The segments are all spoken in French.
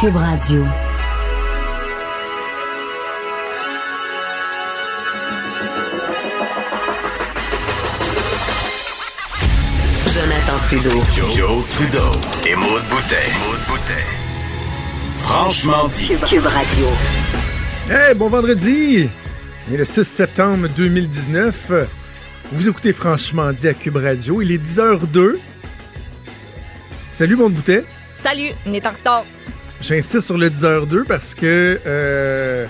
Cube Radio. Jonathan Trudeau. Joe, Trudeau et Maude Boutet. Franchement dit. Cube Radio. Hey, bon vendredi! On est le 6 septembre 2019. Vous écoutez Franchement dit à Cube Radio. Il est 10h02. Salut, mon boutet. Salut, on est en retard. J'insiste sur le 10h02 parce que euh,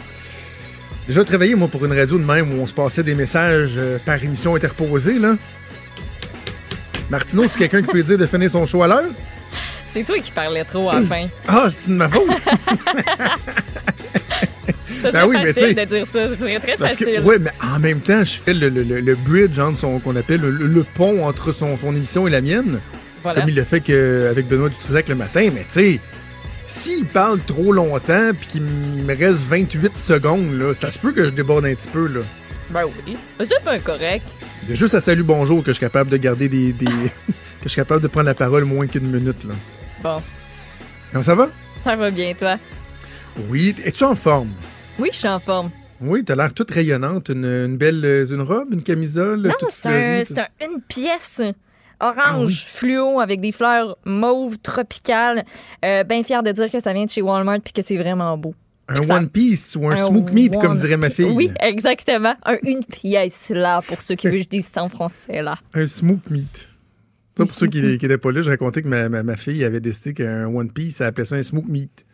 déjà travaillé moi pour une radio de même où on se passait des messages euh, par émission interposée là. Martineau, c'est quelqu'un qui peut dire de finir son show à l'heure? C'est toi qui parlais trop à la fin. Ah, c'est de ma faute! Ça, Ben oui, mais tu sais, de dire ça. Très Parce que, facile. ouais, mais en même temps, je fais le, le- le- le bridge son, qu'on appelle le, le pont entre son, son émission et la mienne, voilà. comme il le fait que- avec Benoît Dutrisac le matin. Mais tu sais, s'il parle trop longtemps puis qu'il me reste 28 secondes, là, ça se peut que je déborde un petit peu. Là. Ben oui. C'est pas correct. Il y a juste à salut bonjour que je suis capable de garder des. des- que je suis capable de prendre la parole moins qu'une minute. Là. Bon, Comment ça va? ça va bien, toi? Oui. Es-tu en forme? Oui, je suis en forme. Oui, t'as l'air toute rayonnante. Une, une belle euh, une robe, une camisole, Non, c'est un- une pièce Ah orange oui. fluo avec des fleurs mauves tropicales. Euh, ben fière de dire que ça vient de chez Walmart puis que c'est vraiment beau. Un Ça- One Piece ou un, Un smoke meat, comme dirait ma fille. Oui, exactement. Un une pièce là pour ceux qui veulent que je dise ça en français là. Un smoke meat. Ça, pour ceux qui n'étaient pas là, je racontais que ma, ma, ma fille avait décidé qu'un One Piece, elle appelait ça un smoke meat.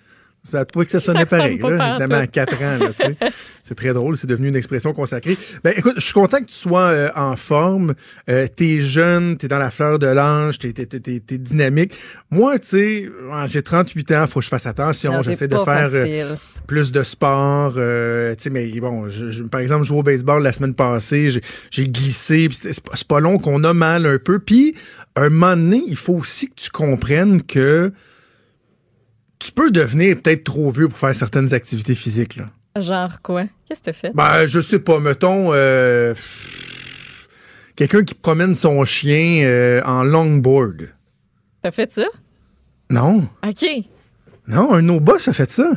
Ça a trouvé que ça sonnait Ça pareil, là, évidemment, à 4 ans. là, tu sais. c'est très drôle, c'est devenu une expression consacrée. Ben, écoute, je suis content que tu sois euh, en forme. Euh, t'es jeune, t'es dans la fleur de l'âge, t'es, t'es, t'es, t'es- t'es dynamique. Moi, tu sais, ouais, j'ai 38 ans, faut que je fasse attention. J'essaie de faire euh, plus de sport. euh, tu sais, mais bon, je, je- par exemple, jouer au baseball la semaine passée, j'ai, j'ai glissé. C'est, pas- c'est pas long qu'on a mal un peu. Puis, un moment donné, il faut aussi que tu comprennes que tu peux devenir peut-être trop vieux pour faire certaines activités physiques. Là. Genre quoi? Qu'est-ce que t'as fait? Ben, je sais pas, mettons... euh, Quelqu'un qui promène son chien euh, en longboard. T'as fait ça? Non, OK. non, un de nos boss a fait ça.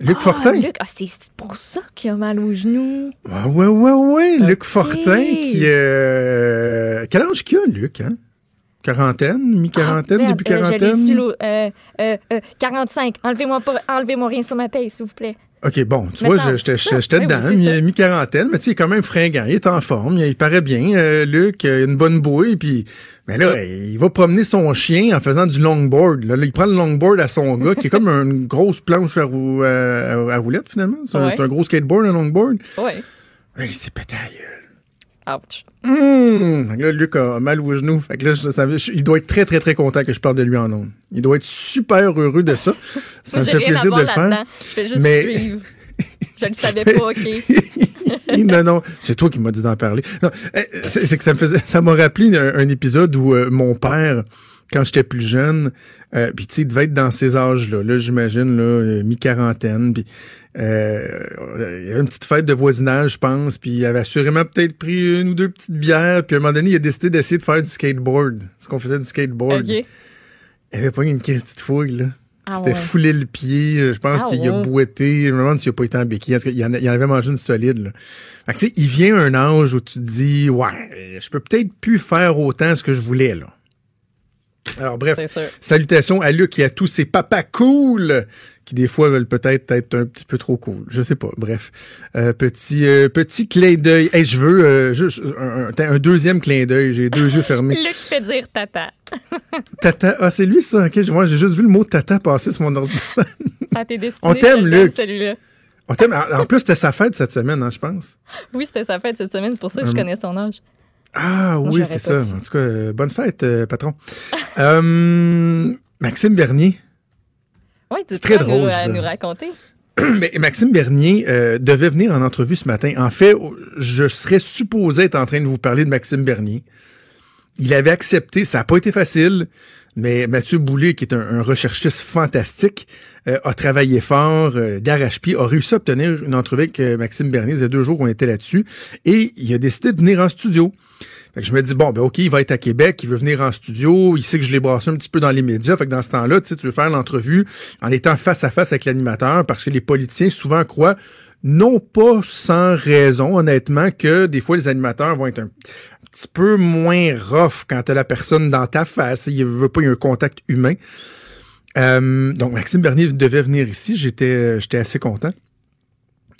Luc Ah, Fortin. Luc, ah, c'est pour ça qu'il a mal aux genoux. Ah, ouais, ouais, ouais. Luc. Fortin qui. Euh... Quel âge qu'il a, Luc, hein? Quarantaine, mi-quarantaine, Ah, début euh, quarantaine? Euh, euh, euh, 45. Enlevez-moi pas- enlevez-moi rien sur ma paye, s'il vous plaît. OK, bon, tu Me vois, j'étais c'est Oui, dedans, oui, c'est mi- mi-quarantaine, mais tu sais, il est quand même fringant, il est en forme, il, il paraît bien, euh, Luc, il a une bonne bouille, puis mais là, il va promener son chien en faisant du longboard. Là, il prend le longboard à son gars, qui est comme une grosse planche à, rou- à- à roulette, finalement. C'est un, c'est gros skateboard, un longboard. S'est pété la gueule. Ouch. Hum! Que là, Luc a mal au genou. Fait que là, je- ça- je- il doit être très, très, très content que je parle de lui en ondes. Il doit être super heureux de ça. Ça Moi, me fait plaisir de le faire. Je fais juste Mais- suivre. Je le savais pas, OK. non, non, c'est toi qui m'as dit d'en parler. Euh, c'est c'est que ça me faisait, ça m'a rappelé un, un épisode où euh, mon père, quand j'étais plus jeune, euh, puis tu sais, il devait être dans ces âges-là, là, j'imagine, là, euh, mi-quarantaine, puis euh, il y avait une petite fête de voisinage, je pense, puis il avait assurément peut-être pris une ou deux petites bières, puis à un moment donné, il a décidé d'essayer de faire du skateboard, parce qu'on faisait du skateboard. OK. Il avait pas une crise de fouille, là. Ah C'était ouais. foulé le pied. Je pense Ah qu'il a boité. Je me demande s'il a pas été en béquille. En tout cas, il en, a- il en avait mangé une solide. Là. Fait que, tu sais, il vient un âge où tu te dis, ouais, je peux peut-être plus faire autant ce que je voulais, là. Alors, bref, salutations à Luc et à tous ces papas cool qui, des fois, veulent peut-être être un petit peu trop cool. Je sais pas. Bref, Euh, petit, euh, petit clin d'œil. Hey, je veux euh, juste un, deuxième clin d'œil. J'ai deux yeux fermés. Luc fait dire tata. Tata. Ah, c'est lui, ça. OK, moi, j'ai juste vu le mot tata passer sur mon ordinateur. On t'aime, Luc. Celui-là. On t'aime. En plus, c'était sa fête cette semaine, hein, je pense. Oui, c'était sa fête cette semaine. C'est pour ça que je connais son âge. Ah oui, c'est ça. su. En tout cas, euh, bonne fête, euh, patron. Euh, Maxime Bernier. Oui, C'est très à nous- drôle, à nous raconter. Mais Maxime Bernier euh, devait venir en entrevue ce matin. En fait, je serais supposé être en train de vous parler de Maxime Bernier. Il avait accepté, ça n'a pas été facile. Mais Mathieu Boulay, qui est un, un recherchiste fantastique, euh, a travaillé fort, euh, d'arrache-pied, a réussi à obtenir une entrevue avec Maxime Bernier. Il y a deux jours qu'on était là-dessus. Et il a décidé de venir en studio. Fait que je me dis, bon, ben OK, il va être à Québec, il veut venir en studio, il sait que je l'ai brassé un petit peu dans les médias. Fait que dans ce temps-là, tu sais, tu veux faire l'entrevue en étant face à face avec l'animateur parce que les politiciens souvent croient, non pas sans raison, honnêtement, que des fois les animateurs vont être un petit peu moins rough quand t'as la personne dans ta face. Il veut pas y un contact humain. Euh, donc, Maxime Bernier devait venir ici. J'étais, j'étais assez content.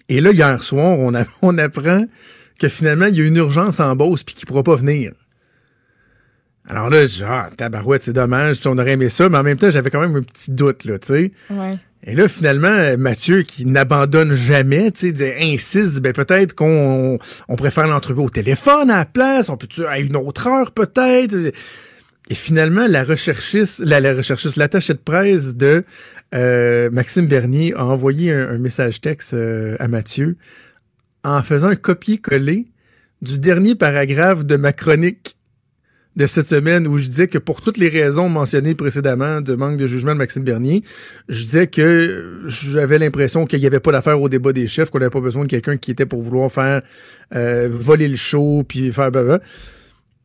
Et là, hier soir, on, a, on apprend que finalement, il y a une urgence en Beauce puis qu'il pourra pas venir. Alors là, genre, ah, tabarouette, c'est dommage, si on aurait aimé ça, mais en même temps, j'avais quand même un petit doute, là, tu sais. Ouais. Et là, finalement, Mathieu, qui n'abandonne jamais, tu sais, insiste, ben peut-être qu'on on préfère l'entrevue au téléphone à la place, on peut-tu à une autre heure peut-être? Et finalement, la recherchiste, la, la recherchiste, l'attachée de presse de euh, Maxime Bernier a envoyé un, un message texte euh, à Mathieu en faisant un copier-coller du dernier paragraphe de ma chronique de cette semaine où je disais que pour toutes les raisons mentionnées précédemment de manque de jugement de Maxime Bernier, je disais que j'avais l'impression qu'il n'y avait pas d'affaire au débat des chefs, qu'on n'avait pas besoin de quelqu'un qui était pour vouloir faire euh, voler le show puis faire blablabla.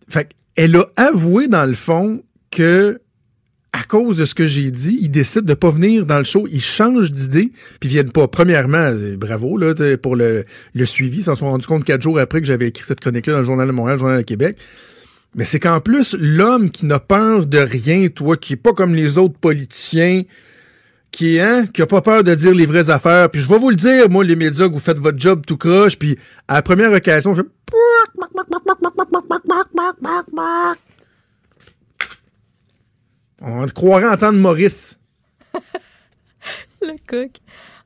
Fait elle a avoué dans le fond que à cause de ce que j'ai dit, ils décident de pas venir dans le show, ils changent d'idée, puis viennent pas. Premièrement, bravo là pour le, le suivi, ils s'en sont rendus compte quatre jours après que j'avais écrit cette chronique-là dans le Journal de Montréal, le Journal de Québec. Mais c'est qu'en plus, l'homme qui n'a peur de rien, toi, qui est pas comme les autres politiciens, qui, hein, qui a pas peur de dire les vraies affaires, puis je vais vous le dire, moi, les médias, que vous faites votre job tout croche, puis à la première occasion, je fais... On croirait entendre Maurice. le coq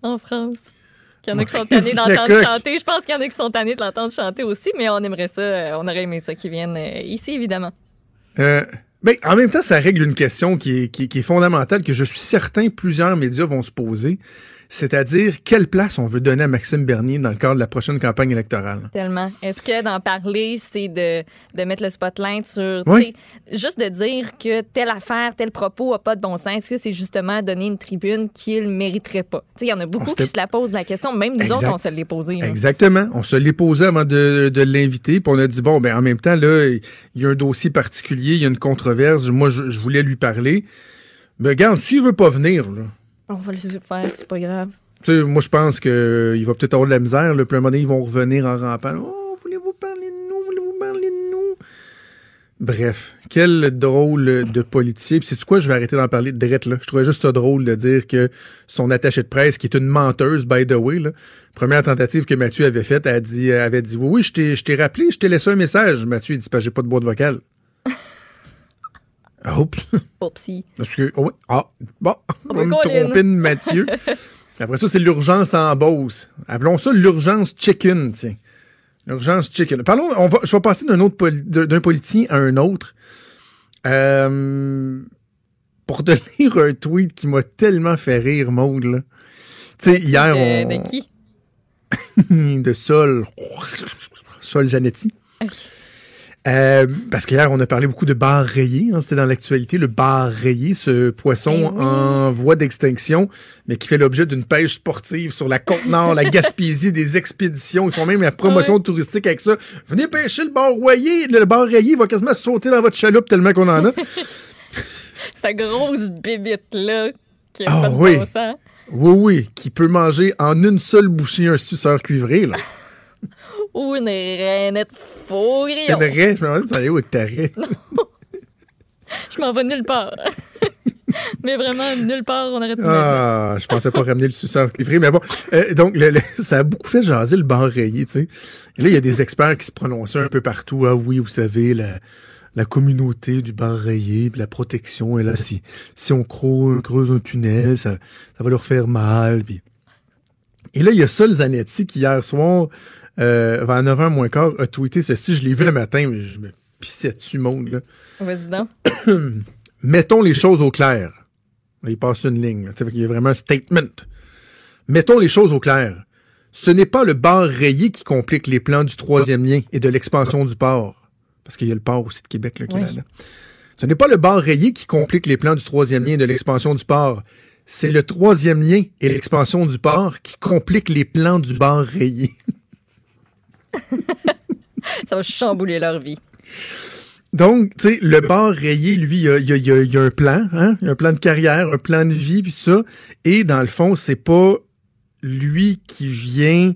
en France. Il y en a qui sont tannés d'entendre chanter. Je pense qu'il y en a qui sont tannés de l'entendre chanter aussi, mais on aimerait ça, on aurait aimé ça qu'ils viennent ici, évidemment. Euh, ben, en même temps, ça règle une question qui est, qui, qui est fondamentale, que je suis certain plusieurs médias vont se poser c'est-à-dire quelle place on veut donner à Maxime Bernier dans le cadre de la prochaine campagne électorale? Tellement. Est-ce que d'en parler, c'est de, de mettre le spotlight sur... Oui. Juste de dire que telle affaire, tel propos n'a pas de bon sens, est-ce que c'est justement donner une tribune qu'il ne mériterait pas? Il y en a beaucoup qui se la posent la question, même nous autres, on se l'est posé. Là. Exactement. On se l'est posé avant de, de l'inviter, puis on a dit, bon, ben en même temps, là, il y a un dossier particulier, il y a une controverse, moi, je, je voulais lui parler. Mais regarde, s'il veut pas venir, là, on va le faire, c'est pas grave. Tu sais, moi, je pense qu'il va peut-être avoir de la misère. Le plus un moment donné, ils vont revenir en rampant. Oh, voulez-vous parler de nous? Voulez-vous parler de nous? Bref, quel drôle de politicien. Puis, c'est quoi? Je vais arrêter d'en parler de Drette, là. Je trouvais juste ça drôle de dire que son attaché de presse, qui est une menteuse, by the way, là, première tentative que Mathieu avait faite, elle dit, avait dit, oui, oui, je t'ai rappelé, je t'ai laissé un message. Mathieu, il dit, pas, j'ai pas de boîte vocale. Oups. Oupsie. Parce que, oh oui. Ah, bon, on me trompé de Mathieu. Après ça, c'est l'urgence en Beauce. Appelons ça l'urgence chicken, tiens. L'urgence chicken. Parlons, on va, je vais passer d'un autre poli, d'un politicien à un autre. Euh, pour te lire un tweet qui m'a tellement fait rire, Maud, là. Tu sais, hier, de, on... De qui? de Sol. Sol Janetti. Okay. Euh, parce qu'hier, on a parlé beaucoup de bar rayé. Hein, C'était dans l'actualité, le bar rayé, ce poisson oui. en voie d'extinction, mais qui fait l'objet d'une pêche sportive sur la côte nord, la Gaspésie, des expéditions. Ils font même la promotion touristique avec ça. Venez pêcher le bar rayé. Le bar rayé va quasiment sauter dans votre chaloupe tellement qu'on en a. Cette grosse bébite-là qui a Ah pas de oui. bon sens. Oui, oui, qui peut manger en une seule bouchée un suceur cuivré. Là. Ou une rainette faux Une raie, je me demande, ça allait où avec ta raie? Je m'en vais nulle part. Mais vraiment, nulle part, on arrête de Ah, je pensais pas ramener le suceur cuivré, mais bon. Euh, donc, le- le- ça a beaucoup fait jaser le bar rayé, tu sais. Et là, il y a des experts qui se prononçaient un peu partout. Ah oui, vous savez, la, la communauté du bar rayé, puis la protection, et là, si, si on creuse, creuse un tunnel, ça, ça va leur faire mal, puis... Et là, il y a Sol Zanetti qui, hier soir, euh, vers 9h moins quart, a tweeté ceci. Je l'ai vu le matin, mais je me pissais dessus, monde, là. Vas-y donc. Mettons les choses au clair. Là, il passe une ligne. là. Il y a vraiment un statement. Mettons les choses au clair. Ce n'est pas le bar rayé qui complique les plans du troisième lien et de l'expansion du port. Parce qu'il y a le port aussi de Québec Oui. là-dedans. Ce n'est pas le bar rayé qui complique les plans du troisième lien de l'expansion du port. C'est le troisième lien et l'expansion du port qui compliquent les plans du bar rayé. Ça va chambouler leur vie. Donc, tu sais, le bar rayé, lui, il y a, y a, un plan, hein? un plan de carrière, un plan de vie, puis tout ça. Et dans le fond, c'est pas lui qui vient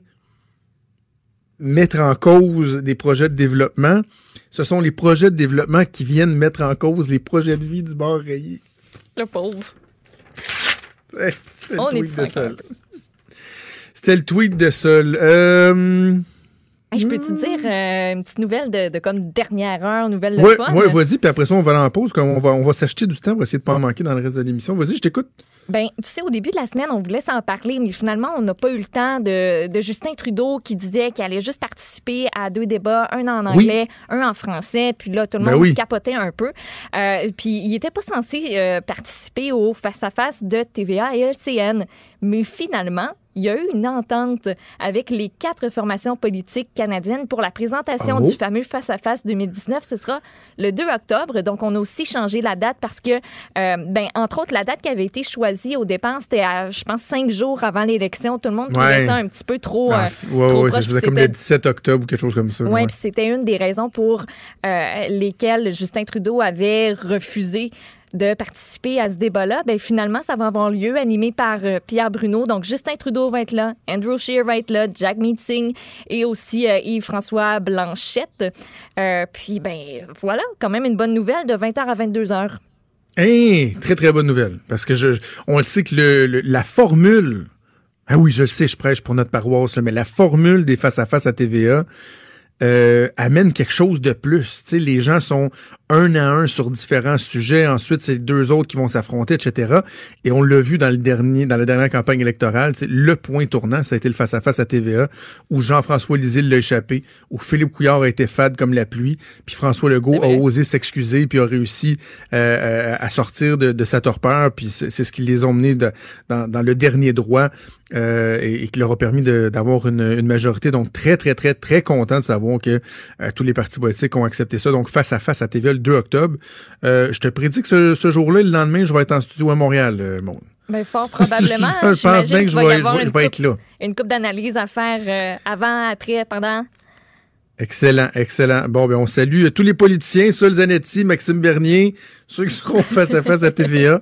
mettre en cause des projets de développement. Ce sont les projets de développement qui viennent mettre en cause les projets de vie du bar rayé. Le pauvre. On est C'était le tweet de Sol. Euh je peux-tu dire euh, une petite nouvelle de, comme dernière heure, nouvelle ouais, fun? Oui, vas-y, puis après ça, on va aller en pause. On va, on va s'acheter du temps pour essayer de ne pas en manquer dans le reste de l'émission. Vas-y, je t'écoute. Ben, tu sais, au début de la semaine, on voulait s'en parler, mais finalement, on n'a pas eu le temps de, de Justin Trudeau qui disait qu'il allait juste participer à deux débats, un en anglais, un en français, puis là, tout le ben monde capotait un peu. Euh, puis il n'était pas censé euh, participer au face-à-face de TVA et LCN. Mais finalement, il y a eu une entente avec les quatre formations politiques canadiennes pour la présentation du oh. fameux face-à-face 2019. Ce sera le 2 octobre. Donc, on a aussi changé la date parce que, euh, ben, entre autres, la date qui avait été choisie au départ, c'était, je pense, cinq jours avant l'élection. Tout le monde trouvait ça un petit peu trop. Ah, euh, c'était comme le 17 octobre ou quelque chose comme ça. Oui, puis c'était une des raisons pour euh, lesquelles Justin Trudeau avait refusé de participer à ce débat-là, ben finalement, ça va avoir lieu, animé par euh, Pierre Bruno. Donc, Justin Trudeau va être là, Andrew Scheer va être là, Jack Meeting et aussi euh, Yves-François Blanchette. Euh, puis, ben voilà, quand même une bonne nouvelle de 20h à 22h. Hey, très, très bonne nouvelle. Parce que on le sait que le, la formule, ah oui, je le sais, je prêche pour notre paroisse, mais la formule des face-à-face -à, -face à TVA, euh, amène quelque chose de plus. sais, les gens sont un à un sur différents sujets. Ensuite, c'est deux autres qui vont s'affronter, etc. Et on l'a vu dans le dernier, dans la dernière campagne électorale. Le point tournant, ça a été le face-à-face -à, TVA, où Jean-François Lisée l'a échappé, où Philippe Couillard a été fade comme la pluie, puis François Legault a osé s'excuser, puis a réussi euh, euh, à sortir de, de sa torpeur. Puis c'est ce qui les a emmenés dans, dans, le dernier droit euh, et, qui leur a permis d'avoir une, une, majorité. Donc très, très, très, très content de savoir que euh, tous les partis politiques ont accepté ça. Donc face à face à TVA le 2 octobre. Euh, je te prédis que ce, ce jour-là, le lendemain, je vais être en studio à Montréal, mon. Ben, fort probablement. je pense bien que je vais, je vais être là. Une coupe d'analyse à faire avant, après, pendant. Excellent, excellent. Bon, ben on salue tous les politiciens, Sol Zanetti, Maxime Bernier, ceux qui seront face à face à TVA.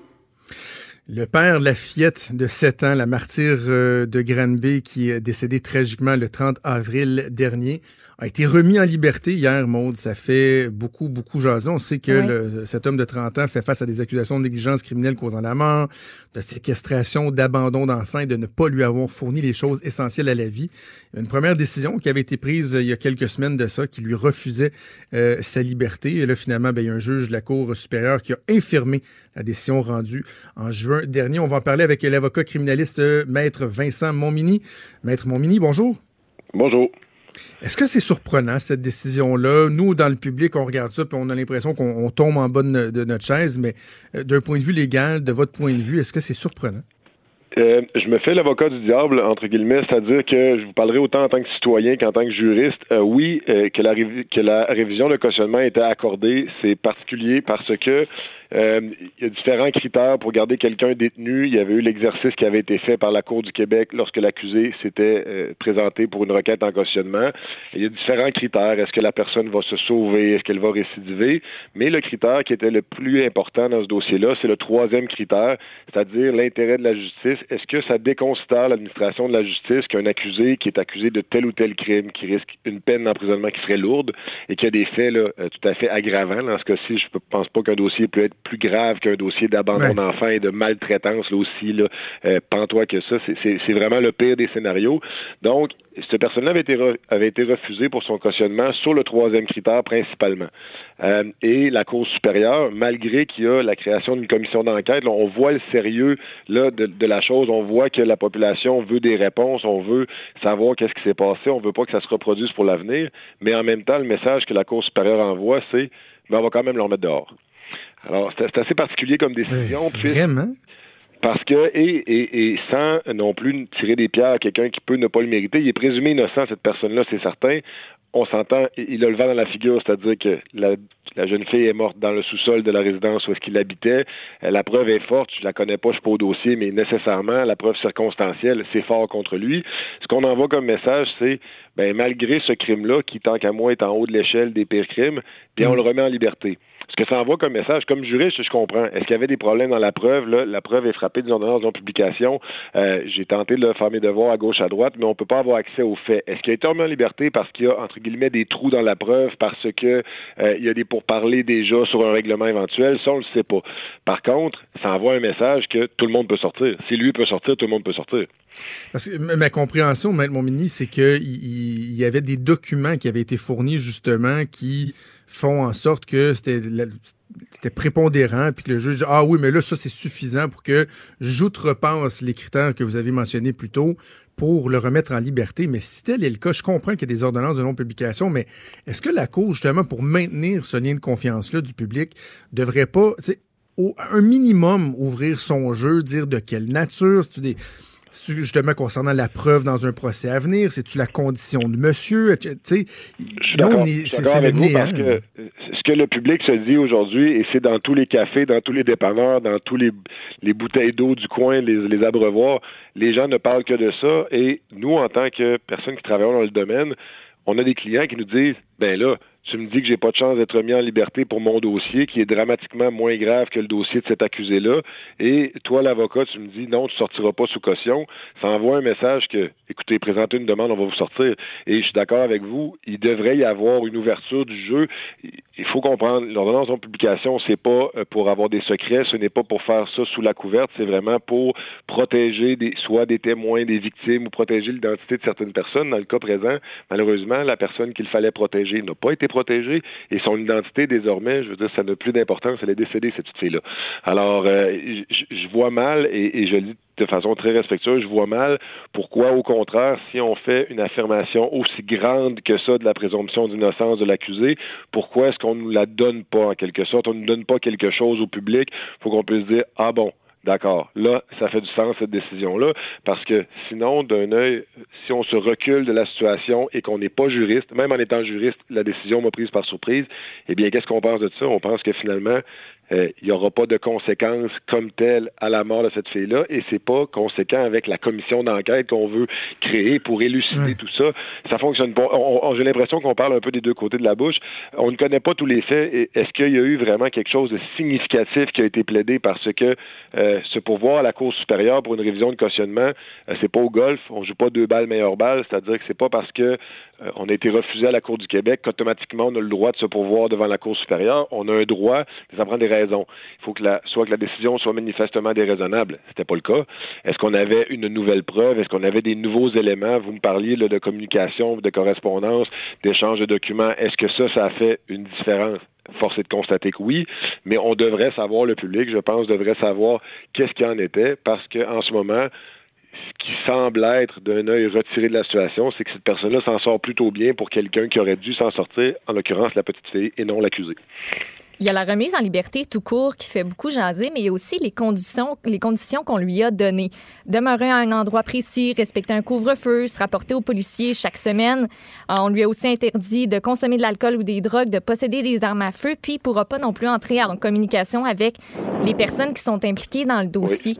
Le père Lafillette, de 7 ans, la martyre euh, de Granby, qui est décédé tragiquement le 30 avril dernier, a été remis en liberté hier, Maude. Ça fait beaucoup, beaucoup jaser. On sait que cet homme de 30 ans fait face à des accusations de négligence criminelle causant la mort, de séquestration, d'abandon d'enfants et de ne pas lui avoir fourni les choses essentielles à la vie. Une première décision qui avait été prise il y a quelques semaines de ça, qui lui refusait euh, sa liberté. Et là, finalement, ben, il y a un juge de la Cour supérieure qui a infirmé la décision rendue en juin dernier. On va en parler avec l'avocat criminaliste euh, Maître Vincent Montmini. Maître Montmini, bonjour. Bonjour. Est-ce que c'est surprenant, cette décision-là? Nous, dans le public, on regarde ça, puis on a l'impression qu'on tombe en bas de, notre chaise, mais euh, d'un point de vue légal, de votre point de vue, est-ce que c'est surprenant? Euh, je me fais l'avocat du diable, entre guillemets, c'est-à-dire que je vous parlerai autant en tant que citoyen qu'en tant que juriste. Euh, oui, que, la que la révision de cautionnement était accordée, c'est particulier parce que euh, il y a différents critères pour garder quelqu'un détenu. Il y avait eu l'exercice qui avait été fait par la Cour du Québec lorsque l'accusé s'était euh, présenté pour une requête en cautionnement. Il y a différents critères. Est-ce que la personne va se sauver? Est-ce qu'elle va récidiver? Mais le critère qui était le plus important dans ce dossier-là, c'est le troisième critère, c'est-à-dire l'intérêt de la justice. Est-ce que ça déconsidère l'administration de la justice qu'un accusé qui est accusé de tel ou tel crime, qui risque une peine d'emprisonnement qui serait lourde et qui a des faits là, euh, tout à fait aggravants? Dans ce cas-ci, je ne pense pas qu'un dossier peut être plus grave qu'un dossier d'abandon d'enfant et de maltraitance, là aussi, là, euh, pantois que ça. C'est vraiment le pire des scénarios. Donc, cette personne-là avait été, avait été refusée pour son cautionnement sur le troisième critère principalement. Euh, et la Cour supérieure, malgré qu'il y a la création d'une commission d'enquête, on voit le sérieux là, de, de, la chose, on voit que la population veut des réponses, on veut savoir qu'est-ce qui s'est passé, on veut pas que ça se reproduise pour l'avenir, mais en même temps, le message que la Cour supérieure envoie, c'est ben, on va quand même le remettre dehors. Alors, c'est assez particulier comme décision. vraiment? Parce que, et, et, et, sans non plus tirer des pierres à quelqu'un qui peut ne pas le mériter, il est présumé innocent, cette personne-là, c'est certain. On s'entend, il a le vent dans la figure, c'est-à-dire que la, la, jeune fille est morte dans le sous-sol de la résidence où est-ce qu'il habitait. Euh, la preuve est forte, je la connais pas, je suis pas au dossier, mais nécessairement, la preuve circonstancielle, c'est fort contre lui. Ce qu'on envoie comme message, c'est, ben, malgré ce crime-là, qui, tant qu'à moi, est en haut de l'échelle des pires crimes, bien, on mm. le remet en liberté. Ce que ça envoie comme message, comme juriste, je comprends. Est-ce qu'il y avait des problèmes dans la preuve? La preuve est frappée d'une ordonnance de publication. Euh, j'ai tenté de faire mes devoirs à gauche, à droite, mais on ne peut pas avoir accès aux faits. Est-ce qu'il a été remis en liberté parce qu'il y a, entre guillemets, des trous dans la preuve, parce que euh, il y a des pourparlers déjà sur un règlement éventuel? Ça, on le sait pas. Par contre, ça envoie un message que tout le monde peut sortir. Si lui peut sortir, tout le monde peut sortir. Parce que ma compréhension, Maître Montmini, c'est qu'il il y avait des documents qui avaient été fournis justement qui font en sorte que c'était prépondérant, puis que le juge dit Ah oui, mais là, ça, c'est suffisant pour que j'outrepasse les critères que vous avez mentionnés plus tôt pour le remettre en liberté. Mais si tel est le cas, je comprends qu'il y a des ordonnances de non-publication, mais est-ce que la Cour, justement, pour maintenir ce lien de confiance-là du public, devrait pas, au, un minimum, ouvrir son jeu, dire de quelle nature, des justement concernant la preuve dans un procès à venir? C'est-tu la condition de monsieur? Tu sais, c'est avec vous parce que ce que le public se dit aujourd'hui, et c'est dans tous les cafés, dans tous les dépanneurs, dans tous les, les bouteilles d'eau du coin, les, les abreuvoirs, les gens ne parlent que de ça. Et nous, en tant que personnes qui travaillent dans le domaine, on a des clients qui nous disent, ben là, tu me dis que j'ai pas de chance d'être mis en liberté pour mon dossier, qui est dramatiquement moins grave que le dossier de cet accusé-là, et toi, l'avocat, tu me dis non, tu sortiras pas sous caution, ça envoie un message que, écoutez, présentez une demande, on va vous sortir. Et je suis d'accord avec vous, il devrait y avoir une ouverture du jeu. Il faut comprendre, l'ordonnance de publication, c'est pas euh, pour avoir des secrets, ce n'est pas pour faire ça sous la couverte, c'est vraiment pour protéger des, soit des témoins, des victimes, ou protéger l'identité de certaines personnes. Dans le cas présent, malheureusement, la personne qu'il fallait protéger n'a pas été protégée et son identité désormais, je veux dire, ça n'a plus d'importance. Elle est décédée cette fille-là. Alors, euh, je vois mal et, je le dis de façon très respectueuse, je vois mal pourquoi, au contraire, si on fait une affirmation aussi grande que ça de la présomption d'innocence de l'accusé, pourquoi est-ce qu'on ne nous la donne pas en quelque sorte, on ne donne pas quelque chose au public, faut qu'on puisse dire ah bon, D'accord. Là, ça fait du sens, cette décision-là, parce que sinon, d'un œil, si on se recule de la situation et qu'on n'est pas juriste, même en étant juriste, la décision m'a prise par surprise, eh bien, qu'est-ce qu'on pense de ça? On pense que finalement, il n'y aura pas de conséquences comme telles à la mort de cette fille-là et c'est pas conséquent avec la commission d'enquête qu'on veut créer pour élucider tout ça. Ça fonctionne pas. J'ai l'impression qu'on parle un peu des deux côtés de la bouche. On ne connaît pas tous les faits. Est-ce qu'il y a eu vraiment quelque chose de significatif qui a été plaidé parce que euh, ce pouvoir à la Cour supérieure pour une révision de cautionnement, euh, c'est pas au golf, on joue pas deux balles meilleure balle, c'est-à-dire que c'est pas parce que on a été refusé à la Cour du Québec qu'automatiquement on a le droit de se pourvoir devant la Cour supérieure. On a un droit, ça prend des il faut que la, soit que la décision soit manifestement déraisonnable. C'était pas le cas. Est-ce qu'on avait une nouvelle preuve? Est-ce qu'on avait des nouveaux éléments? Vous me parliez de communication, de correspondance, d'échange de documents. Est-ce que ça, ça a fait une différence? Force est de constater que oui, mais on devrait savoir, le public, je pense, devrait savoir qu'est-ce qu'il en était, parce qu'en ce moment, ce qui semble être d'un œil retiré de la situation, c'est que cette personne-là s'en sort plutôt bien pour quelqu'un qui aurait dû s'en sortir, en l'occurrence la petite fille, et non l'accusé. Il y a la remise en liberté tout court qui fait beaucoup jaser, mais il y a aussi les conditions, les conditions qu'on lui a données. Demeurer à un endroit précis, respecter un couvre-feu, se rapporter aux policiers chaque semaine. Euh, on lui a aussi interdit de consommer de l'alcool ou des drogues, de posséder des armes à feu, puis il ne pourra pas non plus entrer en communication avec les personnes qui sont impliquées dans le dossier.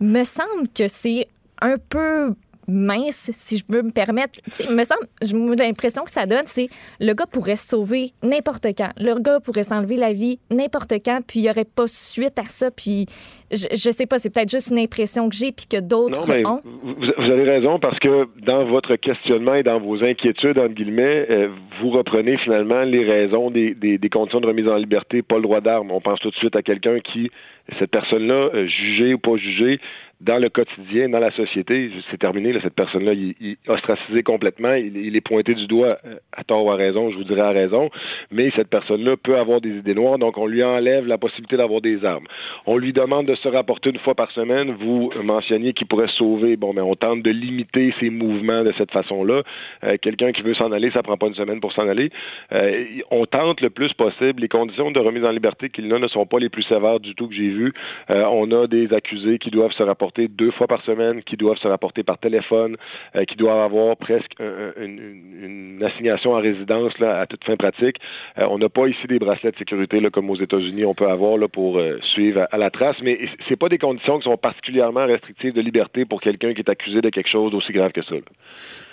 Me semble que c'est un peu mince, si je peux me permettre. me semble, j'ai l'impression que ça donne, c'est le gars pourrait se sauver n'importe quand. Le gars pourrait s'enlever la vie n'importe quand, puis il n'y aurait pas suite à ça. Puis je, je sais pas, c'est peut-être juste une impression que j'ai, puis que d'autres ont. Vous, avez raison, parce que dans votre questionnement et dans vos inquiétudes, entre guillemets, euh, vous reprenez finalement les raisons des, des, des conditions de remise en liberté, pas le droit d'armes. On pense tout de suite à quelqu'un qui, cette personne-là, euh, jugée ou pas jugée, dans le quotidien, dans la société, c'est terminé. Là, cette personne-là, il, il ostracisé complètement. Il, est pointé du doigt euh, à tort ou à raison, je vous dirais à raison. Mais cette personne-là peut avoir des idées noires, donc on lui enlève la possibilité d'avoir des armes. On lui demande de se rapporter une fois par semaine. Vous mentionniez qu'il pourrait sauver. Bon, mais on tente de limiter ses mouvements de cette façon-là. Euh, quelqu'un qui veut s'en aller, ça prend pas une semaine pour s'en aller. Euh, on tente le plus possible. Les conditions de remise en liberté qu'il a ne sont pas les plus sévères du tout que j'ai vues. on a des accusés qui doivent se rapporter deux fois par semaine, qui doivent se rapporter par téléphone, euh, qui doivent avoir presque une, assignation en résidence là, à toute fin pratique. Euh, on n'a pas ici des bracelets de sécurité là, comme aux États-Unis on peut avoir là, pour euh, suivre à, la trace, mais c'est pas des conditions qui sont particulièrement restrictives de liberté pour quelqu'un qui est accusé de quelque chose d'aussi grave que ça.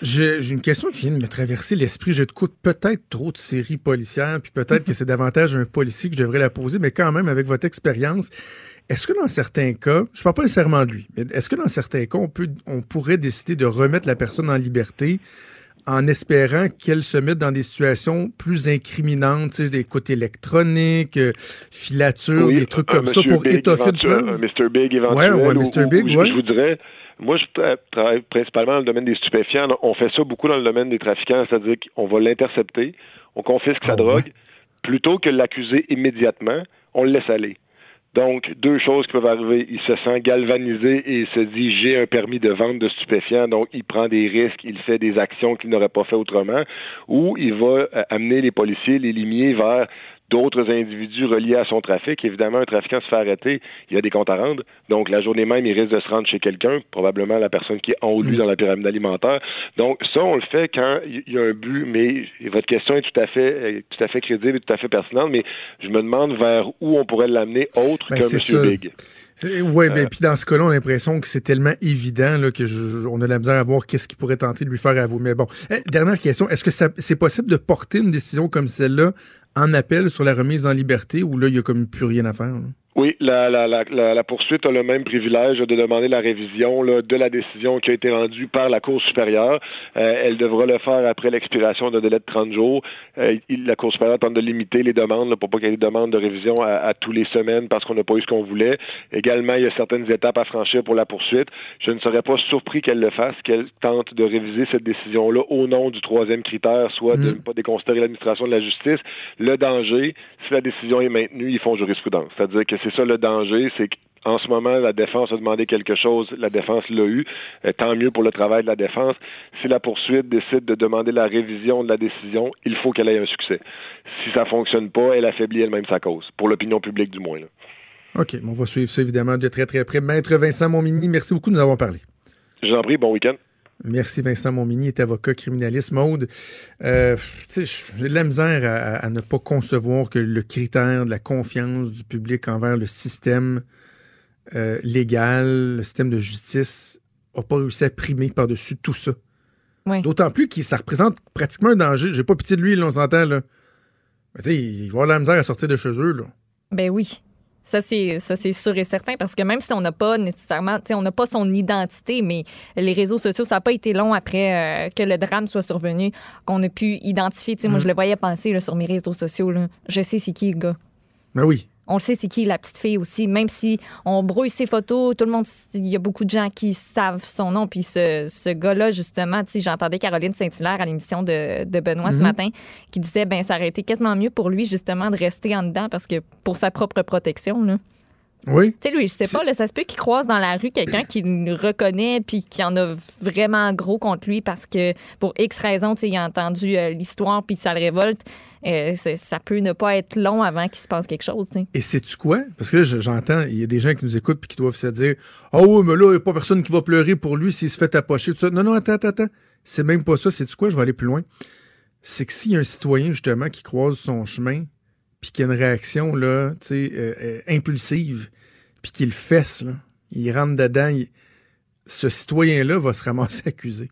J'ai une question qui vient de me traverser l'esprit. Je te coûte peut-être trop de séries policières, puis peut-être que c'est davantage un policier que je devrais la poser, mais quand même, avec votre expérience, est-ce que dans certains cas, je ne parle pas nécessairement de lui, mais est-ce que dans certains cas, on, peut, on pourrait décider de remettre la personne en liberté en espérant qu'elle se mette dans des situations plus incriminantes, des côtés électroniques, euh, filatures, des trucs comme ça pour étoffer le? Mr. Big éventuel. Ouais, ouais, Mr. Big, ouais. Je vous dirais, moi, je travaille principalement dans le domaine des stupéfiants. On fait ça beaucoup dans le domaine des trafiquants, c'est-à-dire qu'on va l'intercepter, on confisque sa ah, drogue, plutôt que l'accuser immédiatement, on le laisse aller. Donc, deux choses qui peuvent arriver. Il se sent galvanisé et il se dit j'ai un permis de vente de stupéfiants, donc il prend des risques, il fait des actions qu'il n'aurait pas fait autrement, ou il va euh, amener les policiers, les limiers vers d'autres individus reliés à son trafic. Évidemment, un trafiquant se fait arrêter, il y a des comptes à rendre. Donc, la journée même, il risque de se rendre chez quelqu'un, probablement la personne qui est en haut de lui dans la pyramide alimentaire. Donc, ça, on le fait quand il y a un but, mais votre question est tout à fait, tout à fait crédible et tout à fait pertinente, mais je me demande vers où on pourrait l'amener autre ben, que M. Big. Oui, ben, euh. puis dans ce cas-là, on a l'impression que c'est tellement évident là, que on a la misère à voir qu'est-ce qu'il pourrait tenter de lui faire à vous. Mais bon, eh, dernière question, est-ce que c'est possible de porter une décision comme celle-là en appel sur la remise en liberté ou là, il n'y a comme plus rien à faire? Oui, la, la, la, la, poursuite a le même privilège de demander la révision là, de la décision qui a été rendue par la Cour supérieure. Euh, elle devra le faire après l'expiration d'un délai de 30 jours. Euh, la Cour supérieure tente de limiter les demandes là, pour pas qu'il y ait des demandes de révision à, à tous les semaines parce qu'on n'a pas eu ce qu'on voulait. Également, il y a certaines étapes à franchir pour la poursuite. Je ne serais pas surpris qu'elle le fasse, qu'elle tente de réviser cette décision-là au nom du troisième critère, soit de mm. ne pas déconsidérer l'administration de la justice. Le danger, si la décision est maintenue, ils font jurisprudence. C'est-à-dire que c'est c'est ça le danger, c'est qu'en ce moment, la défense a demandé quelque chose, la défense l'a eu. Euh, tant mieux pour le travail de la défense. Si la poursuite décide de demander la révision de la décision, il faut qu'elle ait un succès. Si ça fonctionne pas, elle affaiblit elle-même sa cause, pour l'opinion publique du moins. OK, on va suivre ça évidemment de très très près. Maître Vincent Montmini, merci beaucoup de nous avoir parlé. Je vous en prie, bon week-end. Merci Vincent Montmini, est avocat criminaliste. Maude, euh, j'ai de la misère à, ne pas concevoir que le critère de la confiance du public envers le système euh, légal, le système de justice, n'a pas réussi à primer par-dessus tout ça. D'autant plus que ça représente pratiquement un danger. J'ai pas pitié de lui, là, on s'entend. Là. Mais il va avoir de la misère à sortir de chez eux. Là. Ben oui. Ça, c'est, ça, c'est sûr et certain parce que même si on n'a pas nécessairement, on n'a pas son identité, mais les réseaux sociaux, ça n'a pas été long après euh, que le drame soit survenu qu'on a pu identifier. Moi, mm. je le voyais penser là, sur mes réseaux sociaux. Là. Je sais c'est qui le gars. Ben oui. On le sait, c'est qui la petite fille aussi. Même si on brouille ses photos, tout le monde, il y a beaucoup de gens qui savent son nom. Puis ce, ce gars-là, justement, j'entendais Caroline Saint-Hilaire à l'émission de, de, Benoît ce mhm. matin qui disait ben ça aurait été quasiment mieux pour lui, justement, de rester en dedans parce que pour sa propre protection. Là. Oui. Tu sais, lui, je sais pas, là, ça se peut qu'il croise dans la rue quelqu'un qui le reconnaît puis qui en a vraiment gros contre lui parce que pour X raisons, tu sais, il a entendu euh, l'histoire puis ça le révolte. Euh, ça peut ne pas être long avant qu'il se passe quelque chose. Et sais-tu quoi? Parce que là, j'entends, il y a des gens qui nous écoutent puis qui doivent se dire Ah oh, oui, mais là, il n'y a pas personne qui va pleurer pour lui s'il se fait tapocher. Tout ça. Non, non, attends, attends, attends. C'est même pas ça. Sais-tu quoi? Je vais aller plus loin. C'est que s'il y a un citoyen, justement, qui croise son chemin puis qu'il y a une réaction là, euh, euh, impulsive, puis qu'il fesse, là, il rentre dedans, ce citoyen-là va se ramasser accusé.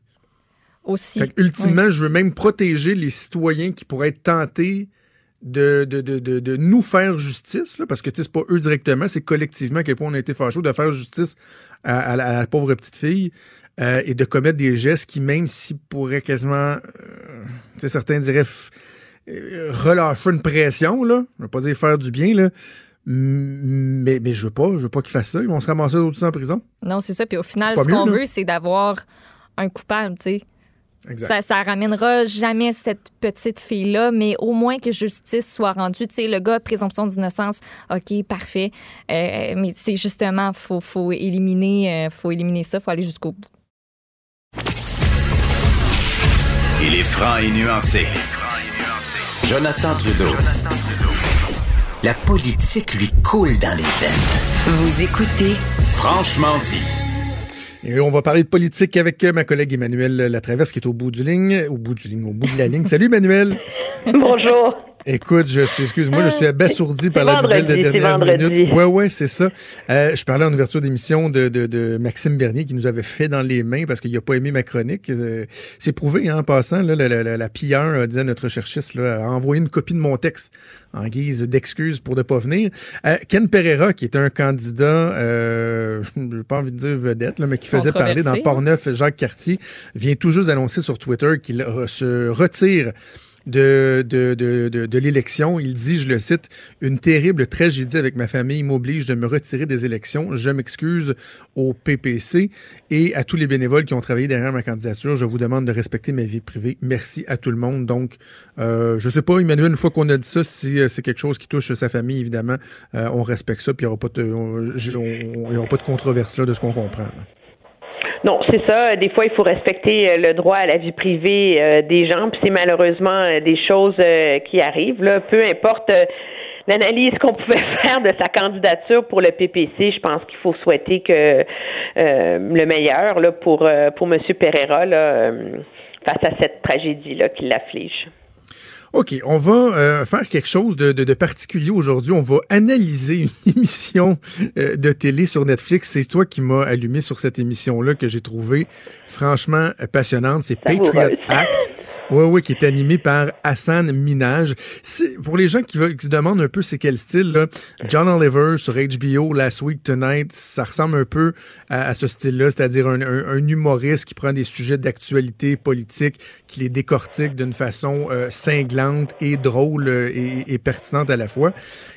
Aussi. ultimement, je veux même protéger les citoyens qui pourraient être tentés de, de, de, de, nous faire justice, là, parce que c'est pas eux directement, c'est collectivement à quel point on a été fâchés de faire justice à, la pauvre petite fille euh, et de commettre des gestes qui, même s'ils pourraient quasiment, certains diraient relâcher une pression, là. Je ne veux pas dire faire du bien, là. Mais, mais je veux pas, je veux pas qu'ils fassent ça. Ils vont se ramasser d'autres en prison. Non, c'est ça. Puis au final, ce qu'on veut, c'est d'avoir un coupable, tu sais. Ça, ça ramènera jamais cette petite fille-là, mais au moins que justice soit rendue. Tu sais, le gars, présomption d'innocence, OK, parfait. Euh, mais c'est justement, faut, faut éliminer, euh, faut éliminer ça, faut aller jusqu'au bout. Il est franc et nuancé. Jonathan Trudeau. La politique lui coule dans les veines. Vous écoutez Franchement dit. Et on va parler de politique avec ma collègue Emmanuel Latraverse qui est au bout du ligne, au bout du ligne, au bout de la ligne. Salut Emmanuel. Bonjour. Écoute, je suis, excuse-moi, je suis abasourdi par la nouvelle de dernière minute. Ouais, ouais, c'est ça. Euh, je parlais en ouverture d'émission de, de, de, Maxime Bernier qui nous avait fait dans les mains parce qu'il n'a pas aimé ma chronique. Euh, c'est prouvé, hein, en passant, là, la, la, la, pire, disait notre cherchiste, là, a envoyé une copie de mon texte en guise d'excuse pour ne pas venir. Euh, Ken Pereira, qui est un candidat, euh, je pas envie de dire vedette, là, mais qui faisait parler dans Port-Neuf Jacques Cartier, vient tout juste annoncer sur Twitter qu'il se retire de, de, de, de, l'élection. Il dit, je le cite, Une terrible tragédie avec ma famille m'oblige de me retirer des élections. Je m'excuse au PPC et à tous les bénévoles qui ont travaillé derrière ma candidature. Je vous demande de respecter ma vie privée. Merci à tout le monde. Donc, euh, je sais pas, Emmanuel, une fois qu'on a dit ça, si euh, c'est quelque chose qui touche sa famille, évidemment, euh, on respecte ça, puis il n'y aura, pas de, aura pas de controverse là, de ce qu'on comprend. Non, c'est ça. Des fois, il faut respecter euh, le droit à la vie privée euh, des gens, puis c'est malheureusement euh, des choses qui arrivent. Là. Peu importe l'analyse qu'on pouvait faire de sa candidature pour le PPC, je pense qu'il faut souhaiter que le meilleur là, pour, pour M. Pereira là, face à cette tragédie-là qui l'afflige. OK, on va euh, faire quelque chose de, de, de particulier aujourd'hui. On va analyser une émission euh, de télé sur Netflix. C'est toi qui m'as allumé sur cette émission-là que j'ai trouvée franchement passionnante. C'est Patriot Act. Oui, oui, qui est animé par Hassan Minaj. Pour les gens qui, veulent, qui se demandent un peu c'est quel style, là, John Oliver sur HBO, Last Week Tonight, ça ressemble un peu à, ce style-là, c'est-à-dire un, un, humoriste qui prend des sujets d'actualité politique, qui les décortique d'une façon euh, cinglante et drôle euh, et, et, pertinente à la fois.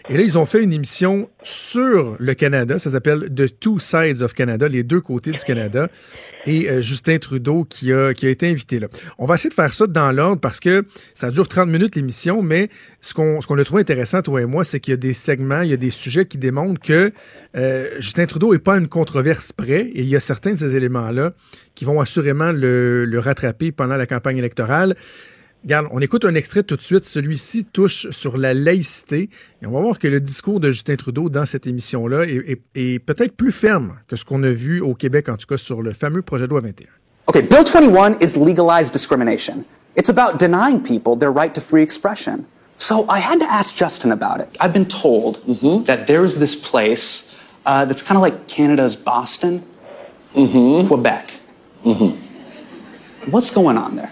Et là, ils ont fait une émission sur le Canada, ça s'appelle The Two Sides of Canada, les deux côtés du Canada, et euh, Justin Trudeau qui a, qui a été invité là. On va essayer de faire ça dans dans l'ordre parce que ça dure 30 minutes l'émission, mais ce qu'on ce a trouvé intéressant, toi et moi, c'est qu'il y a des segments, il y a des sujets qui démontrent que euh, Justin Trudeau n'est pas une controverse près, et il y a certains de ces éléments-là qui vont assurément le, le rattraper pendant la campagne électorale. Regarde, on écoute un extrait tout de suite. Celui-ci touche sur la laïcité. Et on va voir que le discours de Justin Trudeau dans cette émission-là est, est, est peut-être plus ferme que ce qu'on a vu au Québec, en tout cas sur le fameux projet de loi 21. OK, Bill 21 is legalized discrimination. It's about denying people their right to free expression. So I had to ask Justin about it. I've been told mm-hmm. that there's this place uh, that's kind of like Canada's Boston, mm-hmm. Quebec. Mm-hmm. What's going on there?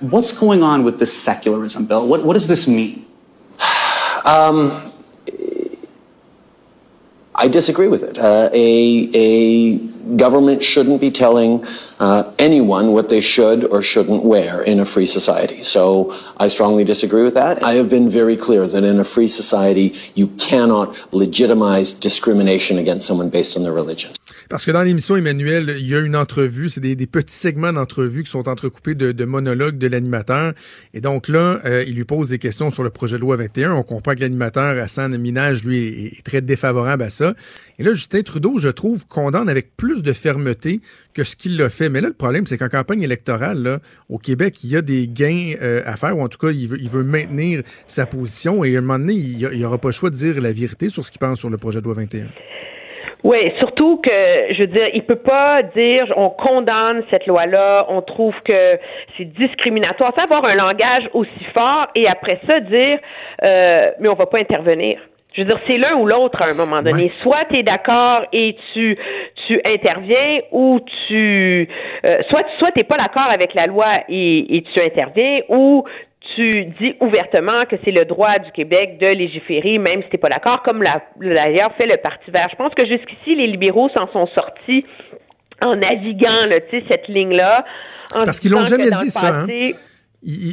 What's going on with this secularism bill? What, what does this mean? um, I disagree with it. Uh, a, a government shouldn't be telling uh, anyone what they should or shouldn't wear in a free society. So I strongly disagree with that. I have been very clear that in a free society, you cannot legitimize discrimination against someone based on their religion. Parce que dans l'émission, Emmanuel, il y a une entrevue, c'est des, petits segments d'entrevue qui sont entrecoupés de, monologues de l'animateur. Et donc là, euh, il lui pose des questions sur le projet de loi 21. On comprend que l'animateur, Hassan Minage, lui, est, très défavorable à ça. Et là, Justin Trudeau, je trouve, condamne avec plus de fermeté que ce qu'il l'a fait. Mais là, le problème, c'est qu'en campagne électorale, au Québec, il y a des gains euh, à faire, ou en tout cas, il veut, il veut maintenir sa position. Et à un moment donné, il n'y aura pas le choix de dire la vérité sur ce qu'il pense sur le projet de loi 21. Oui, surtout que, je veux dire, il peut pas dire on condamne cette loi-là, on trouve que c'est discriminatoire. Ça avoir un langage aussi fort et après ça dire euh, mais on va pas intervenir. Je veux dire, c'est l'un ou l'autre à un moment donné. Soit tu es d'accord et tu tu interviens ou tu euh, soit soit t'es pas d'accord avec la loi et, et tu interviens ou tu dis ouvertement que c'est le droit du Québec de légiférer, même si tu n'es pas d'accord, comme l'a d'ailleurs fait le Parti vert. Je pense que jusqu'ici, les libéraux s'en sont sortis en naviguant là, cette ligne-là. Parce qu'ils l'ont jamais dit ça. Hein?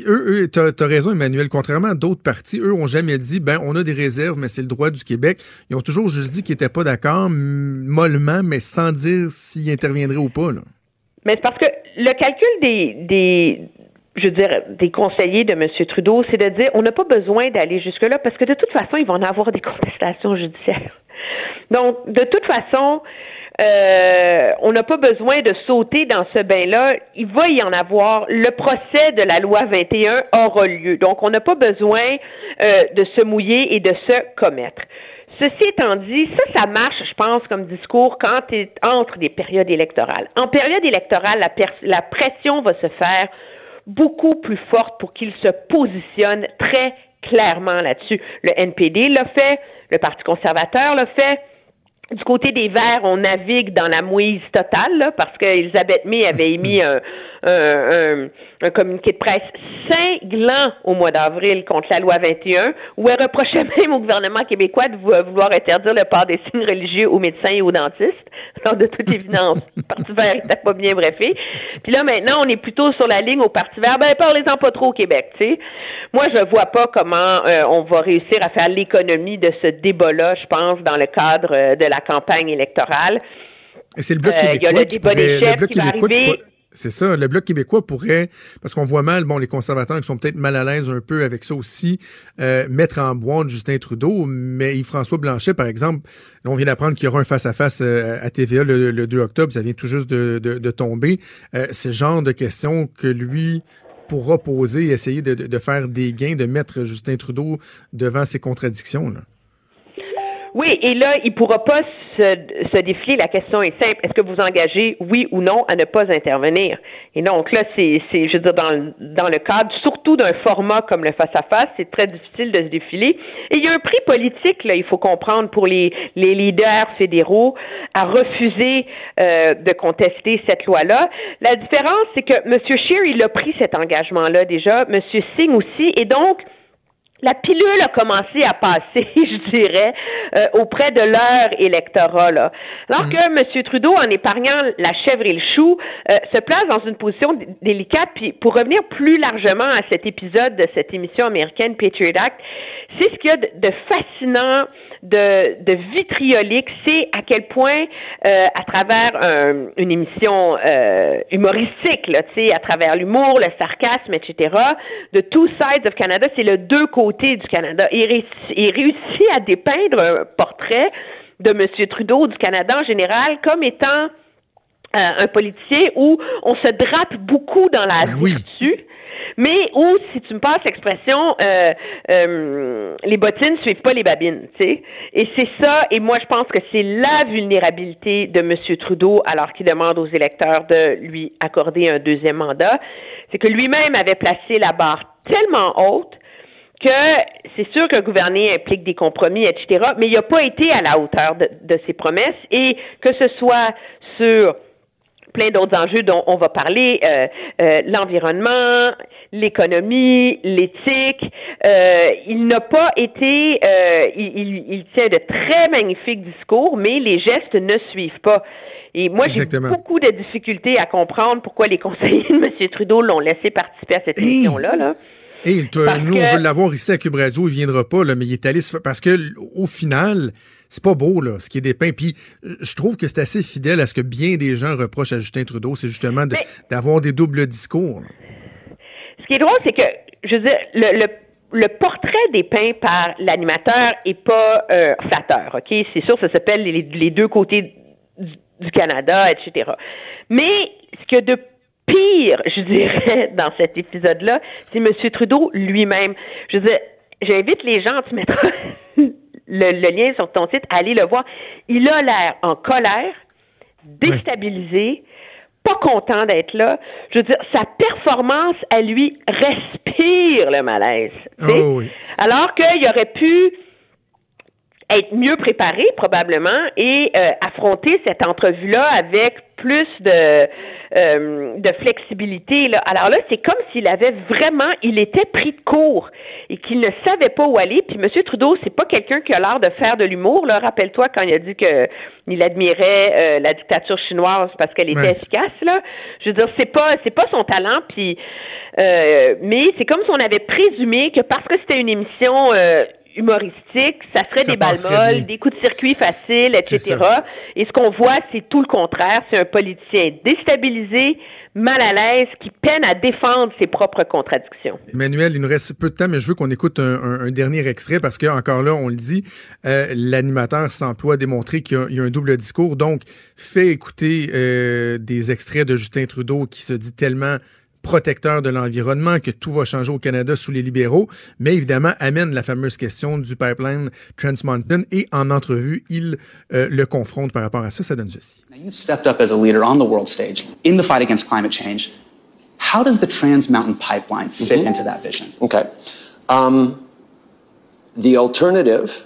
eux, tu as, raison, Emmanuel. Contrairement à d'autres partis, eux ont jamais dit, ben, on a des réserves, mais c'est le droit du Québec. Ils ont toujours juste dit qu'ils n'étaient pas d'accord, mollement, mais sans dire s'ils interviendraient ou pas. Là. Mais c'est parce que le calcul des, des, je veux dire, des conseillers de M. Trudeau, c'est de dire, on n'a pas besoin d'aller jusque-là, parce que de toute façon, ils vont en avoir des contestations judiciaires. Donc, de toute façon, euh, on n'a pas besoin de sauter dans ce bain-là. Il va y en avoir. Le procès de la loi 21 aura lieu. Donc, on n'a pas besoin euh, de se mouiller et de se commettre. Ceci étant dit, ça, ça marche, je pense, comme discours quand tu entre des périodes électorales. En période électorale, la pression va se faire beaucoup plus forte pour qu'il se positionne très clairement là-dessus. Le NPD l'a fait, le Parti conservateur l'a fait, du côté des Verts, on navigue dans la mouise totale, là, parce qu'Elisabeth May avait émis un, un, un, communiqué de presse cinglant au mois d'avril contre la loi 21, où elle reprochait même au gouvernement québécois de vouloir interdire le port des signes religieux aux médecins et aux dentistes. De toute évidence, le Parti vert n'était pas bien brefé. Puis là, maintenant, on est plutôt sur la ligne au Parti vert. Ben, parlez-en pas trop au Québec, tu sais. Moi, je vois pas comment euh, on va réussir à faire l'économie de ce débat-là, je pense, dans le cadre euh, de la campagne électorale. C'est le Bloc québécois. Euh, il y a le débat des chefs qui va arriver. C'est ça. Le Bloc québécois pourrait, parce qu'on voit mal, bon, les conservateurs qui sont peut-être mal à l'aise un peu avec ça aussi, euh, mettre en boîte Justin Trudeau, mais Yves-François Blanchet, par exemple, on vient d'apprendre qu'il y aura un face-à-face euh, à TVA le, 2 octobre, ça vient tout juste de, tomber. Euh, c'est genre de questions que lui pourra poser, essayer de, faire des gains, de mettre Justin Trudeau devant ses contradictions. Là. Oui, et là, il pourra pas se, défiler. La question est simple. Est-ce que vous engagez, oui ou non, à ne pas intervenir? Et donc là, c'est, je veux dire, dans, dans le cadre, surtout d'un format comme le face-à-face, c'est très difficile de se défiler. Et il y a un prix politique, là, il faut comprendre, pour les, les leaders fédéraux à refuser euh, de contester cette loi-là. La différence, c'est que M. Scheer, il a pris cet engagement-là déjà, M. Singh aussi, et donc, la pilule a commencé à passer, je dirais, euh, auprès de leur électorat. Là. Alors que M. Trudeau, en épargnant la chèvre et le chou, euh, se place dans une position délicate. Puis pour revenir plus largement à cet épisode de cette émission américaine Patriot Act, c'est ce qu'il y a de fascinant de, de vitriolique, c'est à quel point, euh, à travers une émission euh, humoristique, là, à travers l'humour, le sarcasme, etc., de Two Sides of Canada, c'est le deux côtés du Canada. Il réussit, il réussit à dépeindre un portrait de M. Trudeau du Canada en général comme étant euh, un politicien où on se drape beaucoup dans la ben vertu mais où, si tu me passes l'expression, euh, euh, les bottines suivent pas les babines, tu sais. Et c'est ça, et moi je pense que c'est la vulnérabilité de M. Trudeau alors qu'il demande aux électeurs de lui accorder un deuxième mandat, c'est que lui-même avait placé la barre tellement haute que c'est sûr que gouverner implique des compromis, etc., mais il n'a pas été à la hauteur de, de ses promesses et que ce soit sur plein d'autres enjeux dont on va parler, euh, euh, l'environnement, l'économie, l'éthique. Euh, il n'a pas été, il, il, tient de très magnifiques discours, mais les gestes ne suivent pas. Et moi, j'ai beaucoup de difficultés à comprendre pourquoi les conseillers de M. Trudeau l'ont laissé participer à cette émission-là. Là. Et nous, on veut l'avoir ici à Cube Radio, il viendra pas, là, mais il est allé parce que au final, c'est pas beau, là, ce qui est dépeint. Puis je trouve que c'est assez fidèle à ce que bien des gens reprochent à Justin Trudeau, c'est justement d'avoir des doubles discours. Ce qui est drôle, c'est que, je veux dire, le, le portrait dépeint par l'animateur est pas euh, flatteur, OK? C'est sûr, ça s'appelle les, deux côtés du, Canada, etc. Mais ce que de pire, je dirais, dans cet épisode-là, c'est M. Trudeau lui-même. Je veux dire, j'invite les gens, tu mettras le, lien sur ton site, à aller le voir. Il a l'air en colère, déstabilisé, pas content d'être là. Je veux dire, sa performance à lui respire le malaise. Oh, Alors qu'il aurait pu être mieux préparé probablement et euh, affronter cette entrevue-là avec plus de euh, de flexibilité. Là. Alors là, c'est comme s'il avait vraiment, il était pris de court et qu'il ne savait pas où aller. Puis M. Trudeau, c'est pas quelqu'un qui a l'air de faire de l'humour. Là, rappelle-toi quand il a dit que il admirait euh, la dictature chinoise parce qu'elle était efficace. Là, je veux dire, c'est pas, c'est pas son talent. Puis, euh, mais c'est comme si on avait présumé que parce que c'était une émission humoristique, ça serait des balles molles, des coups de circuit faciles, etc. Et ce qu'on voit, c'est tout le contraire. C'est un politicien déstabilisé, mal à l'aise, qui peine à défendre ses propres contradictions. Emmanuel, il nous reste peu de temps, mais je veux qu'on écoute un, dernier extrait parce que encore là, on le dit, euh, l'animateur s'emploie à démontrer qu'il y, a un double discours. Donc, fait écouter euh, des extraits de Justin Trudeau qui se dit tellement protecteur de l'environnement, que tout va changer au Canada sous les libéraux, mais évidemment amène la fameuse question du pipeline Trans Mountain et en entrevue, il euh, le confronte par rapport à ça. Ça donne ceci. Now you've stepped up as a leader on the world stage in the fight against climate change. How does the Trans Mountain pipeline fit mm -hmm. into that vision? Okay. Um, the alternative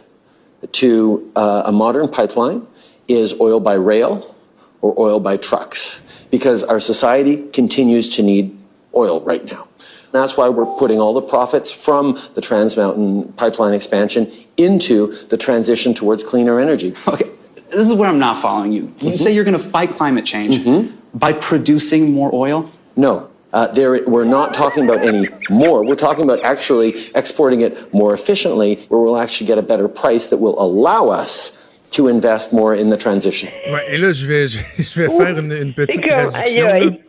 to uh, a modern pipeline is oil by rail or oil by trucks because our society continues to need oil right now. That's why we're putting all the profits from the Trans Mountain pipeline expansion into the transition towards cleaner energy. Okay, this is where I'm not following you. You mm-hmm. say you're going to fight climate change mm-hmm. by producing more oil? No. Uh, there, we're not talking about any more. We're talking about actually exporting it more efficiently, where we'll actually get a better price that will allow us to invest more in the transition. Ouais, et là, je vais, je, je vais faire une, une petite traduction.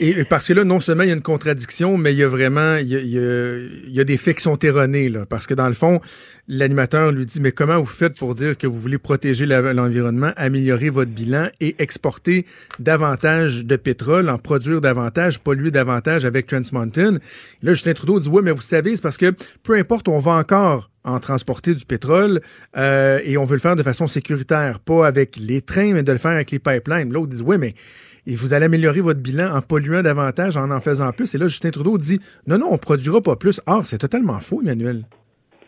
Et parce que là, non seulement il y a une contradiction, mais il y a vraiment, il y a, des faits qui sont erronés, là. Parce que dans le fond, l'animateur lui dit, mais comment vous faites pour dire que vous voulez protéger l'environnement, améliorer votre bilan et exporter davantage de pétrole, en produire davantage, polluer davantage avec Trans Mountain? là, Justin Trudeau dit, oui, mais vous savez, c'est parce que peu importe, on va encore en transporter du pétrole euh, et on veut le faire de façon sécuritaire, pas avec les trains, mais de le faire avec les pipelines. L'autre dit, oui, mais et vous allez améliorer votre bilan en polluant davantage, en en faisant plus. Et là, Justin Trudeau dit non, non, on ne produira pas plus. Or, c'est totalement faux, Emmanuel.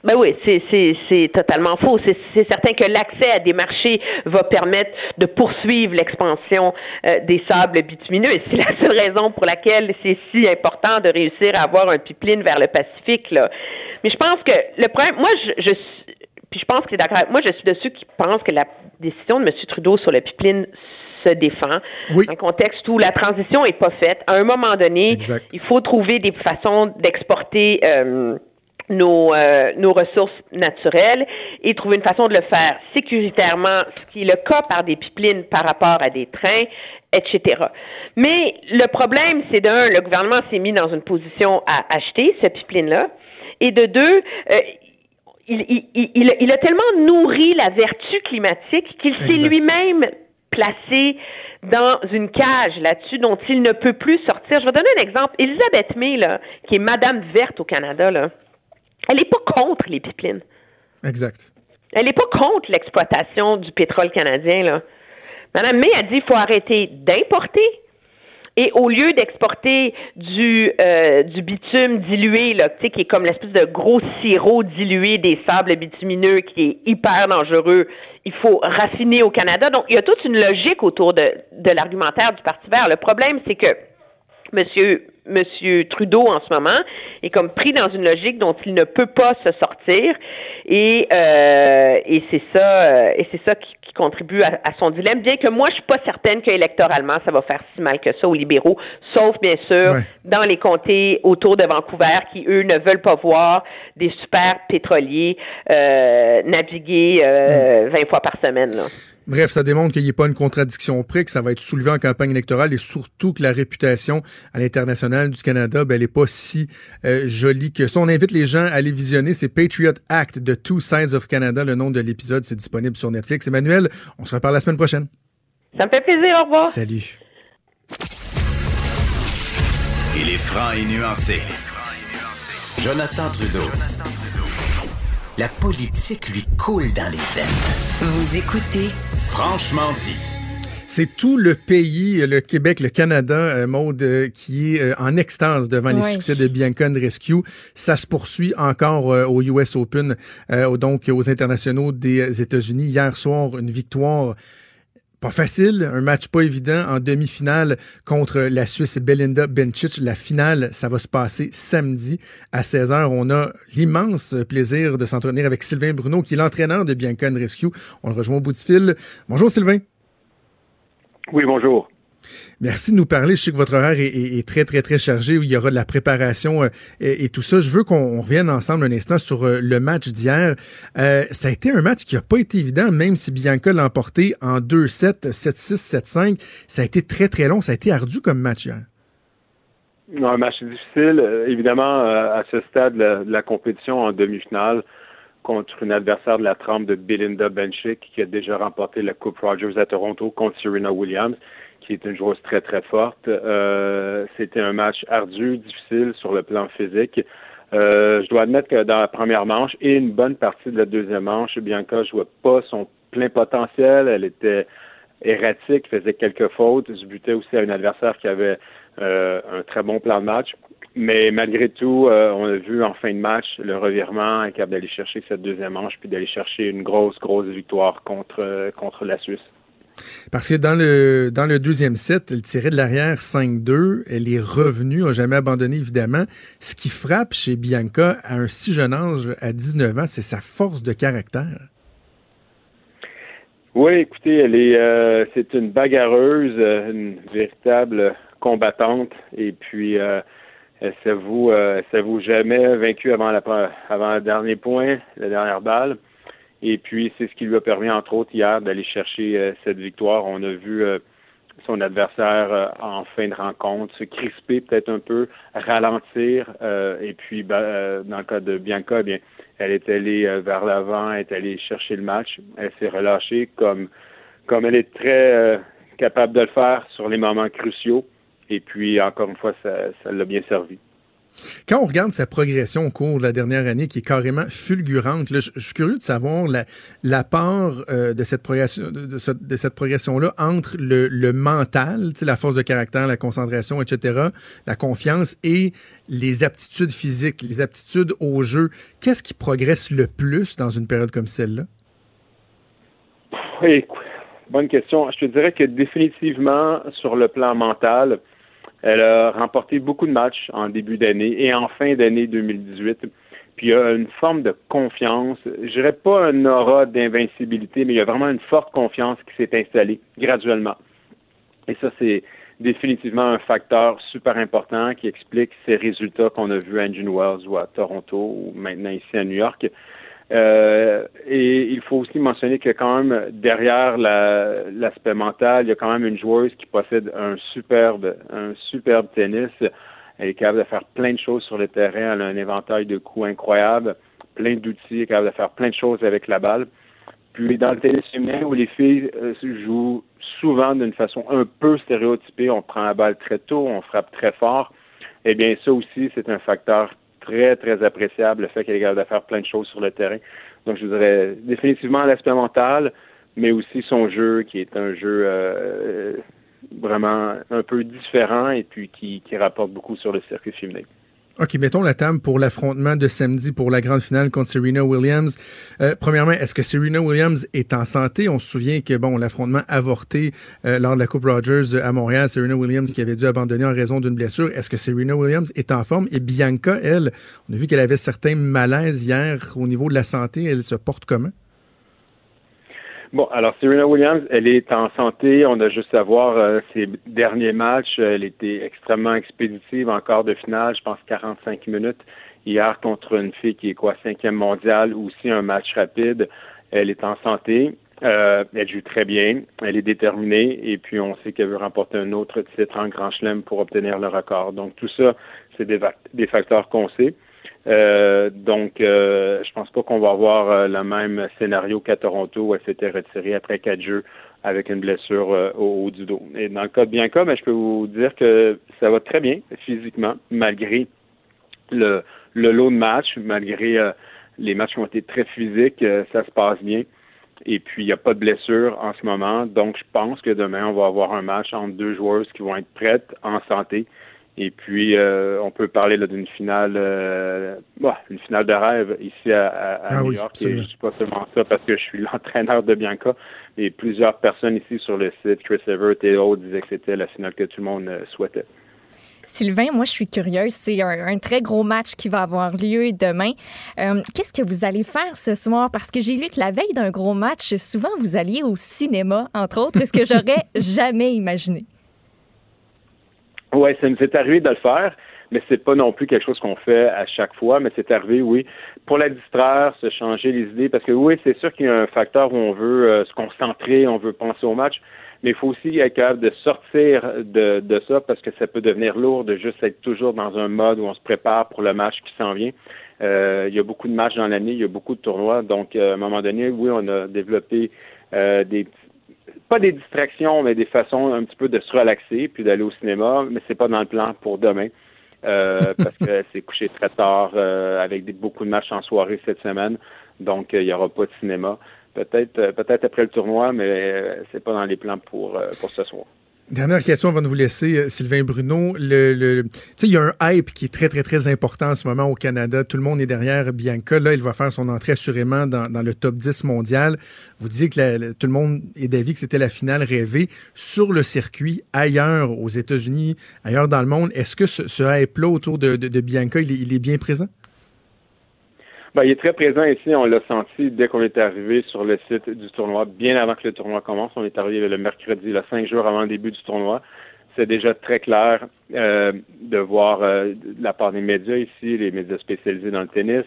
Ben oui, c'est totalement faux. C'est certain que l'accès à des marchés va permettre de poursuivre l'expansion euh, des sables bitumineux. Et c'est la seule raison pour laquelle c'est si important de réussir à avoir un pipeline vers le Pacifique. Mais je pense que le problème, moi, je, je puis je pense que c'est d'accord. Moi, je suis de ceux qui pensent que la décision de M. Trudeau sur le pipeline se défend. Oui. Dans un contexte où la transition est pas faite. À un moment donné, il faut trouver des façons d'exporter euh, nos, euh, nos ressources naturelles et trouver une façon de le faire sécuritairement, ce qui est le cas par des pipelines par rapport à des trains, etc. Mais le problème, c'est d'un, le gouvernement s'est mis dans une position à acheter ce pipeline-là, et de deux, euh, il, il, il, il, a tellement nourri la vertu climatique qu'il s'est lui-même placé dans une cage là-dessus dont il ne peut plus sortir. Je vais donner un exemple. Elisabeth May, là, qui est Madame Verte au Canada, là, elle n'est pas contre les pipelines. Exact. Elle n'est pas contre l'exploitation du pétrole canadien. Là. Madame May a dit qu'il faut arrêter d'importer et au lieu d'exporter du, euh, bitume dilué, là, qui est comme l'espèce de gros sirop dilué des sables bitumineux qui est hyper dangereux, il faut raffiner au Canada. Donc, il y a toute une logique autour de, l'argumentaire du Parti vert. Le problème, c'est que Monsieur Trudeau en ce moment est comme pris dans une logique dont il ne peut pas se sortir et, euh, et c'est ça euh, et c'est ça qui, contribue à, son dilemme. Bien que moi je suis pas certaine qu'électoralement ça va faire si mal que ça aux libéraux, sauf bien sûr dans les comtés autour de Vancouver qui eux ne veulent pas voir des super pétroliers euh, naviguer 20 fois par semaine. Là. Bref, ça démontre qu'il n'y a pas une contradiction près, que ça va être soulevé en campagne électorale et surtout que la réputation à l'international du Canada, ben, elle n'est pas si euh, jolie que ça. On invite les gens à aller visionner. C'est Patriot Act de Two Sides of Canada. Le nom de l'épisode, c'est disponible sur Netflix. Emmanuel, on se reparle la semaine prochaine. Ça me fait plaisir. Au revoir. Salut. Il est franc et nuancé. Jonathan Trudeau. La politique lui coule dans les veines. Vous écoutez Franchement dit. C'est tout le pays, le Québec, le Canada, euh, Maude, euh, qui est euh, en extase devant les succès de Bianca Rescue. Ça se poursuit encore au US Open, donc aux internationaux des États-Unis. Hier soir, une victoire pas facile, un match pas évident en demi-finale contre la Suisse Belinda Bencic. La finale, ça va se passer samedi à 16h. On a l'immense plaisir de s'entretenir avec Sylvain Bruno, qui est l'entraîneur de Bianca Rescue. On le rejoint au bout du fil. Bonjour Sylvain. Oui, bonjour. Merci de nous parler. Je sais que votre horaire est, très, très, très chargé, où il y aura de la préparation euh, et, tout ça. Je veux qu'on revienne ensemble un instant sur euh, le match d'hier. Euh, ça a été un match qui n'a pas été évident, même si Bianca l'a emporté en 2-7, 7-6, 7-5. Ça a été très, très long. Ça a été ardu comme match hier. un match difficile. évidemment, à ce stade de la, compétition en demi-finale, contre une adversaire de la trempe de Belinda Bencic qui a déjà remporté la Coupe Rogers à Toronto contre Serena Williams qui est une joueuse très, très forte. Euh, c'était un match ardu, difficile sur le plan physique. Euh, je dois admettre que dans la première manche et une bonne partie de la deuxième manche, Bianca ne jouait pas son plein potentiel. Elle était erratique, faisait quelques fautes, se butait aussi à un adversaire qui avait euh, un très bon plan de match. Mais malgré tout, on a vu en fin de match le revirement, capable d'aller chercher cette deuxième manche, puis d'aller chercher une grosse, grosse victoire contre, contre la Suisse. Parce que dans le, dans le deuxième set, elle tirait de l'arrière 5-2. Elle est revenue, n'a jamais abandonné, évidemment. Ce qui frappe chez Bianca à un si jeune âge, à 19 ans, c'est sa force de caractère. Oui, écoutez, elle est, euh, c'est une bagarreuse, euh, une véritable combattante. Et puis, euh, elle s'avoue, euh, s'avoue jamais vaincue avant, la, avant le dernier point, la dernière balle. Et puis, c'est ce qui lui a permis, entre autres, hier, d'aller chercher euh, cette victoire. On a vu euh, son adversaire euh, en fin de rencontre se crisper peut-être un peu, ralentir. et puis, ben, dans le cas de Bianca, eh bien, elle est allée vers l'avant, elle est allée chercher le match. Elle s'est relâchée comme, comme elle est très capable de le faire sur les moments cruciaux. Et puis, encore une fois, ça l'a bien servi. Quand on regarde sa progression au cours de la dernière année, qui est carrément fulgurante, je, suis curieux de savoir la, part euh, de cette progression, de, cette progression-là entre le, mental, la force de caractère, la concentration, etc., la confiance et les aptitudes physiques, les aptitudes au jeu. Qu'est-ce qui progresse le plus dans une période comme celle-là? Oui, bonne question. Je te dirais que définitivement, sur le plan mental, elle a remporté beaucoup de matchs en début d'année et en fin d'année 2018. Puis il y a une forme de confiance. Je dirais pas un aura d'invincibilité, mais il y a vraiment une forte confiance qui s'est installée graduellement. Et ça, c'est définitivement un facteur super important qui explique ces résultats qu'on a vus à Engine Wells ou à Toronto ou maintenant ici à New York. Euh, et il faut aussi mentionner que quand même derrière l'aspect mental, il y a quand même une joueuse qui possède un superbe, un superbe tennis. Elle est capable de faire plein de choses sur le terrain. Elle a un éventail de coups incroyable, plein d'outils, elle est capable de faire plein de choses avec la balle. Puis dans le tennis féminin où les filles euh, jouent souvent d'une façon un peu stéréotypée, on prend la balle très tôt, on frappe très fort. Eh bien, ça aussi, c'est un facteur très, très appréciable, le fait qu'elle est capable de faire plein de choses sur le terrain. Donc, je dirais définitivement l'aspect mental, mais aussi son jeu, qui est un jeu euh, vraiment un peu différent et puis qui, qui rapporte beaucoup sur le circuit féminin. OK, mettons la table pour l'affrontement de samedi pour la grande finale contre Serena Williams. Euh, premièrement, est-ce que Serena Williams est en santé? On se souvient que, bon, l'affrontement avorté euh, lors de la Coupe Rogers à Montréal, Serena Williams qui avait dû abandonner en raison d'une blessure. Est-ce que Serena Williams est en forme? Et Bianca, elle, on a vu qu'elle avait certains malaises hier au niveau de la santé. Elle se porte comment? Bon, alors Serena Williams, elle est en santé. On a juste à voir euh, ses derniers matchs. Elle était extrêmement expéditive en quart de finale, je pense 45 minutes. Hier contre une fille qui est quoi, cinquième mondiale, aussi un match rapide. Elle est en santé. Euh, elle joue très bien. Elle est déterminée. Et puis, on sait qu'elle veut remporter un autre titre en Grand Chelem pour obtenir le record. Donc, tout ça, c'est des, des facteurs qu'on sait. Euh, donc, euh, je pense pas qu'on va avoir euh, le même scénario qu'à Toronto où elle s'était retirée après quatre jeux avec une blessure au haut du dos. Et dans le cas de Bianca, ben, je peux vous dire que ça va très bien physiquement, malgré le, le lot de matchs, malgré les matchs qui ont été très physiques, ça se passe bien. Et puis, il n'y a pas de blessure en ce moment. Donc, je pense que demain, on va avoir un match entre deux joueuses qui vont être prêtes, en santé. Et puis, euh, on peut parler d'une finale, euh, bah, une finale de rêve ici à, ah New York. Et je suis pas seulement ça parce que je suis l'entraîneur de Bianca. Et plusieurs personnes ici sur le site, Chris Evert et autres, disaient que c'était la finale que tout le monde euh, souhaitait. Sylvain, moi, je suis curieuse. C'est un, très gros match qui va avoir lieu demain. Euh, qu'est-ce que vous allez faire ce soir? Parce que j'ai lu que la veille d'un gros match, souvent, vous alliez au cinéma, entre autres, ce que j'aurais jamais imaginé. Oui, ça nous est arrivé de le faire, mais c'est pas non plus quelque chose qu'on fait à chaque fois, mais c'est arrivé, oui, pour la distraire, se changer les idées, parce que oui, c'est sûr qu'il y a un facteur où on veut euh, se concentrer, on veut penser au match, mais il faut aussi être capable de sortir de, de ça parce que ça peut devenir lourd de juste être toujours dans un mode où on se prépare pour le match qui s'en vient. Euh, il y a beaucoup de matchs dans l'année, il y a beaucoup de tournois, donc euh, à un moment donné, oui, on a développé euh, des pas des distractions, mais des façons un petit peu de se relaxer puis d'aller au cinéma, mais c'est pas dans le plan pour demain. parce que c'est couché très tard avec des, beaucoup de matchs en soirée cette semaine. Donc, il n'y aura pas de cinéma. Peut-être euh, peut-être après le tournoi, mais euh, c'est pas dans les plans pour, euh, pour ce soir. Dernière question avant de vous laisser, Sylvain Bruno. Le, le, il y a un hype qui est très, très, très important en ce moment au Canada. Tout le monde est derrière Bianca. Là, il va faire son entrée assurément dans, le top 10 mondial. Vous disiez que tout le monde est d'avis que c'était la finale rêvée. Sur le circuit, ailleurs aux États-Unis, ailleurs dans le monde, est-ce que ce, hype-là autour de, de, Bianca, il est bien présent? Ben, il est très présent ici. On l'a senti dès qu'on est arrivé sur le site du tournoi, bien avant que le tournoi commence. On est arrivé le mercredi, le cinq jours avant le début du tournoi. C'est déjà très clair euh, de voir euh, la part des médias ici, les médias spécialisés dans le tennis,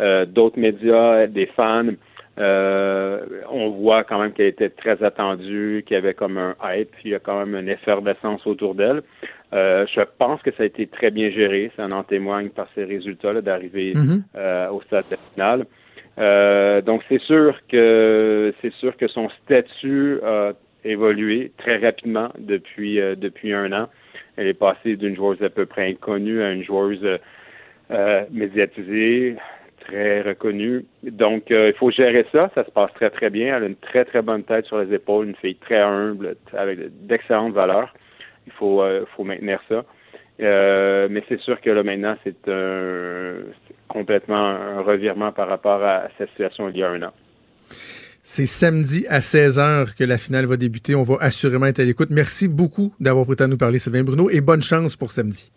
euh, d'autres médias, des fans. Euh, on voit quand même qu'elle était très attendue, qu'il y avait comme un hype, il y a quand même une effervescence autour d'elle. Euh, je pense que ça a été très bien géré, ça en témoigne par ses résultats d'arriver mm-hmm. euh, au stade final. donc c'est sûr que c'est sûr que son statut a évolué très rapidement depuis depuis un an. Elle est passée d'une joueuse à peu près inconnue à une joueuse médiatisée, très reconnue. Donc, euh, il faut gérer ça. Ça se passe très, très bien. Elle a une très, très bonne tête sur les épaules, une fille très humble, avec d'excellentes valeurs. Il faut, euh, faut maintenir ça. Euh, mais c'est sûr que là, maintenant, c'est complètement un revirement par rapport à cette situation il y a un an. C'est samedi à 16h que la finale va débuter. On va assurément être à l'écoute. Merci beaucoup d'avoir pris à nous parler, Sylvain Bruno, et bonne chance pour samedi.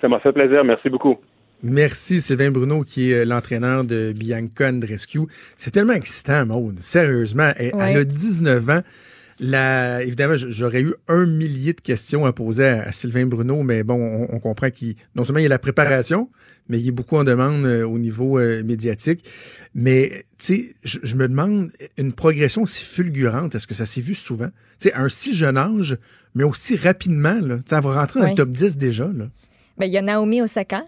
Ça m'a fait plaisir. Merci beaucoup. Merci Sylvain Bruno qui est euh, l'entraîneur de Bianca Rescue. C'est tellement excitant, Maude. Sérieusement, elle, a 19 ans. La, évidemment, j'aurais eu un millier de questions à poser à, Sylvain Bruno, mais bon, on, comprend qu'il non seulement il y a la préparation, mais il est beaucoup en demande euh, au niveau euh, médiatique. Mais tu sais, je, me demande une progression aussi fulgurante. Est-ce que ça s'est vu souvent? Tu sais, à un si jeune âge, mais aussi rapidement. Là, ça va rentrer dans le top 10 déjà. Là. Ben, il y a Naomi Osaka,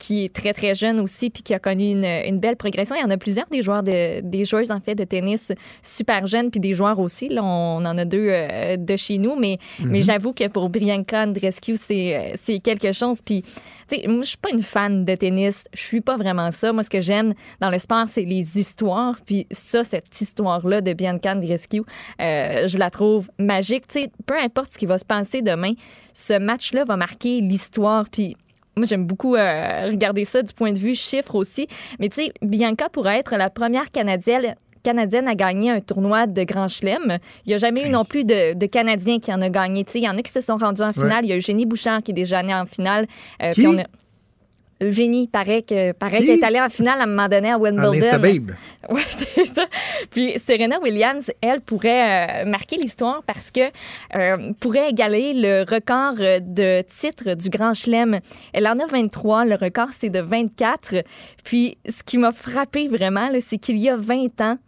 qui est très, très jeune aussi, puis qui a connu une, une, belle progression. Il y en a plusieurs des joueurs, de, des joueuses, en fait, de tennis super jeunes, puis des joueurs aussi. Là, on en a deux euh, de chez nous, mais, mais mhm. j'avoue que pour Brianka Andrescu, euh, c'est quelque chose. Puis, tu sais, moi, je suis pas une fan de tennis. Je suis pas vraiment ça. Moi, ce que j'aime dans le sport, c'est les histoires. Puis ça, cette histoire-là de Bianca Andrescu, euh, je la trouve magique. Tu sais, peu importe ce qui va se passer demain, ce match-là va marquer l'histoire. Puis moi, j'aime beaucoup euh, regarder ça du point de vue chiffre aussi. Mais tu sais, Bianca pourrait être la première Canadienne canadienne à gagner un tournoi de Grand Chelem. Il n'y a jamais eu non plus de, de Canadiens qui en a gagné. Il y en a qui se sont rendus en finale. Il y a Eugénie Bouchard qui est déjà allée en finale. Euh, qui? Eugénie, paraît que paraît qu'elle est allée en finale à un moment donné à Wimbledon. Oui, c'est ça. Puis Serena Williams, elle pourrait euh, marquer l'histoire parce que euh, pourrait égaler le record de titres du Grand Chelem. Elle en a 23, le record c'est de 24. Puis ce qui m'a frappé vraiment, c'est qu'il y a 20 ans,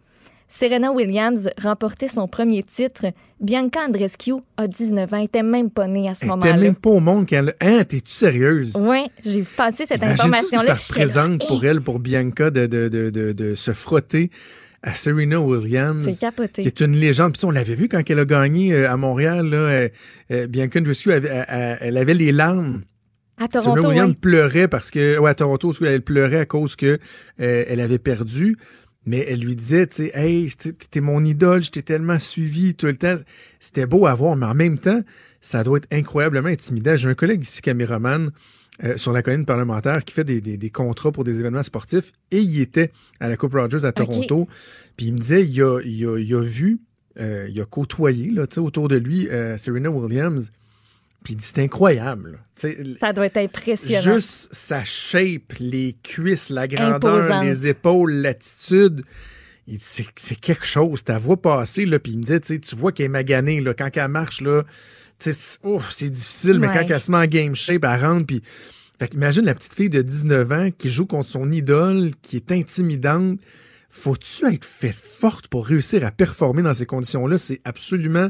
Serena Williams remportait son premier titre. Bianca Andrescu a 19 ans. Elle était même pas née à ce moment-là. Elle était même pas au monde quand elle... Hein, t'es-tu sérieuse? Oui, j'ai passé cette information-là. ça représente pour elle, pour Bianca, de, de, de, de, se frotter à Serena Williams. C'est capoté. Qui est une légende. Puis on l'avait vu quand elle a gagné euh, à Montréal. Là, euh, euh, Bianca Andrescu, elle, avait les larmes. À Toronto, Serena Williams pleurait parce que... Ouais, à Toronto, elle pleurait à cause que elle avait perdu. Mais elle lui disait, tu sais, hey, t'es mon idole, je t'ai tellement suivi tout le temps. C'était beau à voir, mais en même temps, ça doit être incroyablement intimidant. J'ai un collègue ici, caméraman, euh, sur la colline parlementaire qui fait des, des, contrats pour des événements sportifs et il était à la Coupe Rogers à Toronto. Puis il me disait, il a, il a, il a vu, euh, il a côtoyé là, autour de lui euh, Serena Williams. Puis c'est incroyable. Ça doit être impressionnant. Juste sa shape, les cuisses, la grandeur, les épaules, l'attitude. C'est quelque chose. Ta voix passer, là, puis il me disait, tu vois qu'elle est maganée. Là, quand elle marche, là, c'est difficile, mais quand elle se met en game shape, elle rentre. Puis, fait imagine la petite fille de 19 ans qui joue contre son idole, qui est intimidante. Faut-tu être fait forte pour réussir à performer dans ces conditions-là? C'est absolument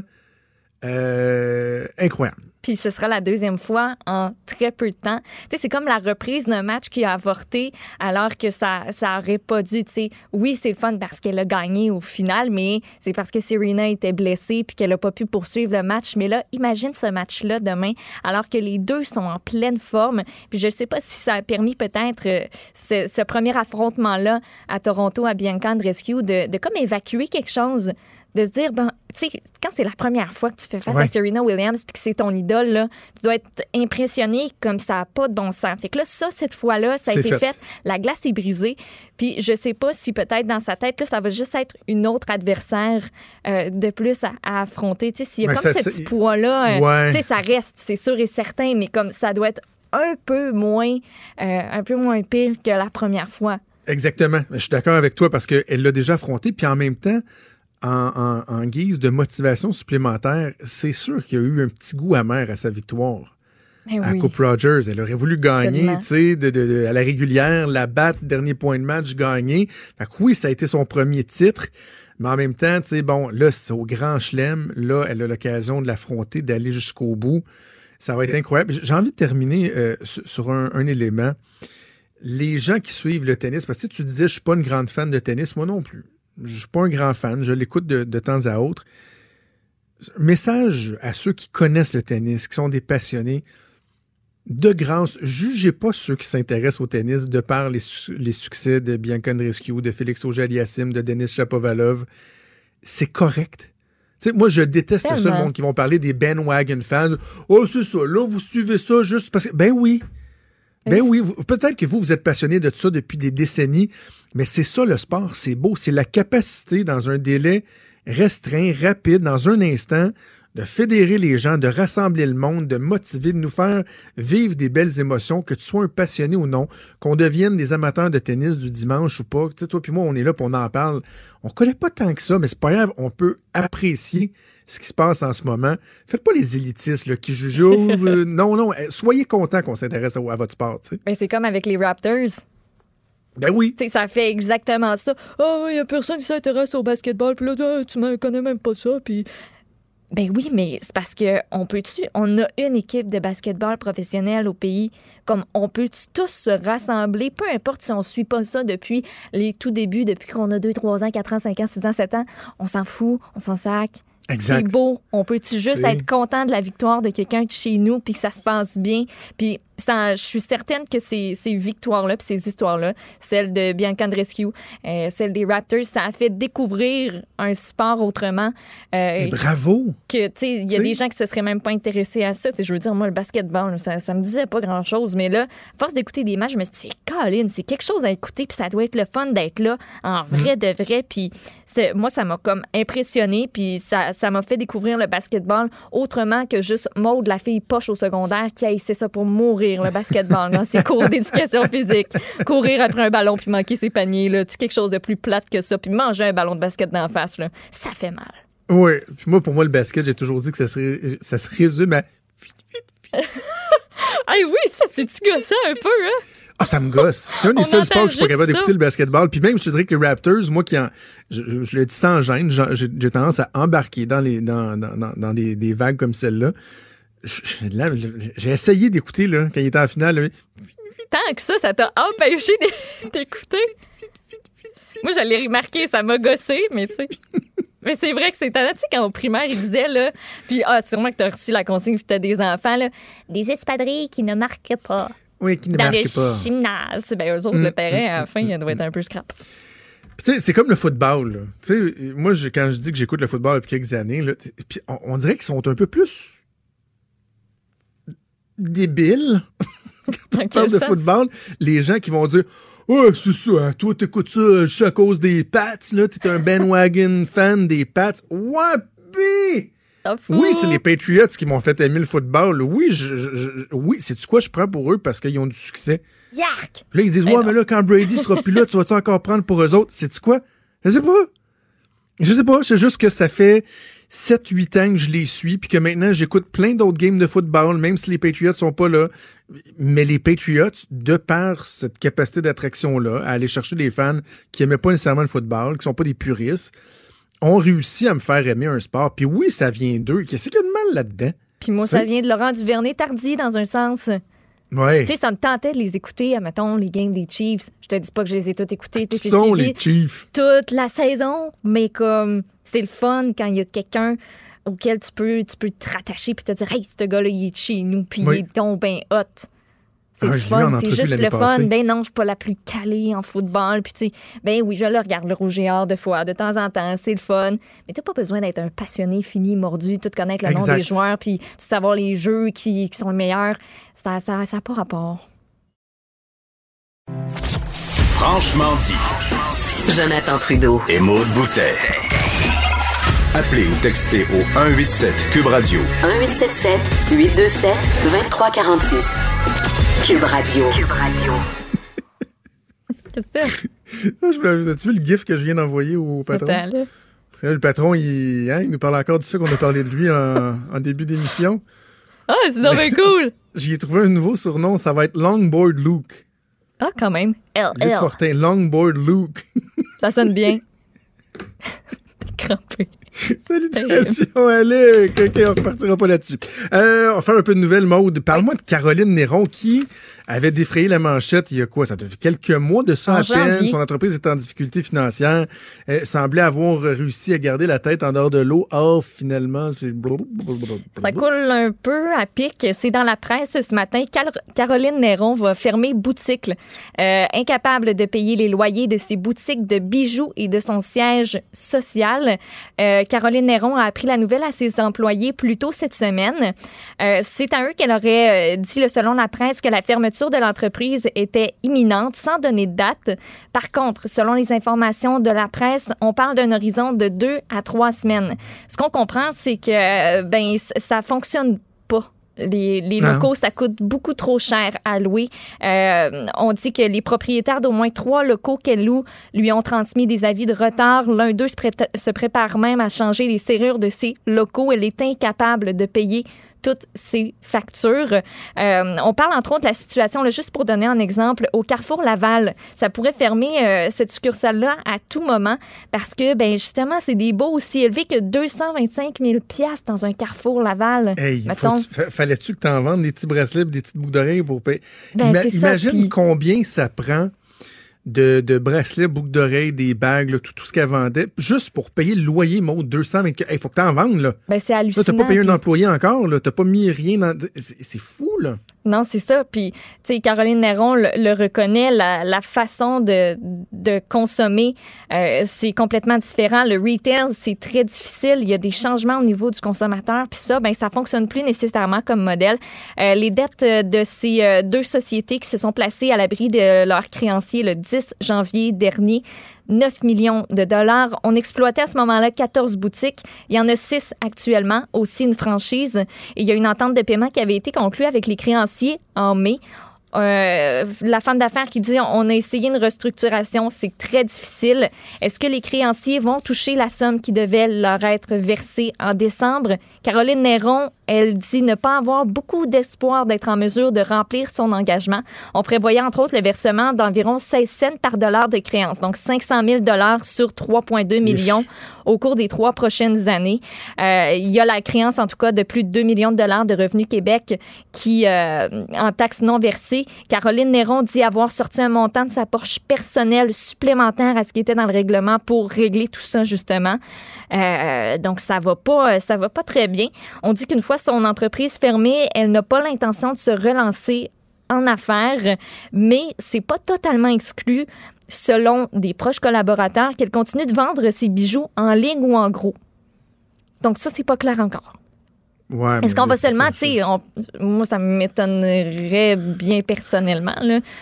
euh, incroyable. Puis ce sera la deuxième fois en très peu de temps. Tu sais, c'est comme la reprise d'un match qui a avorté alors que ça ça aurait pas dû. Tu sais, oui, c'est le fun parce qu'elle a gagné au final, mais c'est parce que Serena était blessée puis qu'elle a pas pu poursuivre le match. Mais là, imagine ce match-là demain alors que les deux sont en pleine forme. Puis je sais pas si ça a permis peut-être euh, ce, premier affrontement-là à Toronto à Bianca Andreescu de, de comme évacuer quelque chose de se dire, ben, tu sais, quand c'est la première fois que tu fais face à Serena Williams puis que c'est ton idole, là, tu dois être impressionné comme ça n'a pas de bon sens. Fait que là, ça, cette fois-là, ça a été fait. La glace est brisée. Puis je sais pas si peut-être dans sa tête, là, ça va juste être une autre adversaire euh, de plus à, affronter. Tu sais, s'il y a comme ce petit poids-là, euh, tu sais, ça reste, c'est sûr et certain, mais comme ça doit être un peu moins, euh, un peu moins pire que la première fois. Exactement. Je suis d'accord avec toi parce qu'elle l'a déjà affronté. Puis en même temps, en, guise de motivation supplémentaire, c'est sûr qu'il y a eu un petit goût amer à sa victoire. Eh à Coupe Rogers. Elle aurait voulu gagner, tu sais, à la régulière, la battre, dernier point de match, gagner. Fait que oui, ça a été son premier titre. Mais en même temps, tu sais, bon, là, c'est au grand chelem. Là, elle a l'occasion de l'affronter, d'aller jusqu'au bout. Ça va être incroyable. J'ai envie de terminer euh, sur un, un, élément. Les gens qui suivent le tennis, parce que tu disais, je suis pas une grande fan de tennis, moi non plus. Je suis pas un grand fan, je l'écoute de, temps à autre. Message à ceux qui connaissent le tennis, qui sont des passionnés. De grâce, jugez pas ceux qui s'intéressent au tennis de par les, succès de Bianca Andreescu, de Félix Auger-Aliassime, de Denis Chapovalov. C'est correct. moi, je déteste ceux monde qui vont parler des bandwagon fans. Oh, c'est ça, là, vous suivez ça juste parce que. Ben oui. Ben oui, peut-être que vous, vous êtes passionné de ça depuis des décennies, mais c'est ça le sport, c'est beau, c'est la capacité dans un délai restreint, rapide, dans un instant, de fédérer les gens, de rassembler le monde, de motiver, de nous faire vivre des belles émotions, que tu sois un passionné ou non, qu'on devienne des amateurs de tennis du dimanche ou pas. Tu sais, toi puis moi, on est là, pour on en parle. On connaît pas tant que ça, mais c'est pas grave, on peut apprécier ce qui se passe en ce moment. Faites pas les élitistes là, qui jugent. Euh, non, non, eh, soyez contents qu'on s'intéresse à, votre sport. Tu ben, c'est comme avec les Raptors. Ben oui. ça fait exactement ça. Oh, il y a personne qui s'intéresse au basketball, puis là, ah, tu ne connais même pas ça, puis ben oui, mais c'est parce que on peut on a une équipe de basketball professionnelle au pays, comme on peut tous se rassembler, peu importe si on suit pas ça depuis les tout débuts, depuis qu'on a 2, 3 ans, 4 ans, 5 ans, 6 ans, 7 ans, on s'en fout, on s'en sac. C'est beau. On peut-tu juste être content de la victoire de quelqu'un de chez nous puis que ça se passe bien? Puis je suis certaine que ces, ces victoires-là puis ces histoires-là, celle de Bianca Andreescu, euh, celle des Raptors, ça a fait découvrir un sport autrement. Euh, bravo! Que, tu sais, il y a des gens qui se seraient même pas intéressés à ça. je veux dire, moi, le basketball, ça, ça me disait pas grand-chose. Mais là, à force d'écouter des matchs, je me suis dit, Colin, c'est quelque chose à écouter puis ça doit être le fun d'être là en vrai mm. de vrai. Puis moi, ça m'a comme impressionné puis ça, ça m'a fait découvrir le basketball autrement que juste Maud, la fille poche au secondaire, qui a essayé ça pour mourir, le basketball, dans ses cours d'éducation physique. Courir après un ballon puis manquer ses paniers, là. Tu quelque chose de plus plate que ça, puis manger un ballon de basket d'en face, là. Ça fait mal. Oui. Puis moi, pour moi, le basket, j'ai toujours dit que ça se, ça se résume à. ah oui, ça, c'est-tu gossant un peu, hein? Ah, ça me gosse. C'est un des seuls sports que je suis pas capable d'écouter le basketball. Puis même, je te dirais que les Raptors, moi qui en, je, je, le dis sans gêne, j'ai tendance à embarquer dans les, dans, dans, dans des, des vagues comme celle-là. J'ai essayé d'écouter, là, quand il était en finale. Tant que ça, ça t'a empêché d'écouter. Moi, j'allais remarquer, ça m'a gossé, mais tu sais. Mais c'est vrai que c'est étonnant. Tu sais, quand au primaire, il disait, là, puis ah, sûrement que tu as reçu la consigne, puis tu as des enfants, là, des espadrilles qui ne marquent pas. Oui, qui ne dans marquent pas. Dans le gymnase. Ben, eux autres, le mm, terrain, à la fin, il doit être un peu scrap. Puis, c'est comme le football. Moi, quand je dis que j'écoute le football depuis quelques années, on, dirait qu'ils sont un peu plus débiles. quand on parle de football, les gens qui vont dire Oh, c'est ça, toi, t'écoutes ça juste à cause des Pats, là, t'es un bandwagon fan des Pats. Ouais, oui, c'est les Patriots qui m'ont fait aimer le football. Oui, je, oui, c'est quoi je prends pour eux parce qu'ils ont du succès? Yark! Là, ils disent, ben ouais, mais là, quand Brady sera plus là, tu vas-tu encore prendre pour eux autres? C'est quoi? Je sais pas. Je sais pas. C'est juste que ça fait 7-8 ans que je les suis, puis que maintenant, j'écoute plein d'autres games de football, même si les Patriots sont pas là. Mais les Patriots, de par cette capacité d'attraction-là, à aller chercher des fans qui aimaient pas nécessairement le football, qui sont pas des puristes, ont réussi à me faire aimer un sport. Puis oui, ça vient d'eux. Qu'est-ce qu'il y a de mal là-dedans? Puis moi, ça vient de Laurent Duvernay-Tardy, dans un sens. Ouais. Tu sais, ça me tentait de les écouter, mettons, les games des Chiefs. Je te dis pas que je les ai toutes écoutées. Qui sont les Chiefs? Toute la saison, mais comme c'est le fun quand il y a quelqu'un auquel tu peux, tu peux te rattacher puis te dire, hey, ce gars-là, il est chez nous, puis il est donc bien hot. C'est ah, fun, c'est juste le fun. Ben non, je suis pas la plus calée en football. Puis tu sais, ben oui, je le regarde le rouge et or de fois, de temps en temps, c'est le fun. Mais t'as pas besoin d'être un passionné fini, mordu, tout connaître le nom des joueurs, puis savoir les jeux qui, qui sont les meilleurs. Ça n'a ça, ça pas rapport. Franchement dit. Jonathan Trudeau. Et Maude Boutet. Appelez ou textez au 187 Cube Radio. 1877 827 2346. Cube Radio. Cube Radio. Qu'est-ce que As-tu vu le gif que je viens d'envoyer au patron? Le patron, il, hein, il, nous parle encore du fait qu'on a parlé de lui en, début d'émission. Ah, c'est donc cool! J'y ai trouvé un nouveau surnom, ça va être Longboard Luke. Ah, quand même. L, Luc Fortin, Longboard Luke. ça sonne bien. T'es crampé. Salutations, allez, on repartira pas là-dessus. Euh, on va faire un peu de nouvelles mode. Parle-moi de Caroline Néron qui avait défrayé la manchette il y a quoi? Ça fait quelques mois de ça à peine. Son entreprise est en difficulté financière. Elle semblait avoir réussi à garder la tête en dehors de l'eau. Oh, finalement, c'est... Ça coule un peu à pic. C'est dans la presse ce matin. Caroline Néron va fermer boutique. Euh, incapable de payer les loyers de ses boutiques de bijoux et de son siège social. Euh, Caroline Néron a appris la nouvelle à ses employés plus tôt cette semaine. Euh, c'est à eux qu'elle aurait dit, selon la presse, que la fermeture de l'entreprise était imminente sans donner de date. Par contre, selon les informations de la presse, on parle d'un horizon de deux à trois semaines. Ce qu'on comprend, c'est que ben ça fonctionne pas les, locaux, ça coûte beaucoup trop cher à louer. Euh, on dit que les propriétaires d'au moins trois locaux qu'elle loue lui ont transmis des avis de retard. L'un d'eux se, se, prépare même à changer les serrures de ses locaux. Elle est incapable de payer toutes ces factures. Euh, on parle entre autres de la situation, là, juste pour donner un exemple, au Carrefour Laval. Ça pourrait fermer euh, cette succursale-là à tout moment parce que, ben justement, c'est des baux aussi élevés que 225 000 dans un Carrefour Laval. Hey, fallait-tu que tu en vendes des petits bracelets des petites boucles d'oreilles pour payer? Ben, imagine combien ça prend de, de bracelets, boucles d'oreilles, des bagues, tout, tout ce qu'elle vendait, juste pour payer le loyer, mot 200. Il faut que tu en vendes. Là. Ben, c'est hallucinant. Tu n'as pas payé un employé encore. Tu n'as pas mis rien dans. C'est fou, là. Non, c'est ça. Puis, tu sais, Caroline Néron le, reconnaît, la, façon de, de consommer, euh, c'est complètement différent. Le retail, c'est très difficile. Il y a des changements au niveau du consommateur. Puis ça, ben ça fonctionne plus nécessairement comme modèle. Euh, les dettes de ces euh, deux sociétés qui se sont placées à l'abri de leurs créanciers le 10 janvier dernier 9 millions de dollars. On exploitait à ce moment-là 14 boutiques. Il y en a 6 actuellement, aussi une franchise. Il y a une entente de paiement qui avait été conclue avec les créanciers en mai. Euh, la femme d'affaires qui dit on a essayé une restructuration, c'est très difficile. Est-ce que les créanciers vont toucher la somme qui devait leur être versée en décembre? Caroline Néron elle dit ne pas avoir beaucoup d'espoir d'être en mesure de remplir son engagement. On prévoyait entre autres le versement d'environ 16 cents par dollar de créance, donc 500 000 dollars sur 3,2 millions au cours des trois prochaines années. Euh, il y a la créance en tout cas de plus de 2 millions de dollars de revenus Québec qui, euh, en taxes non versées, Caroline Néron dit avoir sorti un montant de sa poche personnelle supplémentaire à ce qui était dans le règlement pour régler tout ça justement. Euh, donc ça va pas, ça va pas très bien. On dit qu'une fois son entreprise fermée, elle n'a pas l'intention de se relancer en affaires, mais c'est pas totalement exclu selon des proches collaborateurs, qu'elle continue de vendre ses bijoux en ligne ou en gros. Donc ça, c'est pas clair encore. Est-ce qu'on va seulement, tu sais, moi, ça m'étonnerait bien personnellement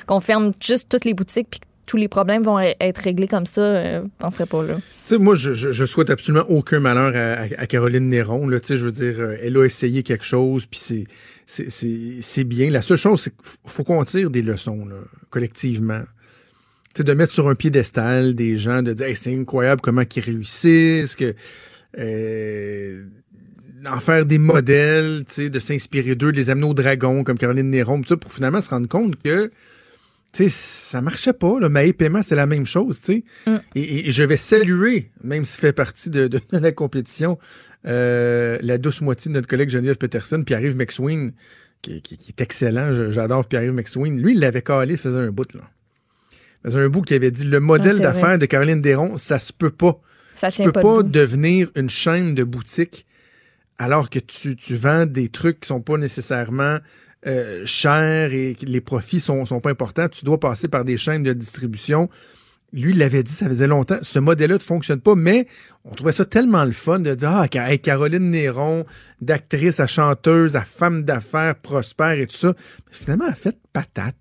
qu'on ferme juste toutes les boutiques puis que tous les problèmes vont e-, être réglés comme ça, euh, je penserais pas là. Tu sais, moi, je, je, souhaite absolument aucun malheur à, Caroline Néron. Là, tu sais, je veux dire, euh, elle a essayé quelque chose, puis c'est, c'est, bien. La seule chose, c'est qu'il faut qu'on tire des leçons, là, collectivement. De mettre sur un piédestal des gens, de dire, c'est incroyable comment ils réussissent, que. Euh, en faire des modèles, de s'inspirer d'eux, de les amener au dragon, comme Caroline Néron, tout ça, pour finalement se rendre compte que sais, ça marchait pas. Là. Maï Paiement, c'est la même chose, tu sais. Mm. Et, je vais saluer, même s'il fait partie de, la compétition, euh, la douce moitié de notre collègue Geneviève Peterson, Pierre-Yves McSween, qui, est excellent. J'adore Pierre-Yves McSween. Lui, il l'avait calé, il faisait un bout, là. Faisait un bout qui avait dit le modèle d'affaires de Caroline Desron, ça se peut pas. Ça tu peux pas, devenir une chaîne de boutique alors que tu, tu vends des trucs qui sont pas nécessairement euh, cher et les profits sont, sont pas importants, tu dois passer par des chaînes de distribution. Lui, il l'avait dit, ça faisait longtemps. Ce modèle-là ne fonctionne pas, mais on trouvait ça tellement le fun de dire Ah, Caroline Néron, d'actrice à chanteuse, à femme d'affaires prospère et tout ça. Mais finalement, elle a fait patate.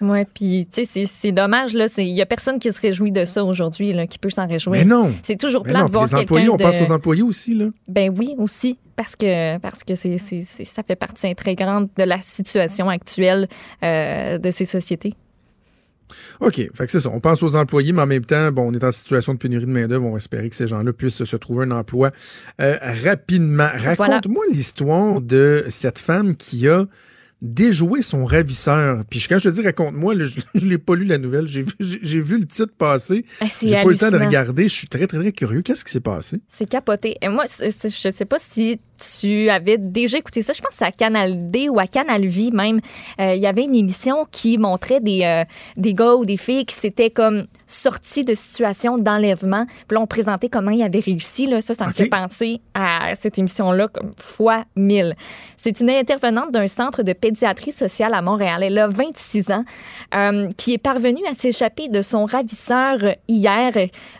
Oui, puis tu sais, c'est dommage. Il n'y a personne qui se réjouit de ça aujourd'hui, qui peut s'en réjouir. Mais non. C'est toujours plat de voir les employés, on pense aux employés aussi. Là. Ben oui, aussi. Parce que, parce que c'est, ça fait partie intégrante de la situation actuelle euh, de ces sociétés. OK. Fait que c'est ça. On pense aux employés, mais en même temps, bon, on est en situation de pénurie de main-d'œuvre. On va espérer que ces gens-là puissent se trouver un emploi euh, rapidement. Raconte-moi l'histoire de cette femme qui a déjouer son ravisseur. Puis quand je te dis raconte-moi, je, ne l'ai pas lu la nouvelle, j'ai vu, le titre passer. Ah, j'ai pas eu le temps de regarder, je suis très très très curieux. Qu'est-ce qui s'est passé? C'est capoté. Et moi, je sais pas si tu avais déjà écouté ça. Je pense que c'est à Canal D ou à Canal Vie même. Euh, il y avait une émission qui montrait des, euh, des gars ou des filles qui s'étaient comme sortis de situations d'enlèvement. Puis là, on présentait comment ils avaient réussi. Là. Ça, ça me fait penser à cette émission-là comme fois mille. C'est une intervenante d'un centre de pédiatrie sociale à Montréal. Elle a 26 ans, euh, qui est parvenue à s'échapper de son ravisseur hier.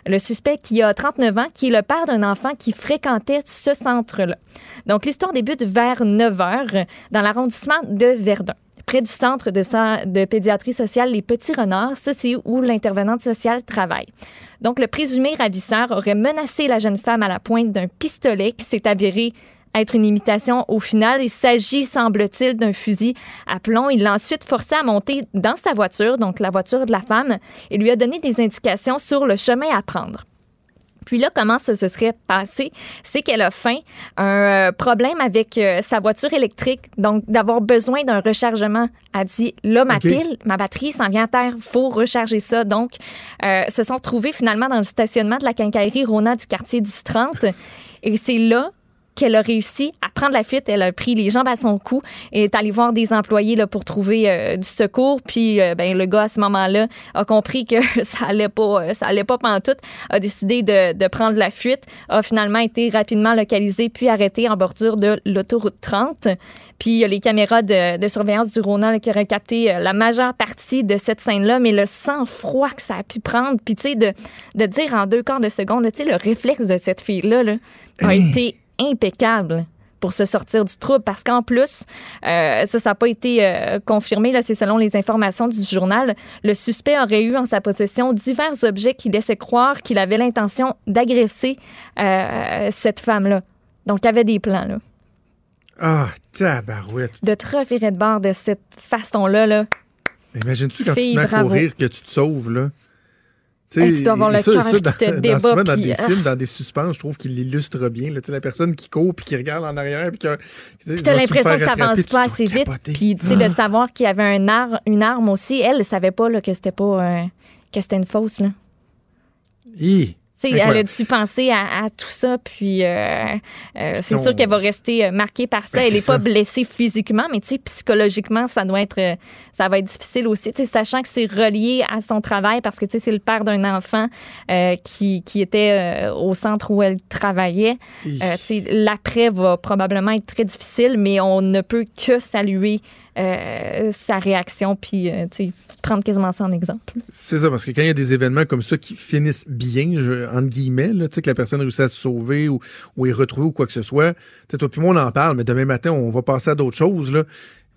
Le suspect qui a 39 ans, qui est le père d'un enfant qui fréquentait ce centre-là. Donc, l'histoire débute vers 9 heures dans l'arrondissement de Verdun près du centre de, de, pédiatrie sociale Les Petits Renards. Ça, c'est où l'intervenante sociale travaille. Donc, le présumé ravisseur aurait menacé la jeune femme à la pointe d'un pistolet qui s'est avéré être une imitation. Au final, il s'agit, semble-t-il, d'un fusil à plomb. Il l'a ensuite forcé à monter dans sa voiture, donc la voiture de la femme, et lui a donné des indications sur le chemin à prendre. Puis là, comment ça se serait passé? C'est qu'elle a faim, un euh, problème avec euh, sa voiture électrique, donc d'avoir besoin d'un rechargement. Elle dit, là, ma pile, ma batterie s'en vient à terre, faut recharger ça. Donc, euh, se sont trouvés finalement dans le stationnement de la quincaillerie Rona du quartier 1030. Et c'est là qu'elle a réussi à prendre la fuite. Elle a pris les jambes à son cou et est allée voir des employés là, pour trouver euh, du secours. Puis euh, ben, le gars, à ce moment-là, a compris que ça allait pas, euh, ça allait pas pantoute, a décidé de, de, prendre la fuite, a finalement été rapidement localisé puis arrêté en bordure de l'autoroute 30. Puis il y a les caméras de, de surveillance du Rona qui auraient capté la majeure partie de cette scène-là, mais le sang-froid que ça a pu prendre, puis tu sais, de, de dire en deux quarts de seconde, tu sais, le réflexe de cette fille-là là, a été impeccable pour se sortir du trouble parce qu'en plus, euh, ça, ça n'a pas été euh, confirmé, là, c'est selon les informations du journal, le suspect aurait eu en sa possession divers objets qui laissaient croire qu'il avait l'intention d'agresser euh, cette femme-là. Donc, il avait des plans, là. Ah, tabarouette. De te revirer de bord de cette façon-là, là. Imagine-tu quand tu te mets à courir que tu te sauves, là? Tu dois avoir le cœur qui te débat. Souvent, dans des films, dans des suspens, je trouve qu'il l'illustre bien. Là, la personne qui court puis qui regarde en arrière. Puis tu as l'impression que tu n'avances pas assez vite. Puis de ah. savoir qu'il y avait un ar une arme aussi. Elle ne savait pas là, que c'était pas euh, que c'était une fausse. Là. Elle a dû penser à, tout ça, puis c'est sûr qu'elle va rester marquée par ça. Ben, elle n'est pas blessée physiquement, mais psychologiquement, ça doit être, ça va être difficile aussi, sachant que c'est relié à son travail parce que c'est le père d'un enfant qui, qui, était au centre où elle travaillait. L'après va probablement être très difficile, mais on ne peut que saluer euh, sa réaction, puis euh, prendre quasiment ça en exemple. C'est ça, parce que quand il y a des événements comme ça qui finissent bien, je, entre guillemets, là, que la personne réussit à se sauver ou, ou est retrouvée ou quoi que ce soit, toi puis moi on en parle, mais demain matin on va passer à d'autres choses. Là.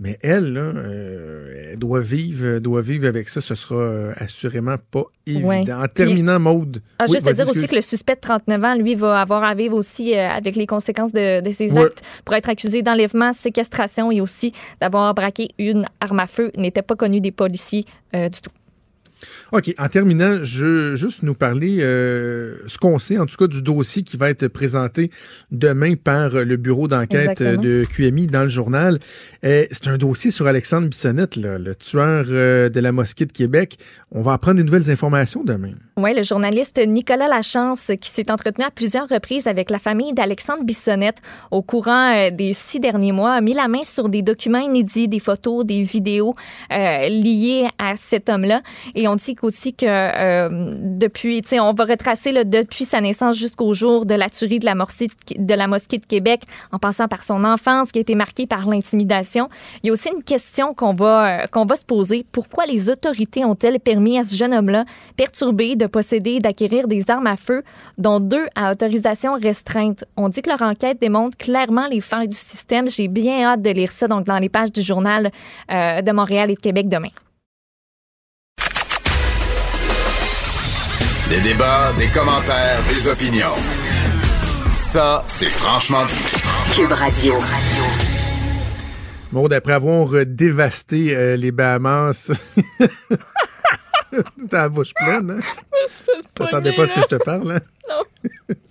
Mais elle, là, euh, elle doit vivre, doit vivre avec ça. Ce sera euh, assurément pas évident. En terminant, Maude. Ah, juste à dire aussi que le suspect de 39 ans, lui, va avoir à vivre aussi euh, avec les conséquences de, ses actes pour être accusé d'enlèvement, séquestration et aussi d'avoir braqué une arme à feu. N'était pas connu des policiers du tout. OK. En terminant, je veux juste nous parler euh, ce qu'on sait, en tout cas, du dossier qui va être présenté demain par le bureau d'enquête de QMI dans le journal. Euh, c'est un dossier sur Alexandre Bissonnette, le tueur euh, de la mosquée de Québec. On va apprendre des nouvelles informations demain. Oui, le journaliste Nicolas Lachance, qui s'est entretenu à plusieurs reprises avec la famille d'Alexandre Bissonnette au courant des six derniers mois, a mis la main sur des documents inédits, des photos, des vidéos liées à cet homme-là. Et on dit aussi que euh, depuis, tu sais, on va retracer là, depuis sa naissance jusqu'au jour de la tuerie de la, mosquée de Québec, en passant par son enfance qui a été marquée par l'intimidation. Il y a aussi une question qu'on va, euh, qu'on va se poser. Pourquoi les autorités ont-elles permis à ce jeune homme-là, perturbé, de posséder et d'acquérir des armes à feu, dont deux à autorisation restreinte? On dit que leur enquête démontre clairement les failles du système. J'ai bien hâte de lire ça donc dans les pages du journal euh, de Montréal et de Québec demain. Des débats, des commentaires, des opinions. Ça, c'est franchement dit. Cube Radio. Bon, d'après avoir dévasté euh, les Bahamas. T'as la bouche pleine, hein? T'attendais pas à ce que je te parle, hein? Non.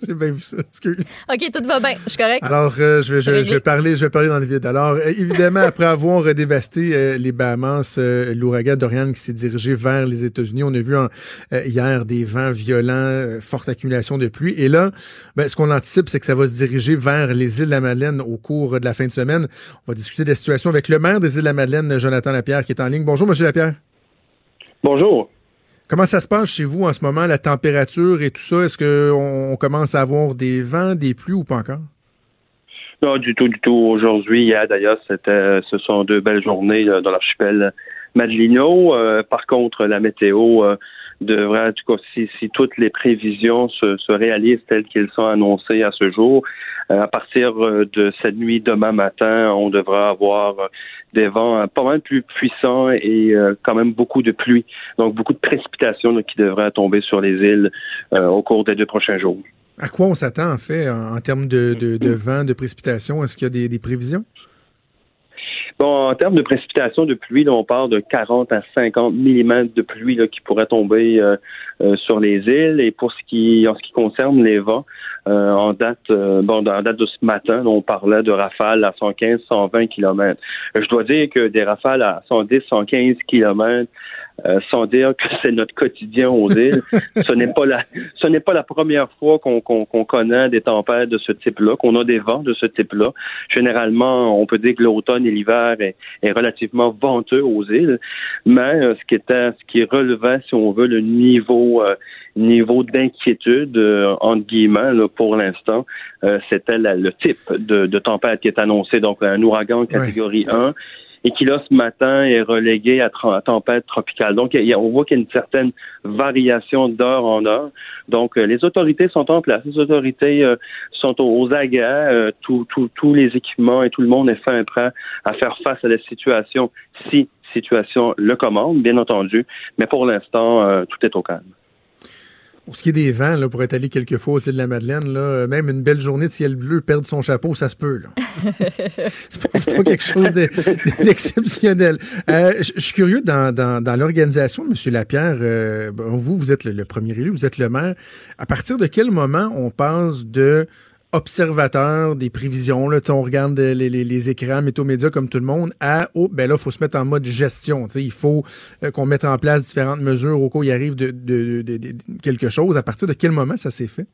J'ai bien vu ça. Excuse. OK, tout va bien. Je suis correct. Alors, euh, je, vais, je, vais parler, je vais parler dans le vide. Alors, euh, évidemment, après avoir dévasté euh, les Bahamas, l'ouragan Dorian qui s'est dirigé vers les États-Unis, on a vu hier des vents violents, forte accumulation de pluie. Et là, ben, ce qu'on anticipe, c'est que ça va se diriger vers les îles de la Madeleine au cours de la fin de semaine. On va discuter de la situation avec le maire des îles de la Madeleine, Jonathan Lapierre, qui est en ligne. Bonjour, Monsieur Lapierre. Bonjour. Comment ça se passe chez vous en ce moment, la température et tout ça? Est-ce qu'on commence à avoir des vents, des pluies ou pas encore? Non, du tout, du tout. Aujourd'hui, hier d'ailleurs, c'était, ce sont deux belles journées dans l'archipel Madelino. Euh, par contre, la météo euh, devrait, en tout cas, si, toutes les prévisions se, réalisent telles qu'elles sont annoncées à ce jour, euh, à partir de cette nuit demain matin, on devra avoir des vents euh, pas mal plus puissants et euh, quand même beaucoup de pluie. Donc beaucoup de précipitations qui devraient tomber sur les îles euh, au cours des deux prochains jours. À quoi on s'attend en fait en, termes de, de, vent, de précipitations? Est-ce qu'il y a des, prévisions? Bon, en termes de précipitations de pluie, on parle de 40 à 50 mm de pluie qui pourraient tomber sur les îles. Et pour ce qui, en ce qui concerne les vents, euh, en date, euh, bon, en date de ce matin, on parlait de rafales à 115, 120 km. Je dois dire que des rafales à 110, 115 km, euh, sans dire que c'est notre quotidien aux îles. ce n'est pas la, ce n'est pas la première fois qu'on connaît des tempêtes de ce type-là, qu'on a des vents de ce type-là. Généralement, on peut dire que l'automne et l'hiver est, relativement venteux aux îles, mais ce qui était, ce qui relevait, si on veut, le niveau niveau d'inquiétude, euh, entre guillemets, pour l'instant, euh, c'était le type de, tempête qui est annoncé, donc un ouragan catégorie 1 et qui là ce matin est relégué à, tempête tropicale. Donc on voit qu'il y a une certaine variation d'heure en heure. Donc euh, les autorités sont en place, les autorités sont aux, aguets, tous les équipements et tout le monde est fin prêt à faire face à la situation si situation le commande, bien entendu. Mais pour l'instant, tout est au calme. Pour ce qui est des vents, là, pour être allé quelques fois au de la Madeleine, là, même une belle journée de ciel bleu, perdre son chapeau, ça se peut. c'est pas, pas, quelque chose d'exceptionnel. Euh, je suis curieux, dans, dans, dans l'organisation de M. Lapierre, euh, vous, vous êtes le, premier élu, vous êtes le maire. À partir de quel moment on passe de observateur des prévisions, là, on regarde les, les, écrans, météo-médias comme tout le monde, à oh, ben là, il faut se mettre en mode gestion. Il faut euh, qu'on mette en place différentes mesures au cas où il arrive de, quelque chose. À partir de quel moment ça s'est fait?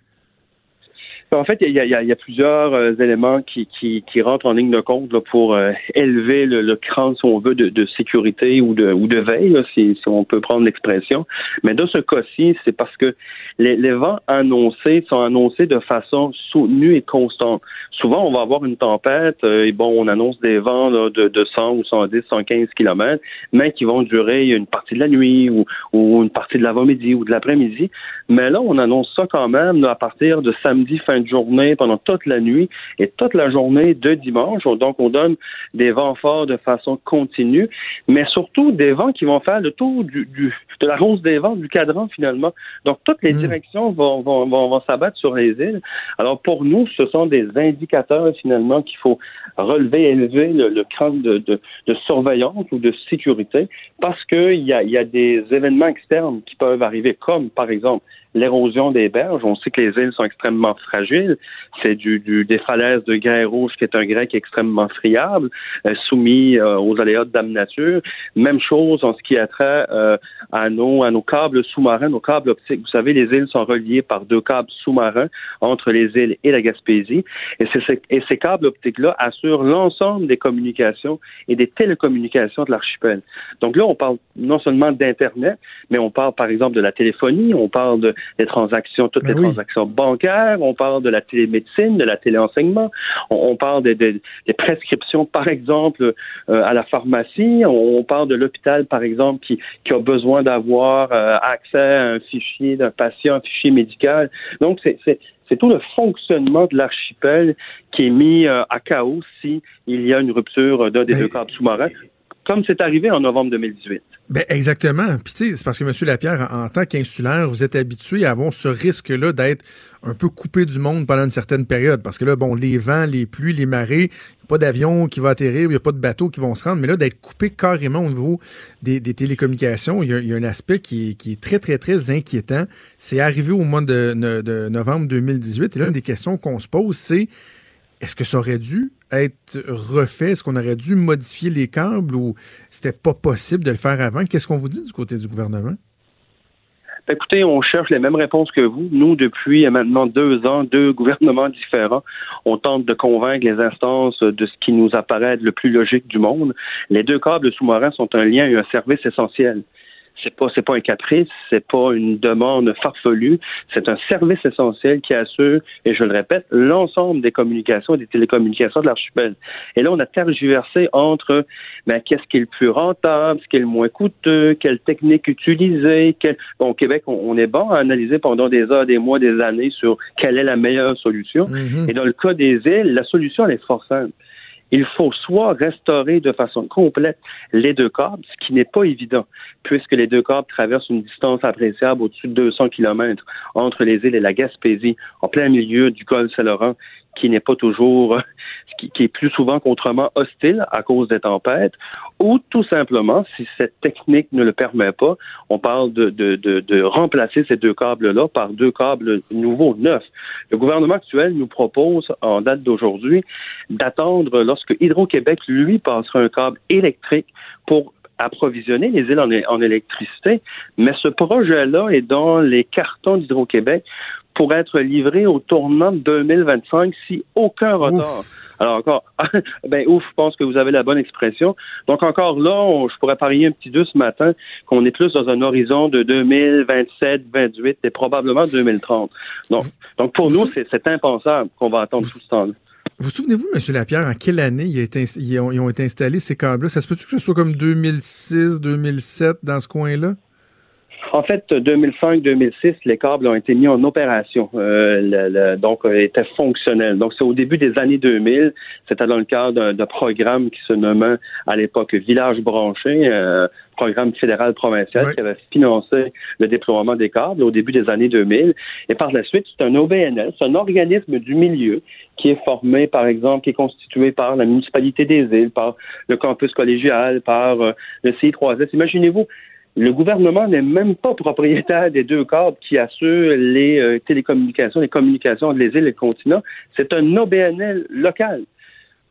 En fait, il y a, plusieurs euh, éléments qui, rentrent en ligne de compte pour euh, élever le, le, cran, si on veut, de, sécurité ou de, veille, si, on peut prendre l'expression. Mais dans ce cas-ci, c'est parce que les, vents annoncés sont annoncés de façon soutenue et constante. Souvent, on va avoir une tempête euh, et bon, on annonce des vents de, de 100 ou 110, 115 km, mais qui vont durer une partie de la nuit ou, ou une partie de l'avant-midi ou de l'après-midi. Mais là, on annonce ça quand même à partir de samedi fin de journée pendant toute la nuit et toute la journée de dimanche. Donc, on donne des vents forts de façon continue, mais surtout des vents qui vont faire le tour du, du de la rose des vents, du cadran finalement. Donc, toutes les mm. directions vont, vont, vont, s'abattre sur les îles. Alors, pour nous, ce sont des indicateurs finalement qu'il faut relever, élever le, le cran de, de, de, surveillance ou de sécurité parce qu'il y a, y a des événements externes qui peuvent arriver, comme par exemple l'érosion des berges. On sait que les îles sont extrêmement fragiles. C'est du, du, des falaises de grès rouge qui est un grès extrêmement friable, euh, soumis euh, aux aléas de dame nature. Même chose en ce qui a trait euh, à nos à nos câbles sous-marins, nos câbles optiques. Vous savez, les îles sont reliées par deux câbles sous-marins entre les îles et la Gaspésie. Et, et ces câbles optiques-là assurent l'ensemble des communications et des télécommunications de l'archipel. Donc là, on parle non seulement d'Internet, mais on parle par exemple de la téléphonie, on parle de des transactions, toutes ben les transactions bancaires, on parle de la télémédecine, de la téléenseignement, on, parle des, prescriptions, par exemple, euh, à la pharmacie, on, parle de l'hôpital, par exemple, qui, qui a besoin d'avoir euh, accès à un fichier d'un patient, un fichier médical. Donc, c'est c'est tout le fonctionnement de l'archipel qui est mis euh, à chaos si il y a une rupture d'un des deux câbles sous-marins comme c'est arrivé en novembre 2018. Ben exactement. Puis tu sais, c'est parce que M. Lapierre, en, tant qu'insulaire, vous êtes habitué à avoir ce risque-là d'être un peu coupé du monde pendant une certaine période. Parce que là, bon, les vents, les pluies, les marées, il a pas d'avion qui va atterrir, il n'y a pas de bateau qui vont se rendre. Mais là, d'être coupé carrément au niveau des, télécommunications, il y, a, un aspect qui est, très, très, très inquiétant. C'est arrivé au mois de, de novembre 2018. Et là, une des questions qu'on se pose, c'est est-ce que ça aurait dû être refait? Est-ce qu'on aurait dû modifier les câbles ou c'était pas possible de le faire avant? Qu'est-ce qu'on vous dit du côté du gouvernement? Écoutez, on cherche les mêmes réponses que vous. Nous, depuis maintenant deux ans, deux gouvernements différents, on tente de convaincre les instances de ce qui nous apparaît le plus logique du monde. Les deux câbles sous-marins sont un lien et un service essentiel c'est pas c'est pas un caprice, c'est pas une demande farfelue, c'est un service essentiel qui assure, et je le répète, l'ensemble des communications et des télécommunications de l'archipel. Et là, on a tergiversé entre ben, qu'est-ce qui est le plus rentable, ce qui est le moins coûteux, quelle technique utiliser, quel... bon, au Québec, on, est bon à analyser pendant des heures, des mois, des années sur quelle est la meilleure solution. Mm-hmm. Et dans le cas des îles, la solution elle est fort simple il faut soit restaurer de façon complète les deux câbles, ce qui n'est pas évident, puisque les deux câbles traversent une distance appréciable au-dessus de 200 km entre les îles et la Gaspésie, en plein milieu du golfe Saint-Laurent, qui n'est pas toujours, qui, qui, est plus souvent qu'autrement hostile à cause des tempêtes, ou tout simplement, si cette technique ne le permet pas, on parle de, de, de, de remplacer ces deux câbles-là par deux câbles nouveaux, neufs. Le gouvernement actuel nous propose, en date d'aujourd'hui, d'attendre lorsque Hydro-Québec, lui, passera un câble électrique pour approvisionner les îles en électricité, mais ce projet-là est dans les cartons d'Hydro-Québec pour être livré au tournant de 2025 si aucun retard. Alors encore, ben ouf, je pense que vous avez la bonne expression. Donc encore là, je pourrais parier un petit deux ce matin qu'on est plus dans un horizon de 2027, 2028 et probablement 2030. Donc, donc pour nous, c'est impensable qu'on va attendre tout ce temps-là. Vous souvenez-vous, M. Lapierre, en quelle année ils, ont, ils ont été installés, ces câbles-là? Ça se peut-tu que ce soit comme 2006, 2007, dans ce coin-là? En fait, 2005-2006, les câbles ont été mis en opération, euh, le, donc euh, étaient fonctionnels. Donc, c'est au début des années 2000. C'était dans le cadre d'un programme qui se nommait à l'époque Village branché, euh, programme fédéral provincial qui avait financé le déploiement des câbles au début des années 2000. Et par la suite, c'est un OBNL, c'est un organisme du milieu qui est formé, par exemple, qui est constitué par la municipalité des îles, par le campus collégial, par euh, le CI3S. Imaginez-vous Le gouvernement n'est même pas propriétaire des deux câbles qui assurent les euh, télécommunications, les communications entre les îles et le continent. C'est un OBNL local.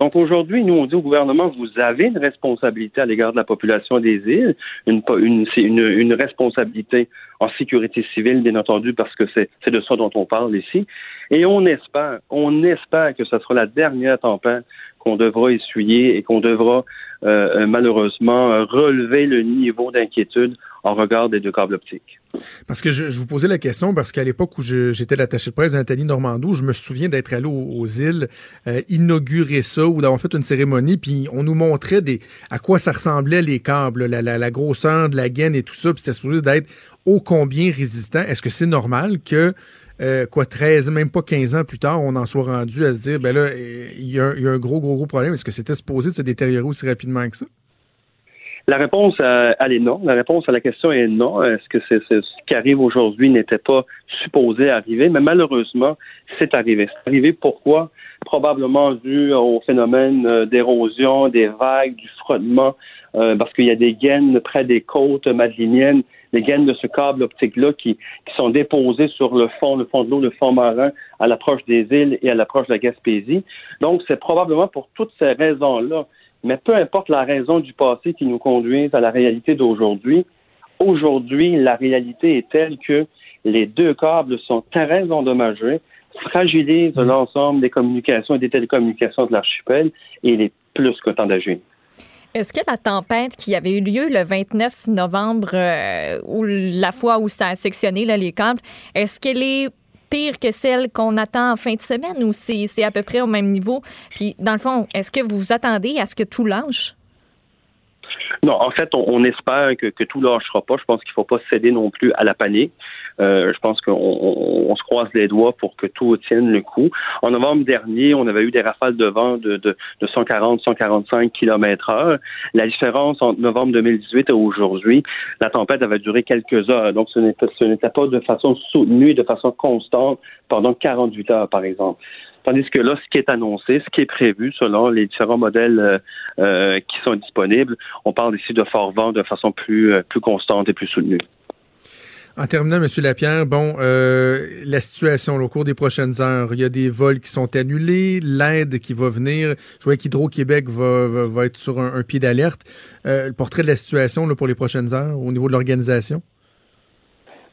Donc aujourd'hui, nous, on dit au gouvernement, vous avez une responsabilité à l'égard de la population des îles, une, une, une, une responsabilité en sécurité civile, bien entendu, parce que c'est de ça dont on parle ici. Et on espère, on espère que ce sera la dernière tempête qu'on devra essuyer et qu'on devra euh, malheureusement relever le niveau d'inquiétude en regard des deux câbles optiques. Parce que je, vous posais la question parce qu'à l'époque où j'étais l'attaché de presse de Nathalie Normandou, je me souviens d'être allé aux, îles euh, inaugurer ça ou d'avoir fait une cérémonie, puis on nous montrait des à quoi ça ressemblait les câbles, la, la, la grosseur de la gaine et tout ça, puis c'était supposé d'être ô combien résistant. Est-ce que c'est normal que euh, quoi, 13, même pas 15 ans plus tard, on en soit rendu à se dire, ben là, il y, a un gros, gros, gros problème. Est-ce que c'était supposé de se détériorer aussi rapidement que ça? La réponse, euh, elle est non. La réponse à la question est non. Est-ce que c'est, ce qui arrive aujourd'hui n'était pas supposé arriver? Mais malheureusement, c'est arrivé. C'est arrivé pourquoi? Probablement dû au phénomène euh, d'érosion, des vagues, du frottement, parce qu'il y a des gaines près des côtes madéniennes, des gaines de ce câble optique-là qui, qui sont déposées sur le fond, le fond de l'eau, le fond marin, à l'approche des îles et à l'approche de la Gaspésie. Donc, c'est probablement pour toutes ces raisons-là mais peu importe la raison du passé qui nous conduit à la réalité d'aujourd'hui, aujourd'hui, la réalité est telle que les deux câbles sont très endommagés, fragilisent mmh. l'ensemble des communications et des télécommunications de l'archipel et il est plus que temps d'agir. Est-ce que la tempête qui avait eu lieu le 29 novembre, euh, ou la fois où ça a sectionné les câbles, est-ce qu'elle est pire que celle qu'on attend en fin de semaine ou c'est à peu près au même niveau? Puis, dans le fond, est-ce que vous vous attendez à ce que tout lâche? Non, en fait, on, espère que, que tout lâchera pas. Je pense qu'il ne faut pas céder non plus à la panique. Euh, je pense qu'on se croise les doigts pour que tout tienne le coup. En novembre dernier, on avait eu des rafales de vent de, de, de 140-145 km heure. La différence entre novembre 2018 et aujourd'hui, la tempête avait duré quelques heures. Donc, ce n'était pas de façon soutenue, de façon constante pendant 48 heures, par exemple. Tandis que là, ce qui est annoncé, ce qui est prévu selon les différents modèles euh, qui sont disponibles, on parle ici de fort vent de façon plus, euh, plus constante et plus soutenue. En terminant, M. Lapierre, bon, la situation au cours des prochaines heures, il y a des vols qui sont annulés, l'aide qui va venir. Je vois qu'Hydro-Québec va, va, être sur un, pied d'alerte. le portrait de la situation pour les prochaines heures au niveau de l'organisation?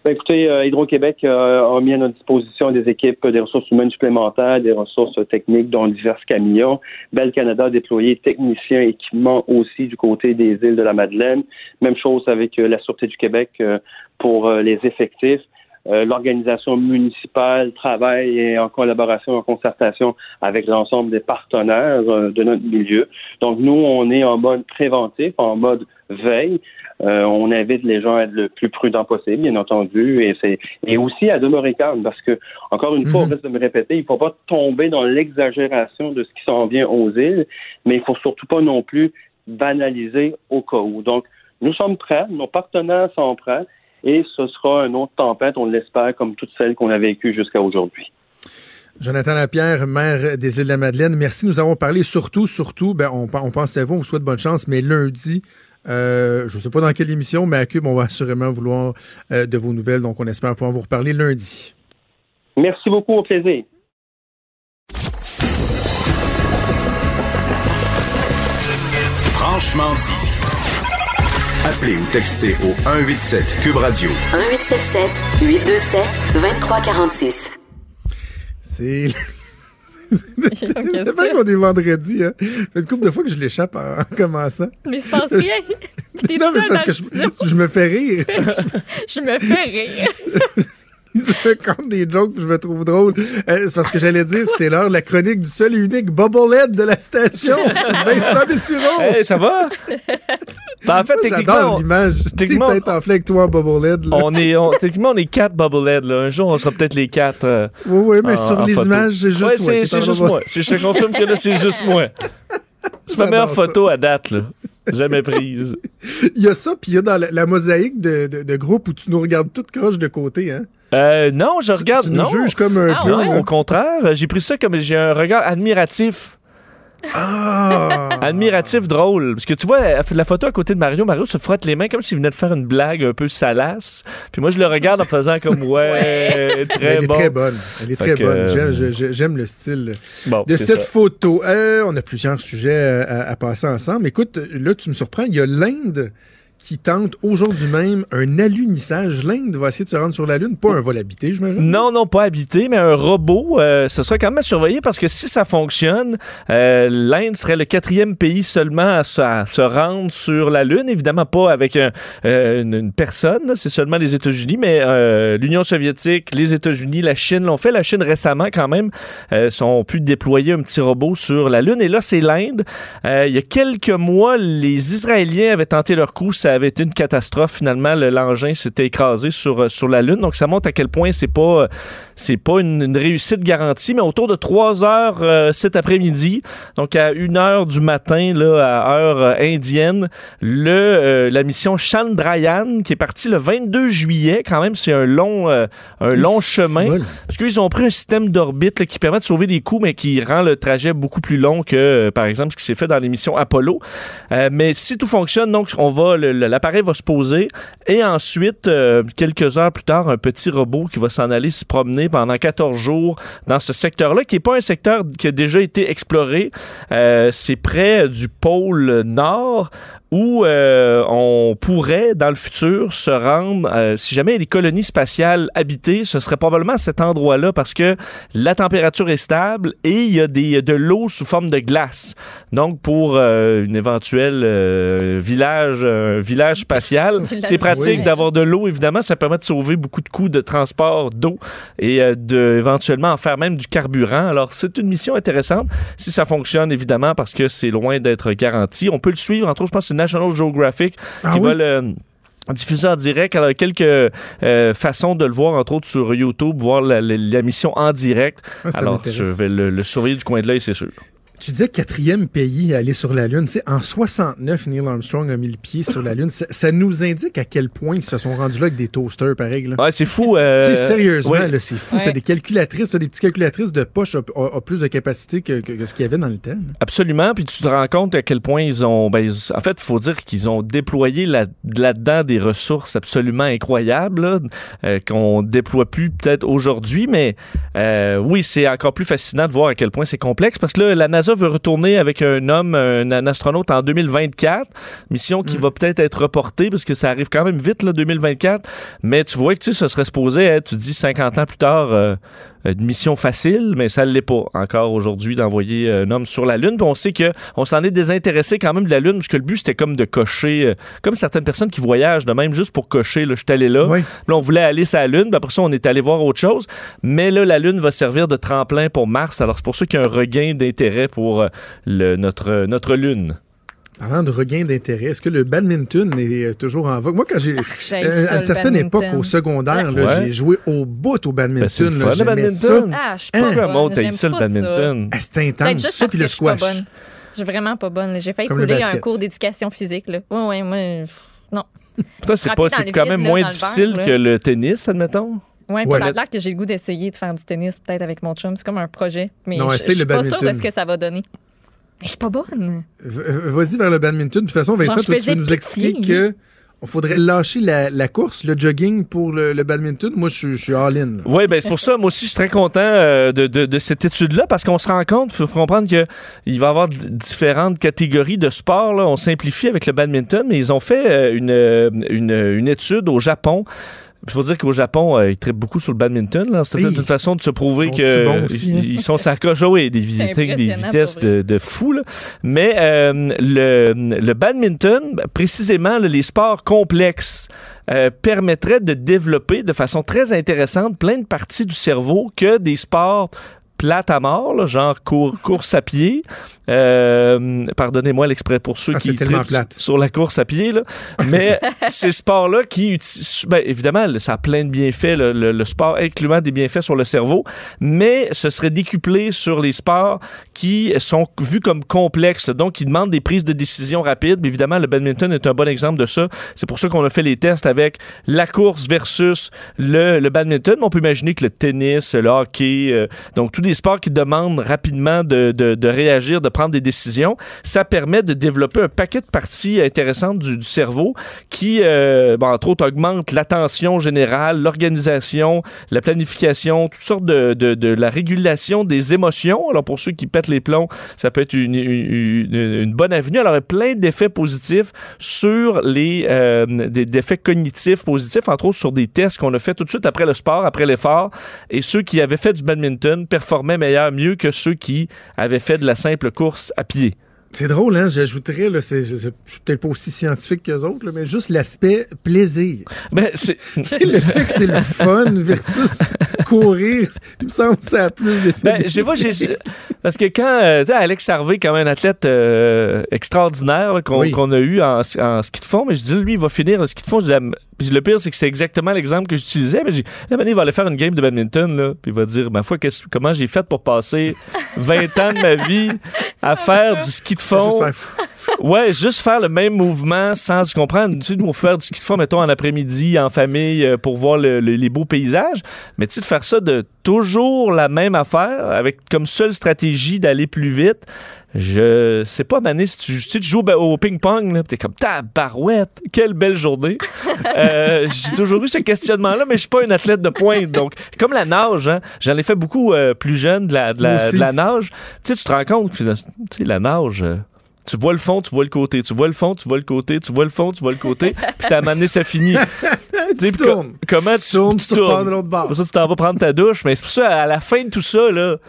Ben, écoutez, euh, Hydro-Québec euh, a mis à notre disposition des équipes, des ressources humaines supplémentaires, des ressources techniques, dont divers camions. Bel Canada a déployé techniciens, équipements aussi du côté des îles de la Madeleine. Même chose avec euh, la Sûreté du Québec pour les effectifs. L'organisation municipale travaille en collaboration, en concertation avec l'ensemble des partenaires de notre milieu. Donc, nous, on est en mode préventif, en mode veille. Euh, on invite les gens à être le plus prudent possible, bien entendu, et c'est et aussi à demeurer calme, parce que encore une fois, on mhm. risque de me répéter, il ne faut pas tomber dans l'exagération de ce qui s'en vient aux îles, mais il faut surtout pas non plus banaliser au cas où. Donc, nous sommes prêts, nos partenaires sont prêts, et ce sera une autre tempête, on l'espère, comme toutes celles qu'on a vécues jusqu'à aujourd'hui. Jonathan Lapierre, maire des Îles-de-la-Madeleine, merci. Nous avons parlé surtout, surtout, ben, on, on pense à vous, on vous souhaite bonne chance, mais lundi, euh, je ne sais pas dans quelle émission, mais à Cube, on va assurément vouloir euh, de vos nouvelles. Donc, on espère pouvoir vous reparler lundi. Merci beaucoup, au plaisir. Franchement dit. Appelez ou textez au 187 Cube Radio. 1877 827 2346. C'est c'est pas qu'on est vendredi, hein. fait une couple de fois que je l'échappe en, commençant. Mais se passe rien. non, mais c'est parce que je, me fais rire. je me fais rire. je me compte des jokes je me trouve drôle. Euh, c'est parce que j'allais dire, c'est l'heure de la chronique du seul et unique Bobblehead de la station. Vincent Dessureau. Hey, ça va? Ben, en fait, techniquement. L'image. Techniquement. Tête enflée avec toi, Bobblehead. On est, techniquement, on est quatre Bobblehead. Là. Un jour, on sera peut-être les quatre. Euh, oui, oui, mais sur les images, c'est juste ouais. C'est juste moi. Je te confirme que là, c'est juste moi. C'est ma meilleure photo à date, là. Jamais prise. il y a ça, puis il y a dans la, mosaïque de, de, groupe où tu nous regardes toutes croche de côté, hein? Euh, non, je regarde. Tu, tu nous juges comme un ah, peu. Au contraire, j'ai pris ça comme j'ai un regard admiratif Ah! Admiratif drôle. Parce que tu vois, elle fait la photo à côté de Mario. Mario se frotte les mains comme s'il venait de faire une blague un peu salace. Puis moi, je le regarde en faisant comme ouais, très Elle est bon. très bonne. Elle est Fait très que, bonne. euh, J'aime- le style Bon, de cette ça. photo. Euh, on a plusieurs sujets euh, à, à passer ensemble. Écoute, là, tu me surprends. Il y a l'Inde qui tente aujourd'hui même un alunissage. L'Inde va essayer de se rendre sur la Lune. Pas un vol habité, j'imagine. Non, non, pas habité, mais un robot. euh, ce serait quand même à surveiller parce que si ça fonctionne, euh, l'Inde serait le quatrième pays seulement à se, rendre sur la Lune. Évidemment pas avec euh, une, une personne, c'est seulement les États-Unis, mais euh, l'Union soviétique, les États-Unis, la Chine l'ont fait. La Chine récemment quand même euh, ont pu déployer un petit robot sur la Lune. Et là, c'est l'Inde. Il y a quelques mois, les Israéliens avaient tenté leur coup. Avait été une catastrophe. Finalement, le- l'engin s'était écrasé sur, euh, sur la Lune. Donc, ça montre à quel point c'est pas, euh, c'est pas une, une réussite garantie. Mais autour de 3 heures euh, cet après-midi, donc à 1 heure du matin, là, à heure euh, indienne, le, euh, la mission Chandrayaan, qui est partie le 22 juillet, quand même, c'est un long, un long chemin. bol. Parce qu'ils ont pris un système d'orbite qui permet de sauver des coûts, mais qui rend le trajet beaucoup plus long que, par exemple, ce qui s'est fait dans l'émission Apollo. Mais si tout fonctionne, donc, on va, le- l'appareil va se poser et ensuite, euh, quelques heures plus tard, un petit robot qui va s'en aller se promener pendant 14 jours dans ce secteur-là, qui n'est pas un secteur qui a déjà été exploré. Euh, c'est près du pôle nord où euh, on pourrait, dans le futur, se rendre, euh, si jamais il y a des colonies spatiales habitées, ce serait probablement cet endroit-là parce que la température est stable et il y a des, de l'eau sous forme de glace. Donc, pour euh, une éventuelle euh, village, un village spatial, c'est pratique Oui. d'avoir de l'eau, évidemment. Ça permet de sauver beaucoup de coûts de transport d'eau et euh, de éventuellement en faire même du carburant. Alors, c'est une mission intéressante si ça fonctionne, évidemment, parce que c'est loin d'être garanti. On peut le suivre, entre autres, je pense National Geographic Ah qui oui? va le diffuser en direct. Alors, quelques euh, façons de le voir, entre autres sur YouTube, voir la, la- la mission en direct. Ah, Alors, je vais le, le surveiller du coin de l'œil, c'est sûr. Tu disais quatrième pays à aller sur la Lune. Tu sais, en 69, Neil Armstrong a mis le pied sur la Lune. Ça, ça nous indique à quel point ils se sont rendus là avec des toasters, pareil. Là. Ouais, c'est fou. euh, Tu sais, sérieusement, ouais. là, c'est fou. Ouais. C'est des calculatrices, des petites calculatrices de poche ont, plus de capacité que, que- que ce qu'il y avait dans le temps. là. Absolument. Puis tu te rends compte à quel point ils ont. Ben, ils- en fait, il faut dire qu'ils ont déployé là- là-dedans des ressources absolument incroyables euh, qu'on déploie plus peut-être aujourd'hui. Mais euh, oui, c'est encore plus fascinant de voir à quel point c'est complexe parce que là, la NASA veut retourner avec un homme, un, un astronaute en 2024. Mission qui va peut-être être reportée parce que ça arrive quand même vite, là, 2024. Mais tu vois que tu sais, serait supposé être, tu dis 50 ans plus tard. euh, une mission facile, mais ça ne l'est pas encore aujourd'hui d'envoyer euh, un homme sur la Lune. Puis on sait que on s'en est désintéressé quand même de la Lune, parce que le but c'était comme de cocher, euh, comme certaines personnes qui voyagent de même juste pour cocher. Là, je suis allé là. Oui. Puis là, on voulait aller sur la Lune, puis après ça, on est allé voir autre chose. Mais là, la Lune va servir de tremplin pour Mars. Alors c'est pour ça qu'il y a un regain d'intérêt pour euh, le, notre, notre Lune. Parlant de regain d'intérêt, est-ce que le badminton est euh, toujours en vogue? Moi, quand j'ai. Euh, à une certaine badminton. époque, au secondaire, Ouais. j'ai joué au bout au badminton. Ben, le badminton. Ah, je suis Hein? pas Pourquoi bonne. J'aime ça le badminton? Ah, C'est intense. juste Ça, puis le je suis pas squash. bonne. Je suis vraiment pas bonne. J'ai failli Comme couler un cours d'éducation physique. Là. Ouais, ouais, moi, non. Putain, c'est quand même moins difficile que le tennis, admettons? Ouais, puis Ouais. ça a l'air que j'ai le goût d'essayer de faire du tennis, peut-être avec mon chum. C'est comme un projet. Mais Non, je, suis pas sûre de ce que ça va donner. Mais je suis pas bonne. V- euh, Vas-y vers le badminton. De toute façon, Vincent, Genre, toi, tu veux nous expliquer que on faudrait lâcher la, la course, le jogging pour le, le badminton. Moi, je, suis- je suis all-in. Oui, ben c'est pour ça, moi aussi, je suis très content euh, de, de- de cette étude-là parce qu'on se rend compte, il faut comprendre qu'il va y avoir différentes catégories de sports. là. On simplifie avec le badminton, mais ils ont fait euh, une, euh, une, une étude au Japon. Il faut dire qu'au Japon, euh, ils traitent beaucoup sur le badminton. C'est peut-être une façon de se prouver aussi, hein? sont sacoches. Oui, des, des vitesses de, de fou. là. Mais euh, le, le badminton, ben, précisément, là, les sports complexes euh, permettraient de développer de façon très intéressante plein de parties du cerveau que des sports plates à mort, là, genre cour- course à pied. Euh, Pardonnez-moi l'exprès pour ceux Ah, qui sur la course à pied. Là. Mais ces sports-là qui utilisent... Ben, évidemment, ça a plein de bienfaits, le, le- le sport, incluant des bienfaits sur le cerveau, mais ce serait décuplé sur les sports qui sont vus comme complexes, donc qui demandent des prises de décision rapides. Mais évidemment, le badminton est un bon exemple de ça. C'est pour ça qu'on a fait les tests avec la course versus le, le badminton. Mais on peut imaginer que le tennis, le hockey, euh, donc tous des les sports qui demandent rapidement de, de, réagir, de prendre des décisions, ça permet de développer un paquet de parties intéressantes du, cerveau qui, euh, bon, entre autres, augmente l'attention générale, l'organisation, la planification, toutes sortes de, la régulation des émotions. Alors, pour ceux qui pètent les plombs, ça peut être une, bonne avenue. Alors, il y a plein d'effets positifs sur les euh, des, effets cognitifs positifs, entre autres sur des tests qu'on a fait tout de suite après le sport, après l'effort. Et ceux qui avaient fait du badminton performaient meilleur, mieux que ceux qui avaient fait de la simple course à pied. C'est drôle, hein? J'ajouterais, là, c'est, je suis peut-être pas aussi scientifique qu'eux autres, mais juste l'aspect plaisir. Ben, c'est... le fait que c'est le fun versus courir, il me semble que ça a plus d'effet. Ben, j'ai pas, j'ai, parce que quand, euh, tu sais, Alex Harvey, comme un athlète euh, extraordinaire qu'on, a eu en, ski de fond, mais je dis, lui, il va finir le ski de fond. Je dis, puis le pire, c'est que c'est exactement l'exemple que j'utilisais. Mais j'ai, là, il va aller faire une game de badminton, là, puis il va dire, ma foi, comment j'ai fait pour passer 20 ans de ma vie à faire du ski de fond? ouais, juste faire le même mouvement sans comprendre. Tu sais, nous, faire du ski de fond, mettons, en après-midi, en famille, euh, pour voir les beaux paysages. Mais tu sais, de faire ça de toujours la même affaire, avec comme seule stratégie d'aller plus vite. Je sais pas, Mané, si tu, tu joues au ping-pong, t'es comme ta barouette, quelle belle journée. Euh, j'ai toujours eu ce questionnement-là, mais je suis pas une athlète de pointe. Donc, comme la nage, hein, j'en ai fait beaucoup euh, plus jeune de la, de la, nage. Tu sais, tu te rends compte que la nage. Euh, tu vois le fond, tu vois le côté, tu vois le fond, tu vois le côté, tu vois le fond, tu vois le côté, puis t'as amené ça finit. tu tournes. comment tu, tournes, tu, tournes? de l'autre bord. Pour ça, tu t'en vas prendre ta douche, mais c'est pour ça, à la fin de tout ça, là, tu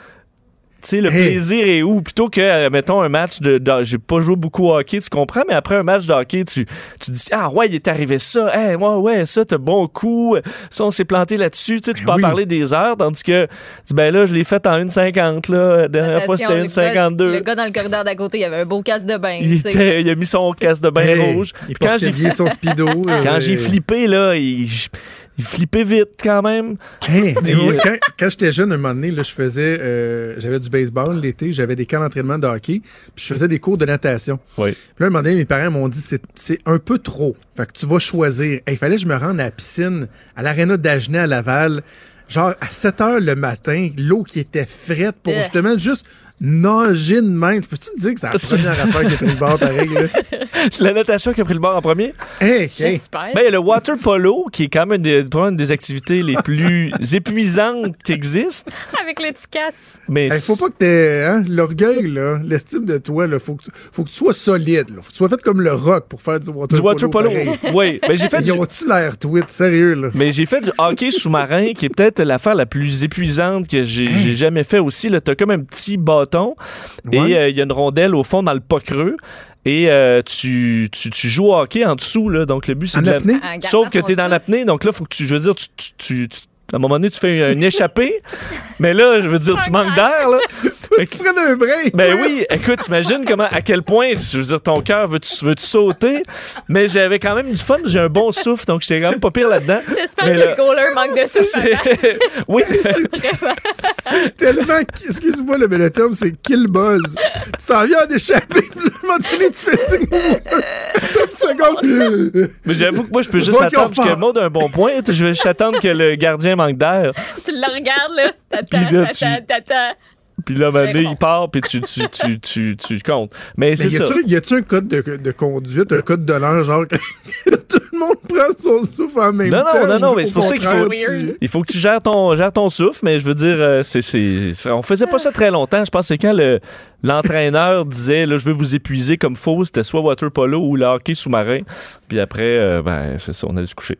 sais, le plaisir est où? Plutôt que, euh, mettons, un match de. j'ai pas joué beaucoup au hockey, tu comprends, mais après un match de hockey, tu, tu dis Ah, ouais, il est arrivé ça. Hey, ouais, ouais, ça, t'as bon coup. Ça, on s'est planté là-dessus. Tu sais, tu ben peux en parler des heures, tandis que, ben là, je l'ai fait en 1,50, là. La dernière fois, c'était 1,52. Le gars dans le corridor d'à côté, il avait un beau casque de bain. Il, il a mis son casque de bain rouge. Il quand j'ai son speedo. quand j'ai flippé, là, il il flippait vite quand même. Euh, quand, j'étais jeune, un moment donné, là, je faisais, euh, j'avais du baseball l'été, j'avais des camps d'entraînement de hockey, puis je faisais des cours de natation. Oui. Puis là, un moment donné, mes parents m'ont dit c'est un peu trop. Fait que tu vas choisir. Il fallait que je me rende à la piscine, à l'aréna d'Agenais à Laval, genre à 7 heures le matin, l'eau qui était frette pour euh. justement juste nager de même. Peux-tu te dire que c'est la première affaire qui a pris le bord, pareil? c'est la natation qui a pris le bord en premier? J'espère. Ben, le water polo, qui est quand même une des, une des activités les plus épuisantes qui existent. Avec l'étiquette. Mais il faut pas que t'aies hein, l'orgueil, l'estime de toi. Il faut, que tu, faut que tu sois solide. Faut que tu sois fait comme le rock pour faire du water du Water polo. Oui. Ben, j'ai fait Ils ont-tu l'air tweet? Sérieux, là? Mais j'ai fait du hockey sous-marin, qui est peut-être l'affaire la plus épuisante que j'ai jamais fait aussi. T'as comme un petit bâton et euh, il y a une rondelle au fond dans le pas creux. Et euh, tu, tu, joues au hockey en dessous, là. Donc, le but, c'est de. L'apnée? Sauf que tu es dans l'apnée. Donc, là, faut que tu. Je veux dire, tu, à un moment donné, tu fais une échappée. mais là, je veux dire, tu manques d'air, là. tu prennes un break. Ben oui, écoute, imagine comment, à quel point, je veux dire, ton cœur veut-tu veut sauter. Mais j'avais quand même du fun, j'ai un bon souffle, donc j'étais quand même pas pire là-dedans. J'espère que le goaler manque de souffle. oui. C'est tellement, excuse-moi, le, mais terme, c'est kill buzz. Tu t'en viens d'échapper, moment donné, tu fais signe. 30 secondes. Mais j'avoue que moi, je peux juste attendre jusqu'à le monde un bon point. Je vais juste attendre que le gardien manque d'air. Tu le regardes, là. Tata, tata, tata. Puis là, ben, il part, puis tu, tu, tu, tu, tu comptes. Mais, c'est ça. Y a-tu un code de, de, conduite, un code de l'an, genre que tout le monde prend son souffle en même non, temps? Non, non, non, mais c'est pour ça qu'il faut, il faut que tu gères ton, gères ton souffle, mais je veux dire, euh, c'est, c'est, on faisait pas ça très longtemps. Je pense que c'est quand le, l'entraîneur disait, là, je veux vous épuiser comme faux, c'était soit water polo ou le hockey sous-marin. Puis après, euh, ben, c'est ça, on a dû se coucher.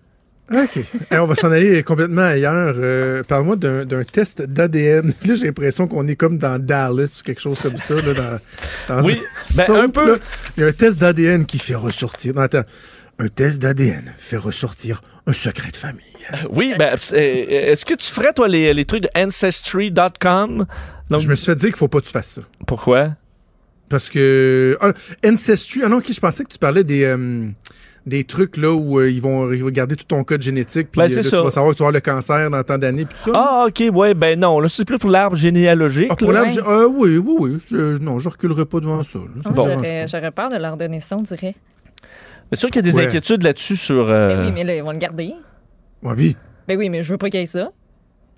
OK. on va s'en aller complètement ailleurs. Euh, parle-moi d'un test d'ADN. Là, j'ai l'impression qu'on est comme dans Dallas ou quelque chose comme ça. Là, dans, oui, ben, un peu. Il y a un test d'ADN qui fait ressortir. Non, attends. Un test d'ADN fait ressortir un secret de famille. Euh, oui, ben, euh, est-ce que tu ferais, toi, les, les trucs de Ancestry.com? Je me suis fait dire qu'il faut pas que tu fasses ça. Pourquoi? Parce que. Ah, Ancestry. Ah non, ok, je pensais que tu parlais des des trucs là où euh, ils, vont, regarder tout ton code génétique puis ben, euh, tu vas savoir que tu vas avoir le cancer dans tant d'années puis tout ça. Ah OK, ouais, ben non, là c'est plus pour l'arbre généalogique. Ah, pour l'arbre ah, oui, oui, oui, je, non, je reculerai pas devant ça. Bon. J'aurais peur de leur donner ça, on dirait. C'est sûr qu'il y a des inquiétudes là-dessus sur euh, ben oui, mais là ils vont le garder. Ouais, oui. Ben oui, mais je veux pas qu'il y ait ça.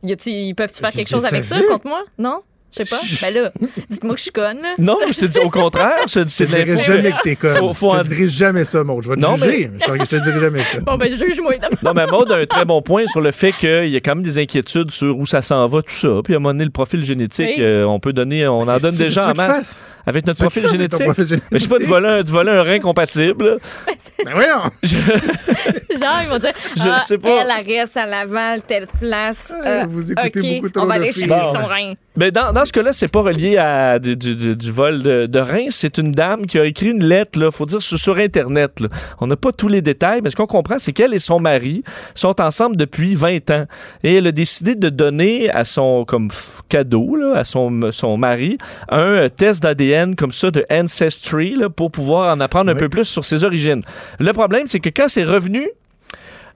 Y ils peuvent-tu faire quelque chose avec ça contre moi? Non? Je sais pas. Ben là, dites-moi que je suis conne. Là. Non, je te dis au contraire. Je, je te dirai jamais que t'es conne. Faut, faut je te dirai jamais ça, Maud. Je vais te non, juger. Mais... Je, te, te dirai jamais ça. Bon, ben, juge-moi Non, mais Maud a un très bon point sur le fait qu'il y a quand même des inquiétudes sur où ça s'en va, tout ça. Puis à un moment donné, le profil génétique, euh, on peut donner, on en donne déjà en masse. Avec notre profil génétique. Profil génétique. Mais je sais pas, de voler, un, de voler un rein compatible. ben voyons! Genre, ils vont dire, je ah, sais pas. elle, reste à Laval, telle place. Euh, vous écoutez okay, beaucoup trop on va aller chercher son rein. Mais dans, dans ce cas-là, c'est pas relié à du, du, du vol de, de reins. C'est une dame qui a écrit une lettre, là, faut dire, sur, sur Internet. Là. On n'a pas tous les détails, mais ce qu'on comprend, c'est qu'elle et son mari sont ensemble depuis 20 ans. Et elle a décidé de donner à son comme cadeau, là, à son, son mari, un test d'ADN comme ça de Ancestry là, pour pouvoir en apprendre un peu plus sur ses origines. Le problème, c'est que quand c'est revenu,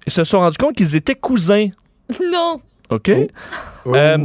ils se sont rendus compte qu'ils étaient cousins. Non! OK? Oh. Euh,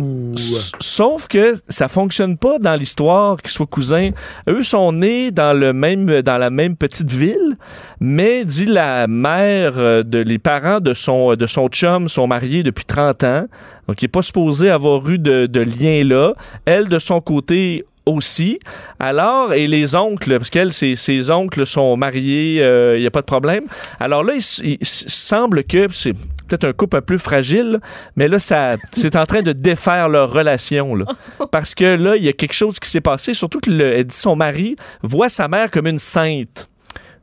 sauf que ça fonctionne pas dans l'histoire qu'ils soient cousins. Eux sont nés dans le même dans la même petite ville, mais dit la mère euh, de les parents de son de son chum sont mariés depuis 30 ans. Donc il est pas supposé avoir eu de, de lien là. Elle de son côté aussi. Alors, et les oncles, parce qu'elle, ses, ses oncles sont mariés, il euh, n'y a pas de problème. Alors là, il, semble que c'est peut-être un couple un peu fragile, mais là, ça, c'est en train de défaire leur relation. Là. Parce que là, il y a quelque chose qui s'est passé, surtout que dit son mari voit sa mère comme une sainte.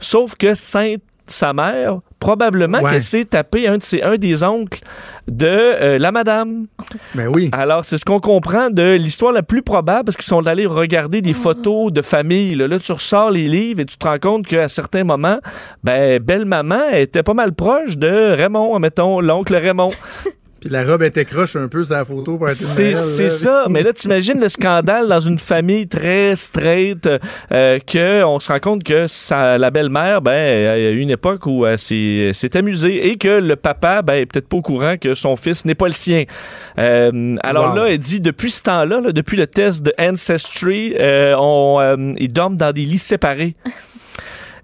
Sauf que sainte sa mère, probablement qu'elle s'est tapé un, de ses, un des oncles de euh, la madame. Ben oui. Alors, c'est ce qu'on comprend de l'histoire la plus probable, parce qu'ils sont allés regarder des photos de famille. Là, tu ressors les livres et tu te rends compte qu'à certains moments, ben, belle-maman était pas mal proche de Raymond, mettons, l'oncle Raymond. Puis la robe était croche un peu sa photo pour être C'est ça. Mais là, t'imagines le scandale dans une famille très straight euh, que on se rend compte que sa, la belle-mère, ben, il y a eu une époque où elle s'est amusée et que le papa, ben, est peut-être pas au courant que son fils n'est pas le sien. Euh, alors là, elle dit depuis ce temps-là, depuis le test de Ancestry, euh, on, euh, ils dorment dans des lits séparés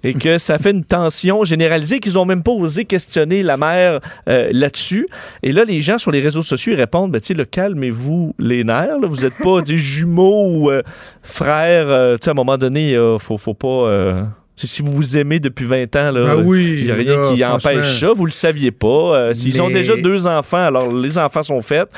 et que ça fait une tension généralisée qu'ils ont même pas osé questionner la mère euh, là-dessus. Et là, les gens sur les réseaux sociaux répondent, ben, tu sais, calmez-vous les nerfs, vous n'êtes pas des jumeaux ou euh, frères. Euh, tu sais, à un moment donné, il faut, faut pas... Si vous vous aimez depuis 20 ans, il n'y a rien qui empêche ça. Vous le saviez pas. Ils ont déjà deux enfants, alors les enfants sont faits,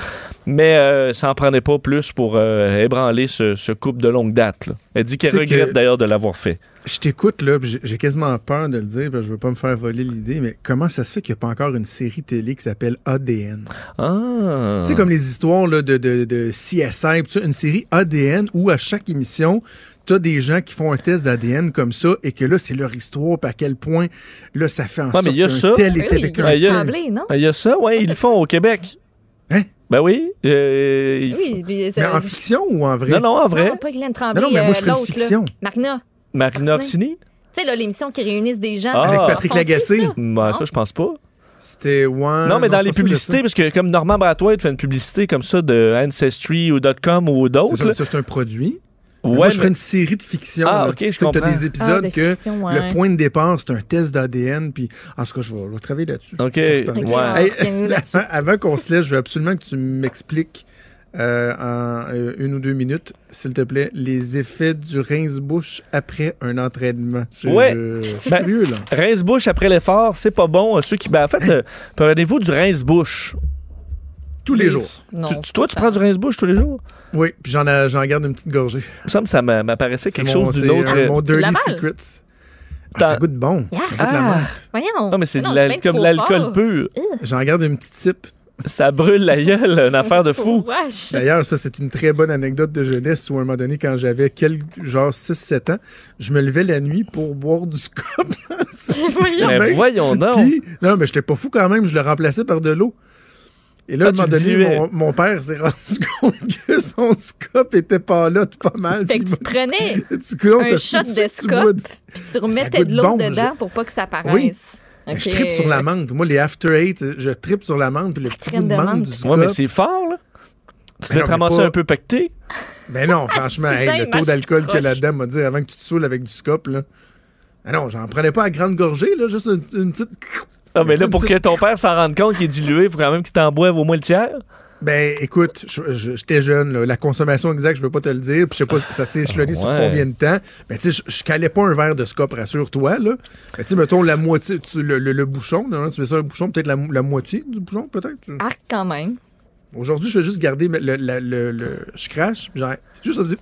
mais ça n'en prenait pas plus pour ébranler ce, couple de longue date. Elle dit qu'elle regrette d'ailleurs de l'avoir fait je t'écoute, là, j'ai quasiment peur de le dire, je veux pas me faire voler l'idée, mais comment ça se fait qu'il n'y a pas encore une série télé qui s'appelle ADN? Ah! Tu sais, comme les histoires là, de, de, de CSI, une série ADN où à chaque émission, tu as des gens qui font un test d'ADN comme ça et que là, c'est leur histoire, puis à quel point, là, ça fait en sorte qu'un tel est avec un tel. Il y a ça, oui, ils le font au Québec. Hein? Ben oui. Euh, oui mais en fiction ou en vrai? Non, non, en vrai. Non, pas Glenn Tremblay, non, non, mais moi, je fais une fiction. Marina. Marina Orsini? Tu sais, l'émission qui réunissent des gens. Avec ah. Patrick Lagacé. Ça? Ben, ça, je pense pas. C'était one. Non, mais dans les publicités, parce que comme Normand Bratois fait une publicité comme ça de Ancestry ou .com ou d'autres. Ça, c'est un produit. Ouais, Moi, je ferais une série de fiction. Ah, ok, je comprends. Tu as des épisodes ah, que le point de départ, c'est un test d'ADN. Puis, en tout cas, je vais, travailler là-dessus. OK. Ouais. avant qu'on se laisse, je veux absolument que tu m'expliques euh, en euh, une ou deux minutes, s'il te plaît, les effets du rince-bouche après un entraînement. Oui. Ben, rince-bouche après l'effort, c'est pas bon. Ceux qui, ben, en fait, euh, prenez-vous du rince-bouche? Tous les jours. Non, toi, tu prends du rince-bouche tous les jours? Oui, puis j'en, garde une petite gorgée. Ça me ça m'apparaissait quelque chose d'une autre. C'est mon dirty secret. Ah, ça goûte bon. Ah. Voyons. Non, mais c'est comme l'alcool pur. J'en garde une petite sip ça brûle la gueule, une affaire de fou. D'ailleurs, ça, c'est une très bonne anecdote de jeunesse où, à un moment donné, quand j'avais quelques, genre 6-7 ans, je me levais la nuit pour boire du scotch. voyons. Mais voyons donc. non, mais j'étais pas fou quand même, je le remplaçais par de l'eau. Et là, à un moment donné, mon, père s'est rendu compte que son scope était pas là, pas mal. Fait que tu prenais un shot de scope, puis tu remettais de l'eau dedans pour pas que ça paraisse. Je tripe sur la menthe. Moi, les After Eight, je tripe sur la menthe, puis le petit goût de menthe du scope. Ouais, mais c'est fort, là. Tu ben te ramasser un peu pacté? Ben non, franchement, le taux d'alcool qu'il y a là-dedans m'a dit avant que tu te saoules avec du scope, là. Ben non, j'en prenais pas à grande gorgée, là, juste une, petite. Ah, mais là, pour que ton père s'en rende compte qu'il est dilué, il faut quand même qu'il t'en boive au moins le tiers. Ben, écoute, j'étais jeune, La consommation exacte, je peux pas te le dire. Puis je sais pas, ça s'est échelonné sur combien de temps. Mais tu sais, je calais pas un verre de scop, rassure-toi, là. Mais tu sais, mettons la moitié, le, bouchon, tu mets ça un bouchon, peut-être la, moitié du bouchon, peut-être. Arc quand même. Aujourd'hui, je vais juste garder le, le, je crache, j'arrête. Juste ça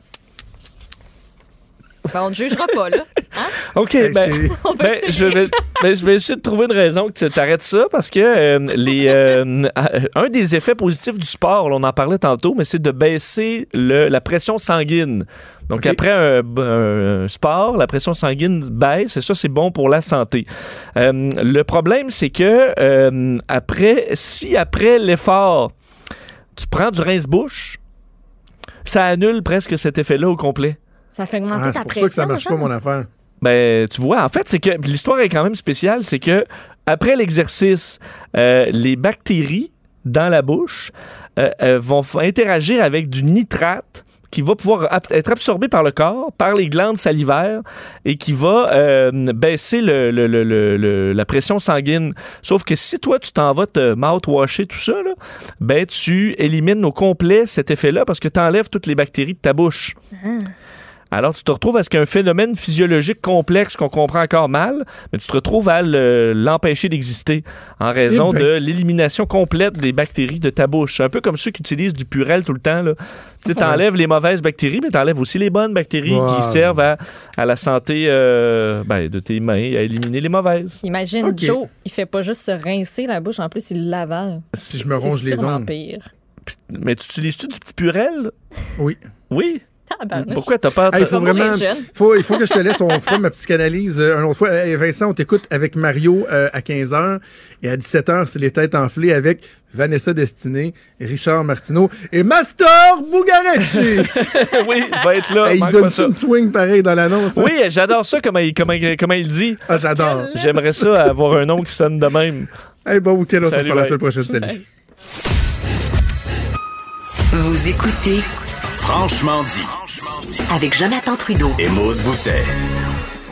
ben, on ne jugera pas, là. Hein? OK, ben, ben, je, vais, ben, je vais essayer de trouver une raison que tu t'arrêtes ça parce que euh, les, euh, un des effets positifs du sport, on en parlait tantôt, mais c'est de baisser le, la pression sanguine. Donc, après un, sport, la pression sanguine baisse et ça, c'est bon pour la santé. Euh, le problème, c'est que après, si après l'effort, tu prends du rince-bouche, ça annule presque cet effet-là au complet. Ça fait augmenter ah, ta pression. C'est pour ça que ça marche pas, mon affaire. Ben, tu vois, en fait, c'est que l'histoire est quand même spéciale. C'est que après l'exercice, euh, les bactéries dans la bouche euh, euh, vont interagir avec du nitrate qui va pouvoir être absorbé par le corps, par les glandes salivaires et qui va baisser le, la pression sanguine. Sauf que si toi, tu t'en vas te mouthwasher, tout ça, là, ben, tu élimines au complet cet effet-là parce que tu enlèves toutes les bactéries de ta bouche. Ah. Alors, tu te retrouves à ce qu'un phénomène physiologique complexe qu'on comprend encore mal, mais tu te retrouves à l'empêcher d'exister en raison eh ben. de l'élimination complète des bactéries de ta bouche. Un peu comme ceux qui utilisent du purel tout le temps. Tu enlèves les mauvaises bactéries, mais tu enlèves aussi les bonnes bactéries qui servent à, la santé euh, ben, de tes mains, à éliminer les mauvaises. Imagine Joe, il fait pas juste se rincer la bouche, en plus, il l'avale. Si je me ronge les ongles. pire. Mais tu utilises-tu du petit purel? Oui. Oui? Pourquoi t'as pas... il faut vraiment... Faut, il faut que je te laisse, on fera ma psychanalyse euh, une autre fois. Vincent, on t'écoute avec Mario euh, à 15h et à 17h, c'est les têtes enflées avec Vanessa Destinée, Richard Martineau et Master Bugarecci. oui, il va être là. il donne une swing pareil dans l'annonce. Hein? Oui, j'adore ça, comment il, comment, comment il dit. Ah, j'adore. J'aimerais ça avoir un nom qui sonne de même. Hey, bon week-end, on se revoit la semaine prochaine. Salut. Vous écoutez Franchement dit avec Jonathan Trudeau et Maude Boutet.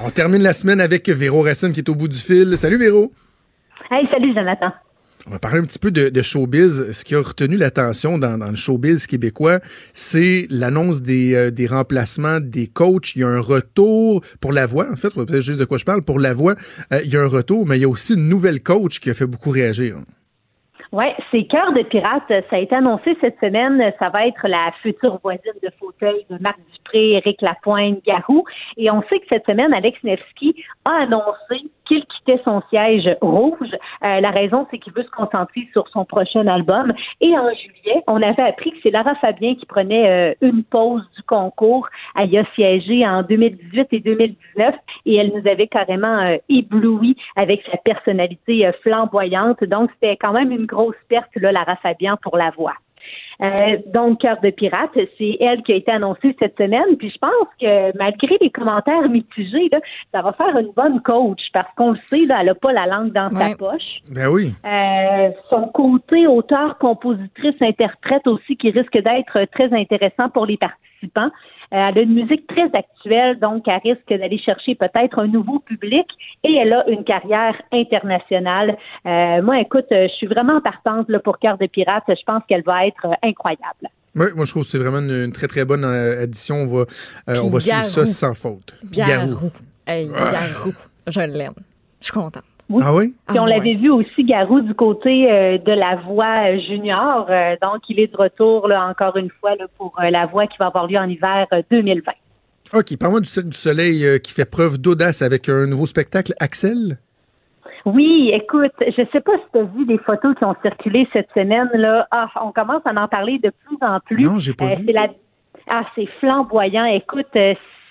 On termine la semaine avec Véro Racine qui est au bout du fil. Salut Véro. Hey, salut Jonathan. On va parler un petit peu de, showbiz. Ce qui a retenu l'attention dans, le showbiz québécois, c'est l'annonce des, euh, des, remplacements des coachs. Il y a un retour pour la voix. En fait, peut-être juste de quoi je parle. Pour la voix, euh, il y a un retour, mais il y a aussi une nouvelle coach qui a fait beaucoup réagir. Oui, c'est Cœur de pirate. Ça a été annoncé cette semaine. Ça va être la future voisine de fauteuil de Marc Dupré, Éric Lapointe, Garou. Et on sait que cette semaine, Alex Nevsky a annoncé qu'il quittait son siège rouge. Euh, la raison, c'est qu'il veut se concentrer sur son prochain album. Et en juillet, on avait appris que c'est Lara Fabien qui prenait euh, une pause du concours. Elle y a siégé en 2018 et 2019 et elle nous avait carrément euh, ébloui avec sa personnalité flamboyante. Donc, c'était quand même une grosse perte, là, Lara Fabien, pour la voix. Euh, donc, Cœur de pirate, c'est elle qui a été annoncée cette semaine. Puis je pense que malgré les commentaires mitigés, ça va faire une bonne coach parce qu'on le sait, elle n'a pas la langue dans sa poche. Ben oui. Euh, son côté auteur, compositrice, interprète aussi qui risque d'être très intéressant pour les participants. Euh, elle a une musique très actuelle, donc elle risque d'aller chercher peut-être un nouveau public et elle a une carrière internationale. Euh, moi, écoute, je suis vraiment partante là, pour Cœur de Pirate. Je pense qu'elle va être incroyable. Oui, moi je trouve que c'est vraiment une, très très bonne euh, addition. On va, on va suivre ça sans faute. Garou. Hey, Garou. Je l'aime. Je suis contente. Ah oui? Puis on ah l'avait vu aussi, Garou, du côté euh, de la voix euh, junior. Euh, donc, il est de retour, là, encore une fois, là, pour la voix qui va avoir lieu en hiver 2020. OK. Parle-moi du Cirque du Soleil qui fait preuve d'audace avec un nouveau spectacle, Axel. Oui, écoute, je sais pas si tu as vu des photos qui ont circulé cette semaine. là. Ah, on commence à en parler de plus en plus. Non, j'ai pas vu. Ah, c'est flamboyant. Écoute,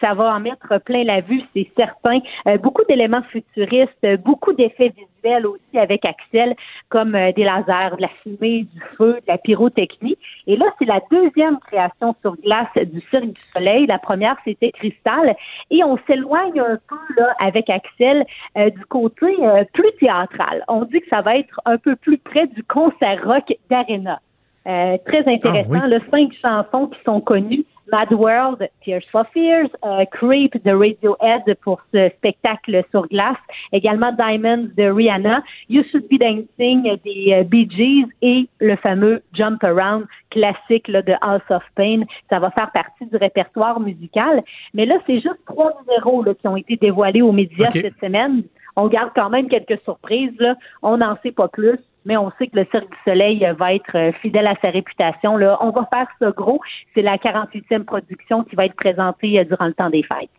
ça va en mettre plein la vue, c'est certain. Euh, beaucoup d'éléments futuristes, beaucoup d'effets visuels aussi avec Axel, comme euh, des lasers, de la fumée, du feu, de la pyrotechnie. Et là, c'est la deuxième création sur glace du Cirque du Soleil. La première, c'était Cristal. Et on s'éloigne un peu là avec Axel euh, du côté plus théâtral. On dit que ça va être un peu plus près du concert rock d'Arena. très intéressant, ah, cinq chansons qui sont connues Mad World, Tears for Fears, euh, Creep de Radiohead pour ce spectacle sur glace, également Diamonds de Rihanna, You Should Be Dancing des euh, Bee Gees et le fameux Jump Around classique là, de House of Pain. Ça va faire partie du répertoire musical. Mais là, c'est juste trois numéros là, qui ont été dévoilés aux médias cette semaine. On garde quand même quelques surprises. Là. On n'en sait pas plus mais on sait que le Cirque du Soleil va être euh, fidèle à sa réputation. Là. On va faire ce gros. C'est la 48e production qui va être présentée euh, durant le temps des fêtes.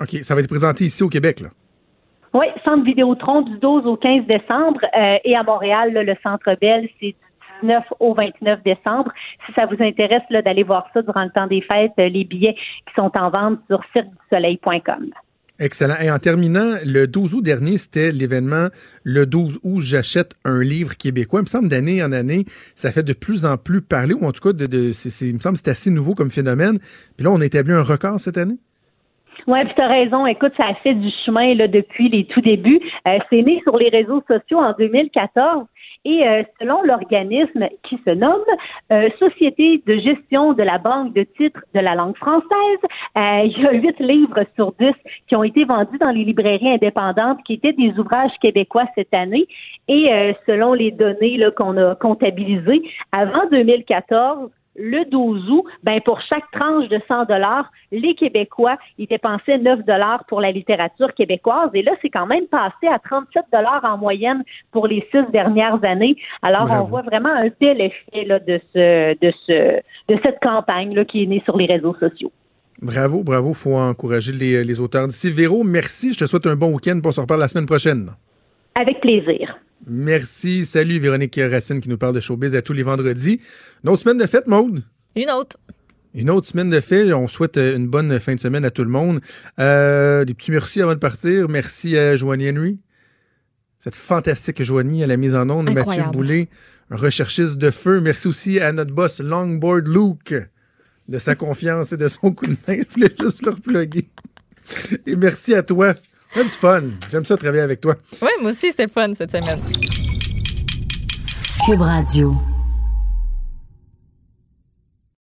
OK. Ça va être présenté ici au Québec, là? Oui, Centre Vidéotron du 12 au 15 décembre euh, et à Montréal, le Centre Bell, c'est du 19 au 29 décembre. Si ça vous intéresse d'aller voir ça durant le temps des fêtes, les billets qui sont en vente sur cirquedusoleil.com. Excellent. Et en terminant, le 12 août dernier, c'était l'événement le 12 août, j'achète un livre québécois. Il me semble d'année en année, ça fait de plus en plus parler, ou en tout cas, de, il me semble que c'est assez nouveau comme phénomène. Puis là, on a établi un record cette année. Oui, puis tu as raison. Écoute, ça a fait du chemin là, depuis les tout débuts. Euh, c'est né sur les réseaux sociaux en 2014. Et euh, selon l'organisme qui se nomme euh, Société de gestion de la banque de titres de la langue française, euh, il y a huit livres sur dix qui ont été vendus dans les librairies indépendantes qui étaient des ouvrages québécois cette année. Et selon les données qu'on a comptabilisées, avant 2014, le 12 août, ben pour chaque tranche de 100 dollars, les Québécois, ils dépensaient 9 dollars pour la littérature québécoise. Et là, c'est quand même passé à 37 dollars en moyenne pour les six dernières années. Alors, on voit vraiment un tel effet là, de, ce, de, ce, de cette campagne là, qui est née sur les réseaux sociaux. Bravo, bravo. faut encourager les, les auteurs d'ici. Véro, merci. Je te souhaite un bon week-end pour se reparler la semaine prochaine. Avec plaisir. Merci. Salut Véronique Racine qui nous parle de showbiz à tous les vendredis. Une autre semaine de fête, Maude? Une autre. Une autre semaine de fête. On souhaite euh, une bonne fin de semaine à tout le monde. Euh, des petits merci avant de partir. Merci à Joanie Henry. Cette fantastique Joanie à la mise en onde. Mathieu Boulay, un recherchiste de feu. Merci aussi à notre boss Longboard Luke de sa confiance et de son coup de main. Je voulais juste le. Et merci à toi. C'est du fun. J'aime ça travailler avec toi. Oui, moi aussi, c'est fun cette semaine. Cube Radio.